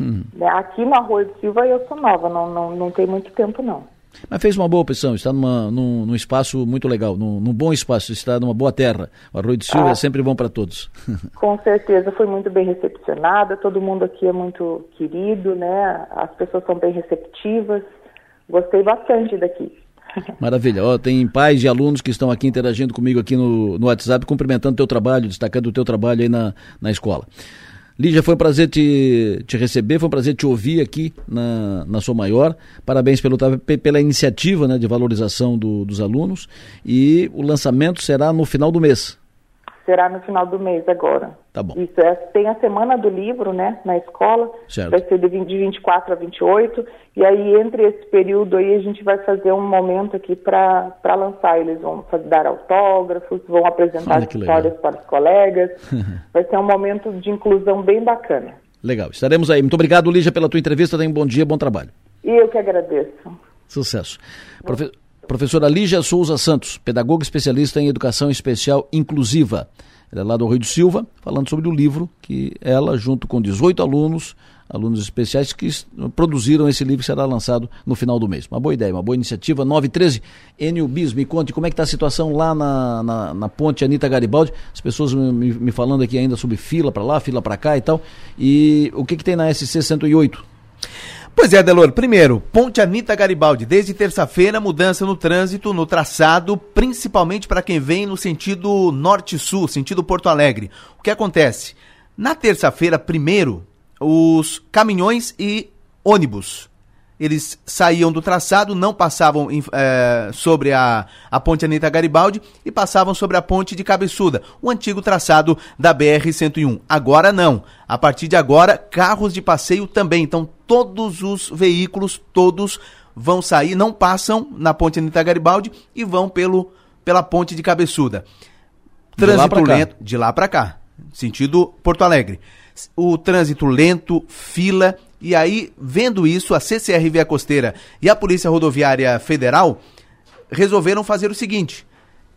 Hum. Né, aqui no Arroio do Silva eu sou nova, não, não, não tem muito tempo não. Mas fez uma boa opção, está numa, num, num espaço muito legal, num, num, bom espaço, está numa boa terra. O Arroio do Silva ah, é sempre bom para todos. [laughs] Com certeza, foi muito bem recepcionada, todo mundo aqui é muito querido, né? As pessoas são bem receptivas. Gostei bastante daqui. Maravilha. Ó, tem pais e alunos que estão aqui interagindo comigo aqui no, no WhatsApp, cumprimentando o teu trabalho, destacando o teu trabalho aí na, na escola. Lígia, foi um prazer te, te receber, foi um prazer te ouvir aqui na, na sua maior. Parabéns pelo, pela iniciativa né, de valorização do, dos alunos. E o lançamento será no final do mês será no final do mês agora. Tá bom. Isso é, tem a semana do livro, né, na escola. Certo. Vai ser de, 20, de 24 a 28. E aí, entre esse período aí, a gente vai fazer um momento aqui para lançar. Eles vão fazer, dar autógrafos, vão apresentar as histórias para os colegas. [laughs] vai ser um momento de inclusão bem bacana. Legal. Estaremos aí. Muito obrigado, Lígia, pela tua entrevista. Tenha um bom dia, bom trabalho. E eu que agradeço. Sucesso. Profe Professora Lígia Souza Santos, pedagoga especialista em educação especial inclusiva. Ela é lá do Rio do Silva, falando sobre o livro que ela, junto com 18 alunos, alunos especiais, que produziram esse livro que será lançado no final do mês. Uma boa ideia, uma boa iniciativa. 913, Enio Bis, me conte como é que está a situação lá na, na, na ponte Anitta Garibaldi. As pessoas me, me falando aqui ainda sobre fila para lá, fila para cá e tal. E o que, que tem na SC 108? Pois é, Delor. Primeiro, Ponte Anitta Garibaldi. Desde terça-feira, mudança no trânsito, no traçado, principalmente para quem vem no sentido norte-sul, sentido Porto Alegre. O que acontece? Na terça-feira, primeiro, os caminhões e ônibus eles saíam do traçado, não passavam é, sobre a, a ponte Anitta Garibaldi e passavam sobre a ponte de Cabeçuda, o antigo traçado da BR-101. Agora não. A partir de agora, carros de passeio também. Então, todos os veículos, todos vão sair, não passam na ponte Anitta Garibaldi e vão pelo, pela ponte de Cabeçuda. Trânsito de lento, de lá para cá, sentido Porto Alegre. O trânsito lento, fila e aí, vendo isso, a CCR Via Costeira e a Polícia Rodoviária Federal resolveram fazer o seguinte: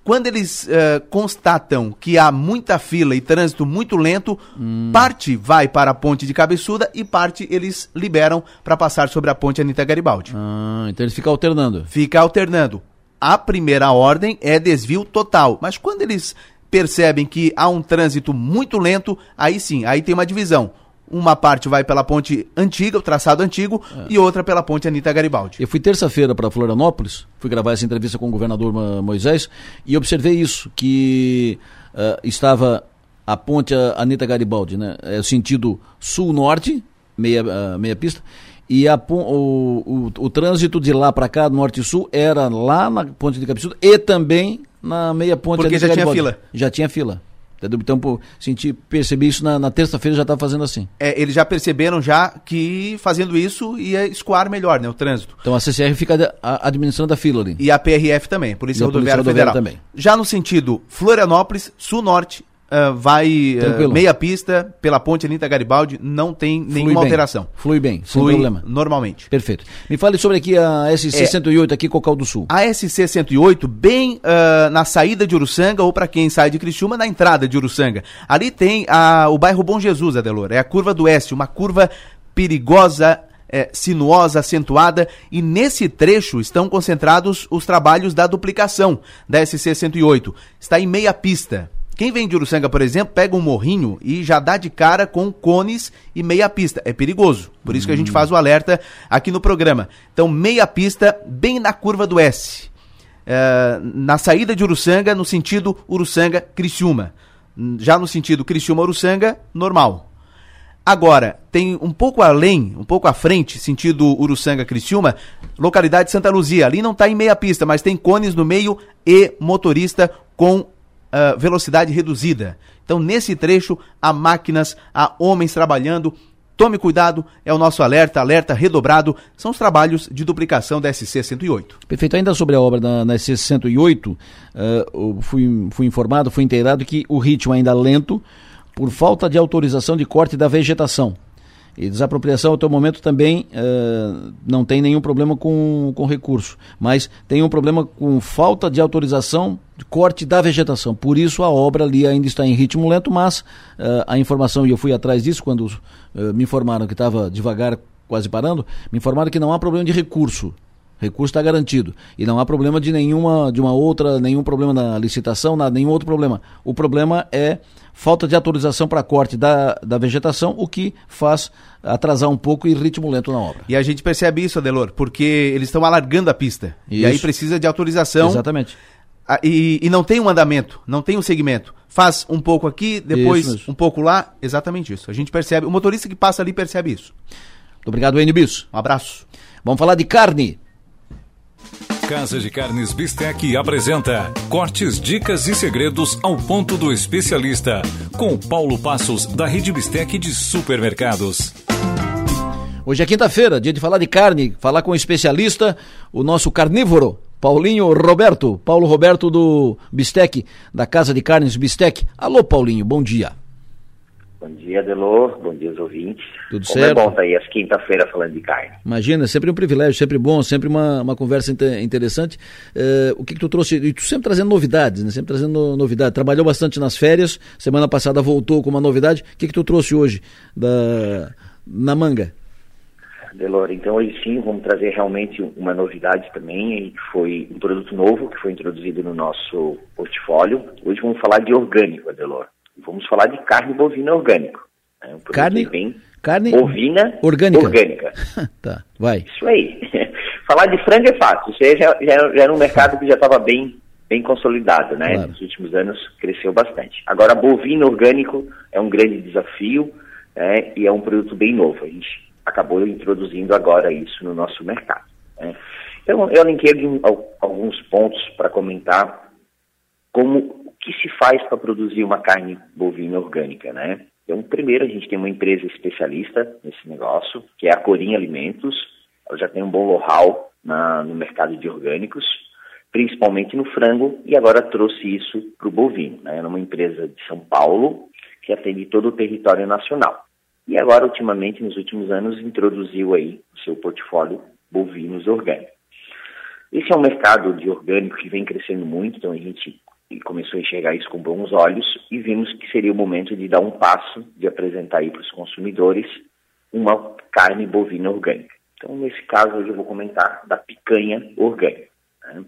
quando eles uh, constatam que há muita fila e trânsito muito lento, hum. parte vai para a ponte de Cabeçuda e parte eles liberam para passar sobre a ponte Anitta Garibaldi. Ah, então eles ficam alternando. Fica alternando. A primeira ordem é desvio total, mas quando eles percebem que há um trânsito muito lento, aí sim, aí tem uma divisão. Uma parte vai pela ponte antiga, o traçado antigo, é. e outra pela ponte Anitta Garibaldi. Eu fui terça-feira para Florianópolis, fui gravar essa entrevista com o governador Moisés, e observei isso, que uh, estava a ponte Anitta Garibaldi, né? É o sentido sul-norte, meia, uh, meia pista, e a, o, o, o, trânsito de lá para cá, norte e sul, era lá na ponte de Capixuda e também na meia ponte Porque Anitta já Garibaldi. tinha fila. Já tinha fila. Então, por senti, percebi isso na, na terça-feira já estava fazendo assim. É, eles já perceberam já que fazendo isso ia escoar melhor, né, o trânsito. Então a CCR fica administrando a fila ali. E a PRF também, Polícia Rodoviária Federal. Também. Já no sentido Florianópolis, sul-norte, Uh, vai uh, meia pista pela ponte Anitta Garibaldi, não tem Flui nenhuma bem. alteração. Flui bem, Flui sem problema. normalmente. Perfeito. Me fale sobre aqui a SC-108 é, aqui Cocal do Sul. A SC-108, bem uh, na saída de Uruçanga, ou para quem sai de Criciúma, na entrada de Uruçanga. Ali tem a, o bairro Bom Jesus, Adelor. É a curva do Oeste, uma curva perigosa, é, sinuosa, acentuada, e nesse trecho estão concentrados os trabalhos da duplicação da SC 108. Está em meia pista. Quem vem de Uruçanga, por exemplo, pega um morrinho e já dá de cara com cones e meia pista. É perigoso. Por isso que a gente hum. faz o alerta aqui no programa. Então, meia pista, bem na curva do S. É, na saída de Uruçanga, no sentido Uruçanga-Criciúma. Já no sentido Criciúma-Uruçanga, normal. Agora, tem um pouco além, um pouco à frente, sentido Uruçanga Criciúma, localidade de Santa Luzia. Ali não está em meia pista, mas tem cones no meio e motorista com uh, velocidade reduzida. Então, nesse trecho, há máquinas, há homens trabalhando. Tome cuidado, é o nosso alerta, alerta redobrado. São os trabalhos de duplicação da SC 108. Perfeito. Ainda sobre a obra da, SC 108, uh, fui, fui informado, fui inteirado que o ritmo ainda lento por falta de autorização de corte da vegetação. E desapropriação até o momento também uh, não tem nenhum problema com, com recurso, mas tem um problema com falta de autorização de corte da vegetação. Por isso a obra ali ainda está em ritmo lento, mas uh, a informação, e eu fui atrás disso quando uh, me informaram que estava devagar, quase parando, me informaram que não há problema de recurso. Recurso está garantido. E não há problema de nenhuma, de uma outra, nenhum problema na licitação, nada, nenhum outro problema. O problema é falta de autorização para corte da, da vegetação, o que faz atrasar um pouco e ritmo lento na obra. E a gente percebe isso, Adelor, porque eles estão alargando a pista. Isso. E aí precisa de autorização. Exatamente. E, e, não tem um andamento, não tem um segmento. Faz um pouco aqui, depois um pouco lá. Exatamente isso. A gente percebe. O motorista que passa ali percebe isso. Muito obrigado, Enio Bisso. Um abraço. Vamos falar de carne. Casa de Carnes Bistec apresenta cortes, dicas e segredos ao ponto do especialista, com Paulo Passos, da Rede Bistec de Supermercados. Hoje é quinta-feira, dia de falar de carne, falar com o especialista, o nosso carnívoro, Paulinho Roberto, Paulo Roberto do Bistec, da Casa de Carnes Bistec. Alô, Paulinho, bom dia. Bom dia, Delor. Bom dia, os ouvintes. Tudo Como certo? é bom estar aí às quinta-feira falando de carne. Imagina, sempre um privilégio, sempre bom, sempre uma, uma conversa inter interessante. Uh, o que, que, tu trouxe? E tu sempre trazendo novidades, né? Sempre trazendo novidade. Trabalhou bastante nas férias, semana passada voltou com uma novidade. O que, que tu trouxe hoje da, na manga? Delor, então hoje sim vamos trazer realmente uma novidade também, que foi um produto novo que foi introduzido no nosso portfólio. Hoje vamos falar de orgânico, Delor vamos falar de carne bovina orgânico. Né? Um carne, bem carne bovina orgânica. orgânica. [laughs] tá, vai. Isso aí. [laughs] falar de frango é fácil. Isso já, já, já era um mercado que já estava bem, bem consolidado, né? Claro. Nos últimos anos cresceu bastante. Agora, bovino orgânico é um grande desafio né? e é um produto bem novo. A gente acabou introduzindo agora isso no nosso mercado. Né? Então, eu linkei alguns pontos para comentar como que se faz para produzir uma carne bovina orgânica, né? Então, primeiro, a gente tem uma empresa especialista nesse negócio, que é a Corim Alimentos. Ela já tem um bom know-how no mercado de orgânicos, principalmente no frango, e agora trouxe isso para o bovino. Né? É uma empresa de São Paulo que atende todo o território nacional. E agora, ultimamente, nos últimos anos, introduziu aí o seu portfólio bovinos orgânicos. Esse é um mercado de orgânico que vem crescendo muito, então a gente e começou a enxergar isso com bons olhos e vimos que seria o momento de dar um passo, de apresentar aí para os consumidores uma carne bovina orgânica. Então, nesse caso, hoje eu vou comentar da picanha orgânica. Né?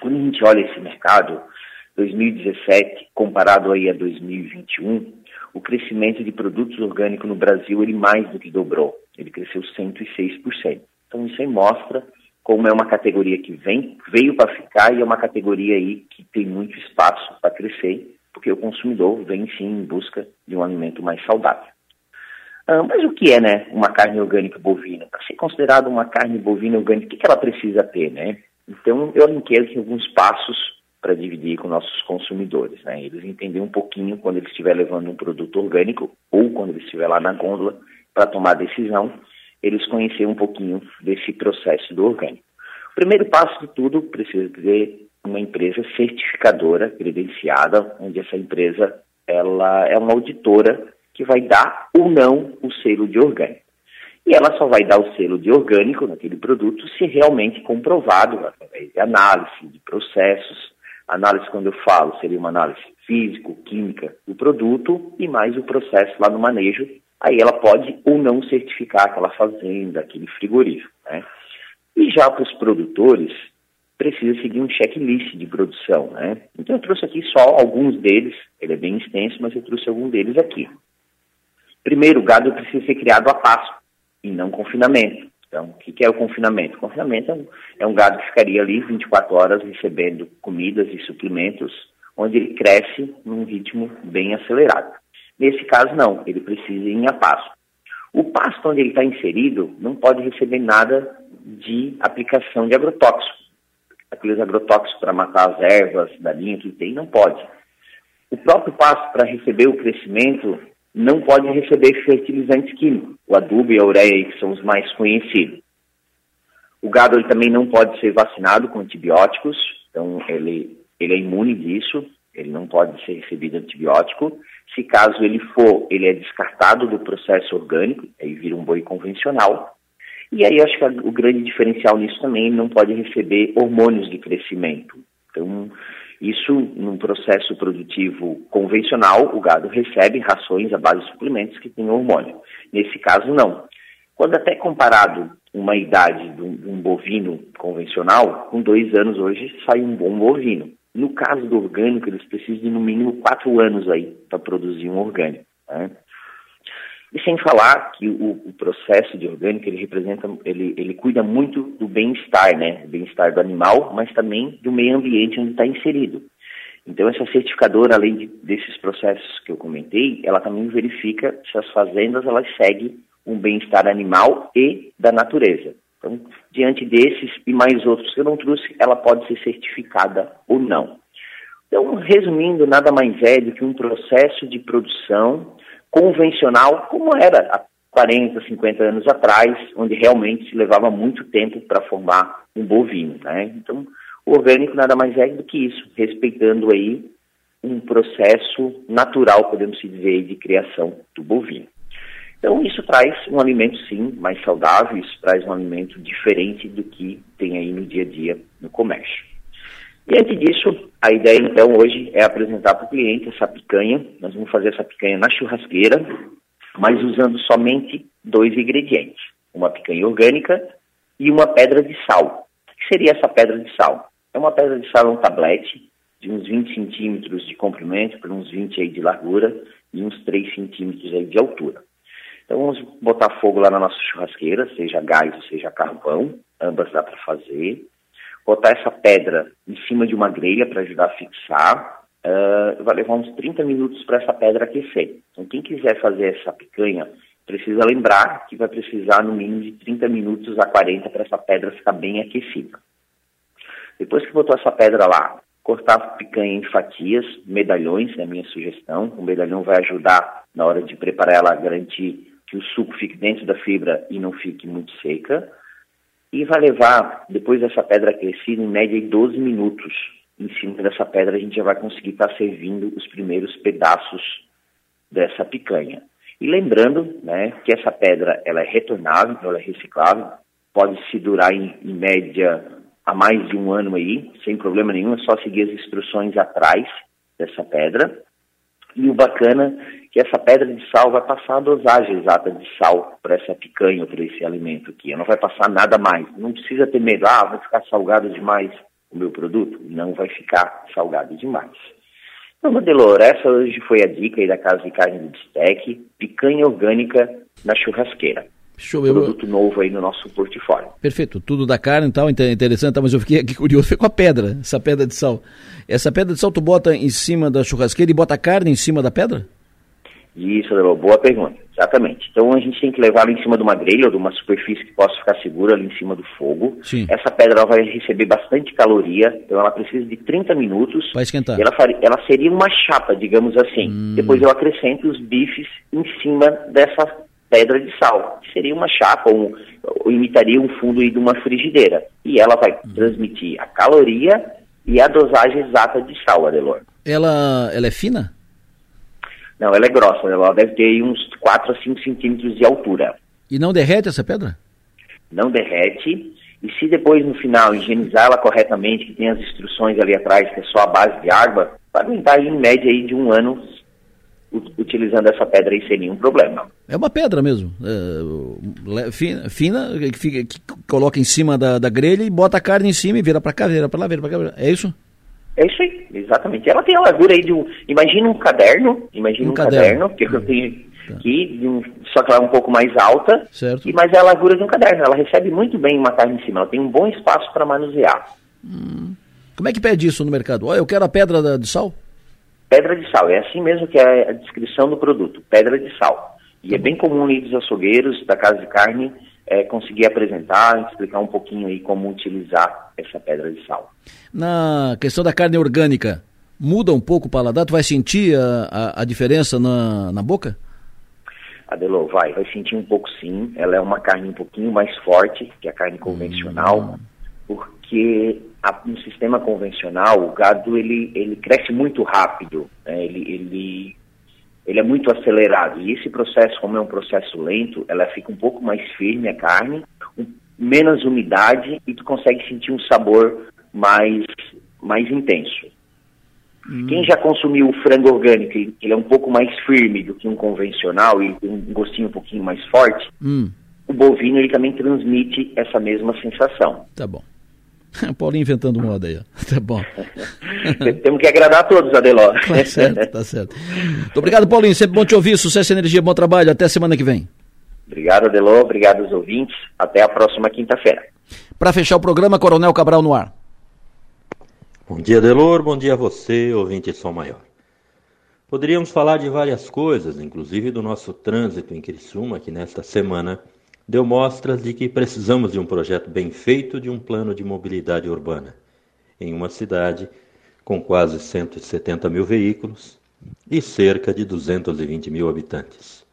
Quando a gente olha esse mercado, 2017 comparado aí a 2021, o crescimento de produtos orgânicos no Brasil ele mais do que dobrou. Ele cresceu 106%. Então, isso aí mostra como é uma categoria que vem, veio para ficar e é uma categoria aí que tem muito espaço para crescer, porque o consumidor vem sim em busca de um alimento mais saudável. Ah, mas o que é, né, uma carne orgânica bovina? Para ser considerada uma carne bovina orgânica, o que, que ela precisa ter, né? Então, eu linkei aqui alguns passos para dividir com nossos consumidores, né? Eles entenderem um pouquinho quando eles estiver levando um produto orgânico ou quando ele estiver lá na gôndola para tomar a decisão eles conhecerem um pouquinho desse processo do orgânico. O primeiro passo de tudo precisa ter uma empresa certificadora, credenciada, onde essa empresa ela é uma auditora que vai dar ou não o selo de orgânico. E ela só vai dar o selo de orgânico naquele produto se realmente comprovado através de análise de processos. Análise, quando eu falo, seria uma análise físico, química do produto e mais o processo lá no manejo aí ela pode ou não certificar aquela fazenda, aquele frigorífico. Né? E já para os produtores, precisa seguir um checklist de produção. Né? Então eu trouxe aqui só alguns deles, ele é bem extenso, mas eu trouxe alguns deles aqui. Primeiro, o gado precisa ser criado a pasto e não confinamento. Então, o que é o confinamento? O confinamento é um, é um gado que ficaria ali 24 horas recebendo comidas e suplementos, onde ele cresce num ritmo bem acelerado. Nesse caso, não, ele precisa ir a pasto. O pasto onde ele está inserido não pode receber nada de aplicação de agrotóxico. Aqueles agrotóxicos para matar as ervas da linha que tem, não pode. O próprio pasto, para receber o crescimento, não pode receber fertilizantes químicos, o adubo e a ureia, que são os mais conhecidos. O gado ele também não pode ser vacinado com antibióticos, então ele, ele é imune disso, ele não pode ser recebido antibiótico. Se caso ele for, ele é descartado do processo orgânico, aí vira um boi convencional. E aí acho que o grande diferencial nisso também, não pode receber hormônios de crescimento. Então, isso num processo produtivo convencional, o gado recebe rações à base de suplementos que têm hormônio. Nesse caso, não. Quando até comparado uma idade de de um bovino convencional, com dois anos hoje sai um bom bovino. No caso do orgânico, eles precisam de no mínimo quatro anos aí para produzir um orgânico. Né? E sem falar que o, o, processo de orgânico ele representa, ele, ele cuida muito do bem-estar, né? Bem-estar do animal, mas também do meio ambiente onde está inserido. Então essa certificadora, além de, desses processos que eu comentei, ela também verifica se as fazendas elas seguem um bem-estar animal e da natureza. Então, diante desses e mais outros que eu não trouxe, ela pode ser certificada ou não. Então, resumindo, nada mais é do que um processo de produção convencional, como era há 40, 50 anos atrás, onde realmente se levava muito tempo para formar um bovino. Né? Então, o orgânico nada mais é do que isso, respeitando aí um processo natural, podemos dizer, de criação do bovino. Então, isso traz um alimento, sim, mais saudável, isso traz um alimento diferente do que tem aí no dia a dia no comércio. Diante disso, a ideia, então, hoje é apresentar para o cliente essa picanha. Nós vamos fazer essa picanha na churrasqueira, mas usando somente dois ingredientes: uma picanha orgânica e uma pedra de sal. O que seria essa pedra de sal? É uma pedra de sal, um tablete, de uns 20 centímetros de comprimento, por uns 20 aí de largura e uns 3 centímetros aí de altura. Então vamos botar fogo lá na nossa churrasqueira, seja gás ou seja carvão, ambas dá para fazer. Botar essa pedra em cima de uma grelha para ajudar a fixar. Uh, vai levar uns 30 minutos para essa pedra aquecer. Então quem quiser fazer essa picanha, precisa lembrar que vai precisar no mínimo de 30 minutos a 40 para essa pedra ficar bem aquecida. Depois que botou essa pedra lá, cortar a picanha em fatias, medalhões, é a minha sugestão. O medalhão vai ajudar na hora de preparar ela garantir que o suco fique dentro da fibra e não fique muito seca. E vai levar, depois dessa pedra aquecida, em média 12 minutos. Em cima dessa pedra a gente já vai conseguir estar tá servindo os primeiros pedaços dessa picanha. E lembrando né, que essa pedra ela é retornável, ela é reciclável, pode se durar em, em média há mais de um ano aí, sem problema nenhum, é só seguir as instruções atrás dessa pedra. E o bacana é que essa pedra de sal vai passar a dosagem exata de sal para essa picanha, para esse alimento aqui. Não vai passar nada mais. Não precisa ter medo, ah, vai ficar salgado demais o meu produto. Não vai ficar salgado demais. Então, Modelor, essa hoje foi a dica aí da Casa de Carne do Bistec, picanha orgânica na churrasqueira. Show, eu... Produto novo aí no nosso portfólio. Perfeito, tudo da carne e tal, interessante, mas eu fiquei aqui curioso, foi com a pedra, essa pedra de sal. Essa pedra de sal tu bota em cima da churrasqueira e bota a carne em cima da pedra? Isso, boa pergunta, exatamente. Então a gente tem que levá-la em cima de uma grelha ou de uma superfície que possa ficar segura ali em cima do fogo. Sim. Essa pedra vai receber bastante caloria, então ela precisa de 30 minutos. Para esquentar. Ela, faria, ela seria uma chapa, digamos assim. Hum. Depois eu acrescento os bifes em cima dessa pedra de sal, que seria uma chapa ou, ou imitaria um fundo de uma frigideira. E ela vai hum. transmitir a caloria e a dosagem exata de sal, Adelor. Ela, ela é fina? Não, ela é grossa, ela deve ter uns 4 a 5 centímetros de altura. E não derrete essa pedra? Não derrete. E se depois, no final, higienizar ela corretamente, que tem as instruções ali atrás, que é só a base de água, vai aguentar em média aí de um ano utilizando essa pedra aí sem nenhum problema. É uma pedra mesmo, é, fina, fina que, fica, que, coloca em cima da, da grelha e bota a carne em cima e vira para cá, vira para lá, vira para cá. É isso? É isso aí, exatamente. Ela tem a largura aí de um. Imagina um caderno, imagina um, um caderno, que eu tenho tá. aqui, um, só que ela é um pouco mais alta, certo. E, mas é a largura de um caderno. Ela recebe muito bem uma carne em cima, ela tem um bom espaço para manusear. Hum. Como é que pede isso no mercado? Olha, eu quero a pedra de sal? Pedra de sal. É assim mesmo que é a descrição do produto, pedra de sal. E é bem comum aí dos açougueiros da casa de carne é, conseguir apresentar, explicar um pouquinho aí como utilizar essa pedra de sal. Na questão da carne orgânica, muda um pouco o paladar? Tu vai sentir a, a, a diferença na, na boca? Adelô, vai, vai sentir um pouco sim. Ela é uma carne um pouquinho mais forte que a carne convencional, hum. porque a, no sistema convencional o gado ele, ele cresce muito rápido, né? ele, ele, ele é muito acelerado. E esse processo, como é um processo lento, ela fica um pouco mais firme a carne, um, menos umidade e tu consegue sentir um sabor mais, mais intenso. Hum. Quem já consumiu o frango orgânico, ele é um pouco mais firme do que um convencional e tem um gostinho um pouquinho mais forte, hum. o bovino ele também transmite essa mesma sensação. Tá bom. [laughs] Paulo inventando moda aí, [laughs] Tá bom. [laughs] Temos que agradar a todos, Adeló. Tá certo, tá certo. Muito obrigado, Paulinho. Sempre bom te ouvir. Sucesso e energia, bom trabalho. Até semana que vem. Obrigado, Adelô. Obrigado aos ouvintes. Até a próxima quinta-feira. Para fechar o programa, Coronel Cabral no ar. Bom dia, Delor. Bom dia a você, ouvinte Som Maior. Poderíamos falar de várias coisas, inclusive do nosso trânsito em Criciúma, que nesta semana deu mostras de que precisamos de um projeto bem feito de um plano de mobilidade urbana em uma cidade com quase 170 mil veículos e cerca de 220 mil habitantes.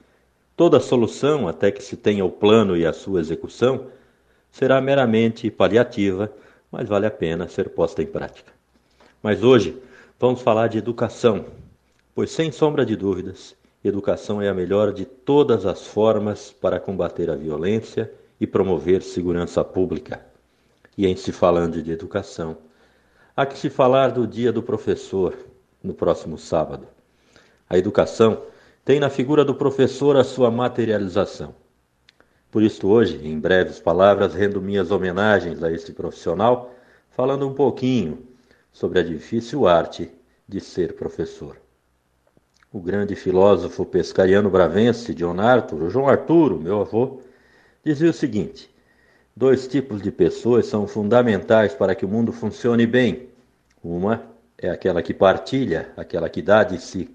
Toda solução, até que se tenha o plano e a sua execução, será meramente paliativa, mas vale a pena ser posta em prática. Mas hoje vamos falar de educação, pois sem sombra de dúvidas, educação é a melhor de todas as formas para combater a violência e promover segurança pública. E em se falando de educação, há que se falar do Dia do Professor, no próximo sábado. A educação tem na figura do professor a sua materialização. Por isso, hoje, em breves palavras, rendo minhas homenagens a este profissional, falando um pouquinho sobre a difícil arte de ser professor. O grande filósofo pescariano bravense John Arthur, João Arturo, meu avô, dizia o seguinte: dois tipos de pessoas são fundamentais para que o mundo funcione bem. Uma é aquela que partilha, aquela que dá de si.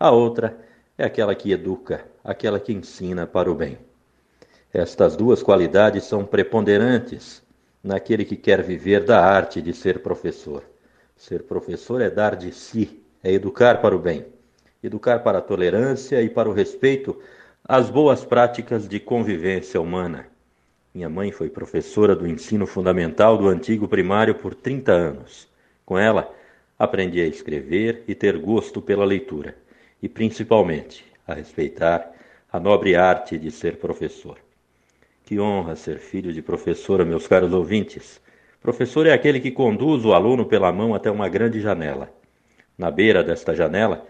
A outra é aquela que educa, aquela que ensina para o bem. Estas duas qualidades são preponderantes naquele que quer viver da arte de ser professor. Ser professor é dar de si, é educar para o bem, educar para a tolerância e para o respeito às boas práticas de convivência humana. Minha mãe foi professora do ensino fundamental do antigo primário por 30 anos. Com ela, aprendi a escrever e ter gosto pela leitura, e principalmente a respeitar a nobre arte de ser professor. Que honra ser filho de professora, meus caros ouvintes. Professor é aquele que conduz o aluno pela mão até uma grande janela. Na beira desta janela,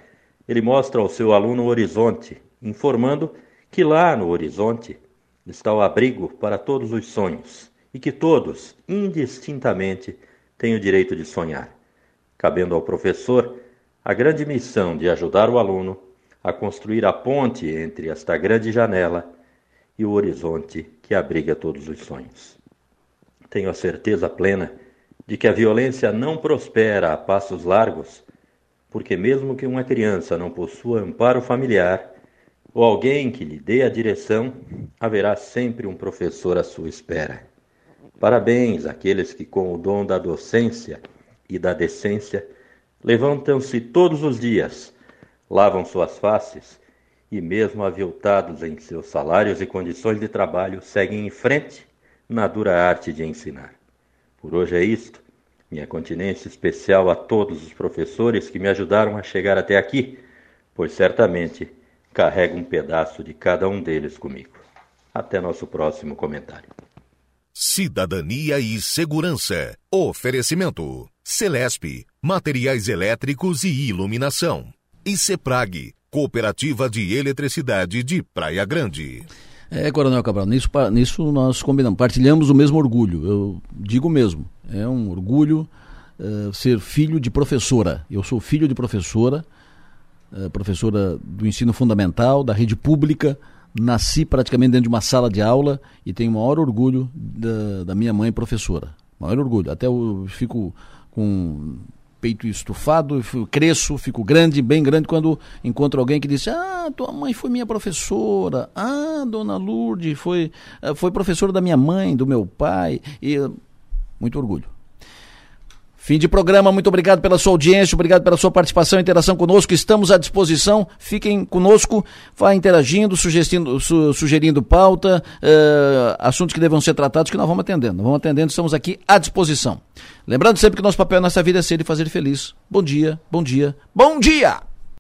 ele mostra ao seu aluno o horizonte, informando que lá no horizonte está o abrigo para todos os sonhos e que todos, indistintamente, têm o direito de sonhar, cabendo ao professor a grande missão de ajudar o aluno a construir a ponte entre esta grande janela e o horizonte que abriga todos os sonhos. Tenho a certeza plena de que a violência não prospera a passos largos, porque, mesmo que uma criança não possua amparo familiar ou alguém que lhe dê a direção, haverá sempre um professor à sua espera. Parabéns àqueles que, com o dom da docência e da decência, levantam-se todos os dias, lavam suas faces e, mesmo aviltados em seus salários e condições de trabalho, seguem em frente na dura arte de ensinar. Por hoje é isto. Minha continência especial a todos os professores que me ajudaram a chegar até aqui, pois certamente carrego um pedaço de cada um deles comigo. Até nosso próximo comentário. Cidadania e Segurança. Oferecimento: Celesp, Materiais Elétricos e Iluminação. E Ceprag, Cooperativa de Eletricidade de Praia Grande. É, Coronel Cabral, nisso, nisso nós combinamos, partilhamos o mesmo orgulho, eu digo mesmo, é um orgulho uh, ser filho de professora. Eu sou filho de professora, uh, professora do ensino fundamental, da rede pública, nasci praticamente dentro de uma sala de aula e tenho o maior orgulho da, da minha mãe professora. Maior orgulho, até eu fico com peito estufado, cresço, fico grande, bem grande, quando encontro alguém que diz: Ah, tua mãe foi minha professora. Ah, dona Lourdes foi, eh, foi professora da minha mãe, do meu pai. E, muito orgulho. Fim de programa, muito obrigado pela sua audiência, obrigado pela sua participação e interação conosco. Estamos à disposição, fiquem conosco, vá interagindo, sugerindo, su, sugerindo pauta, uh, assuntos que devam ser tratados, que nós vamos atendendo. Vamos atendendo, estamos aqui à disposição. Lembrando sempre que nosso papel nessa vida é ser e fazer feliz. Bom dia, bom dia, bom dia!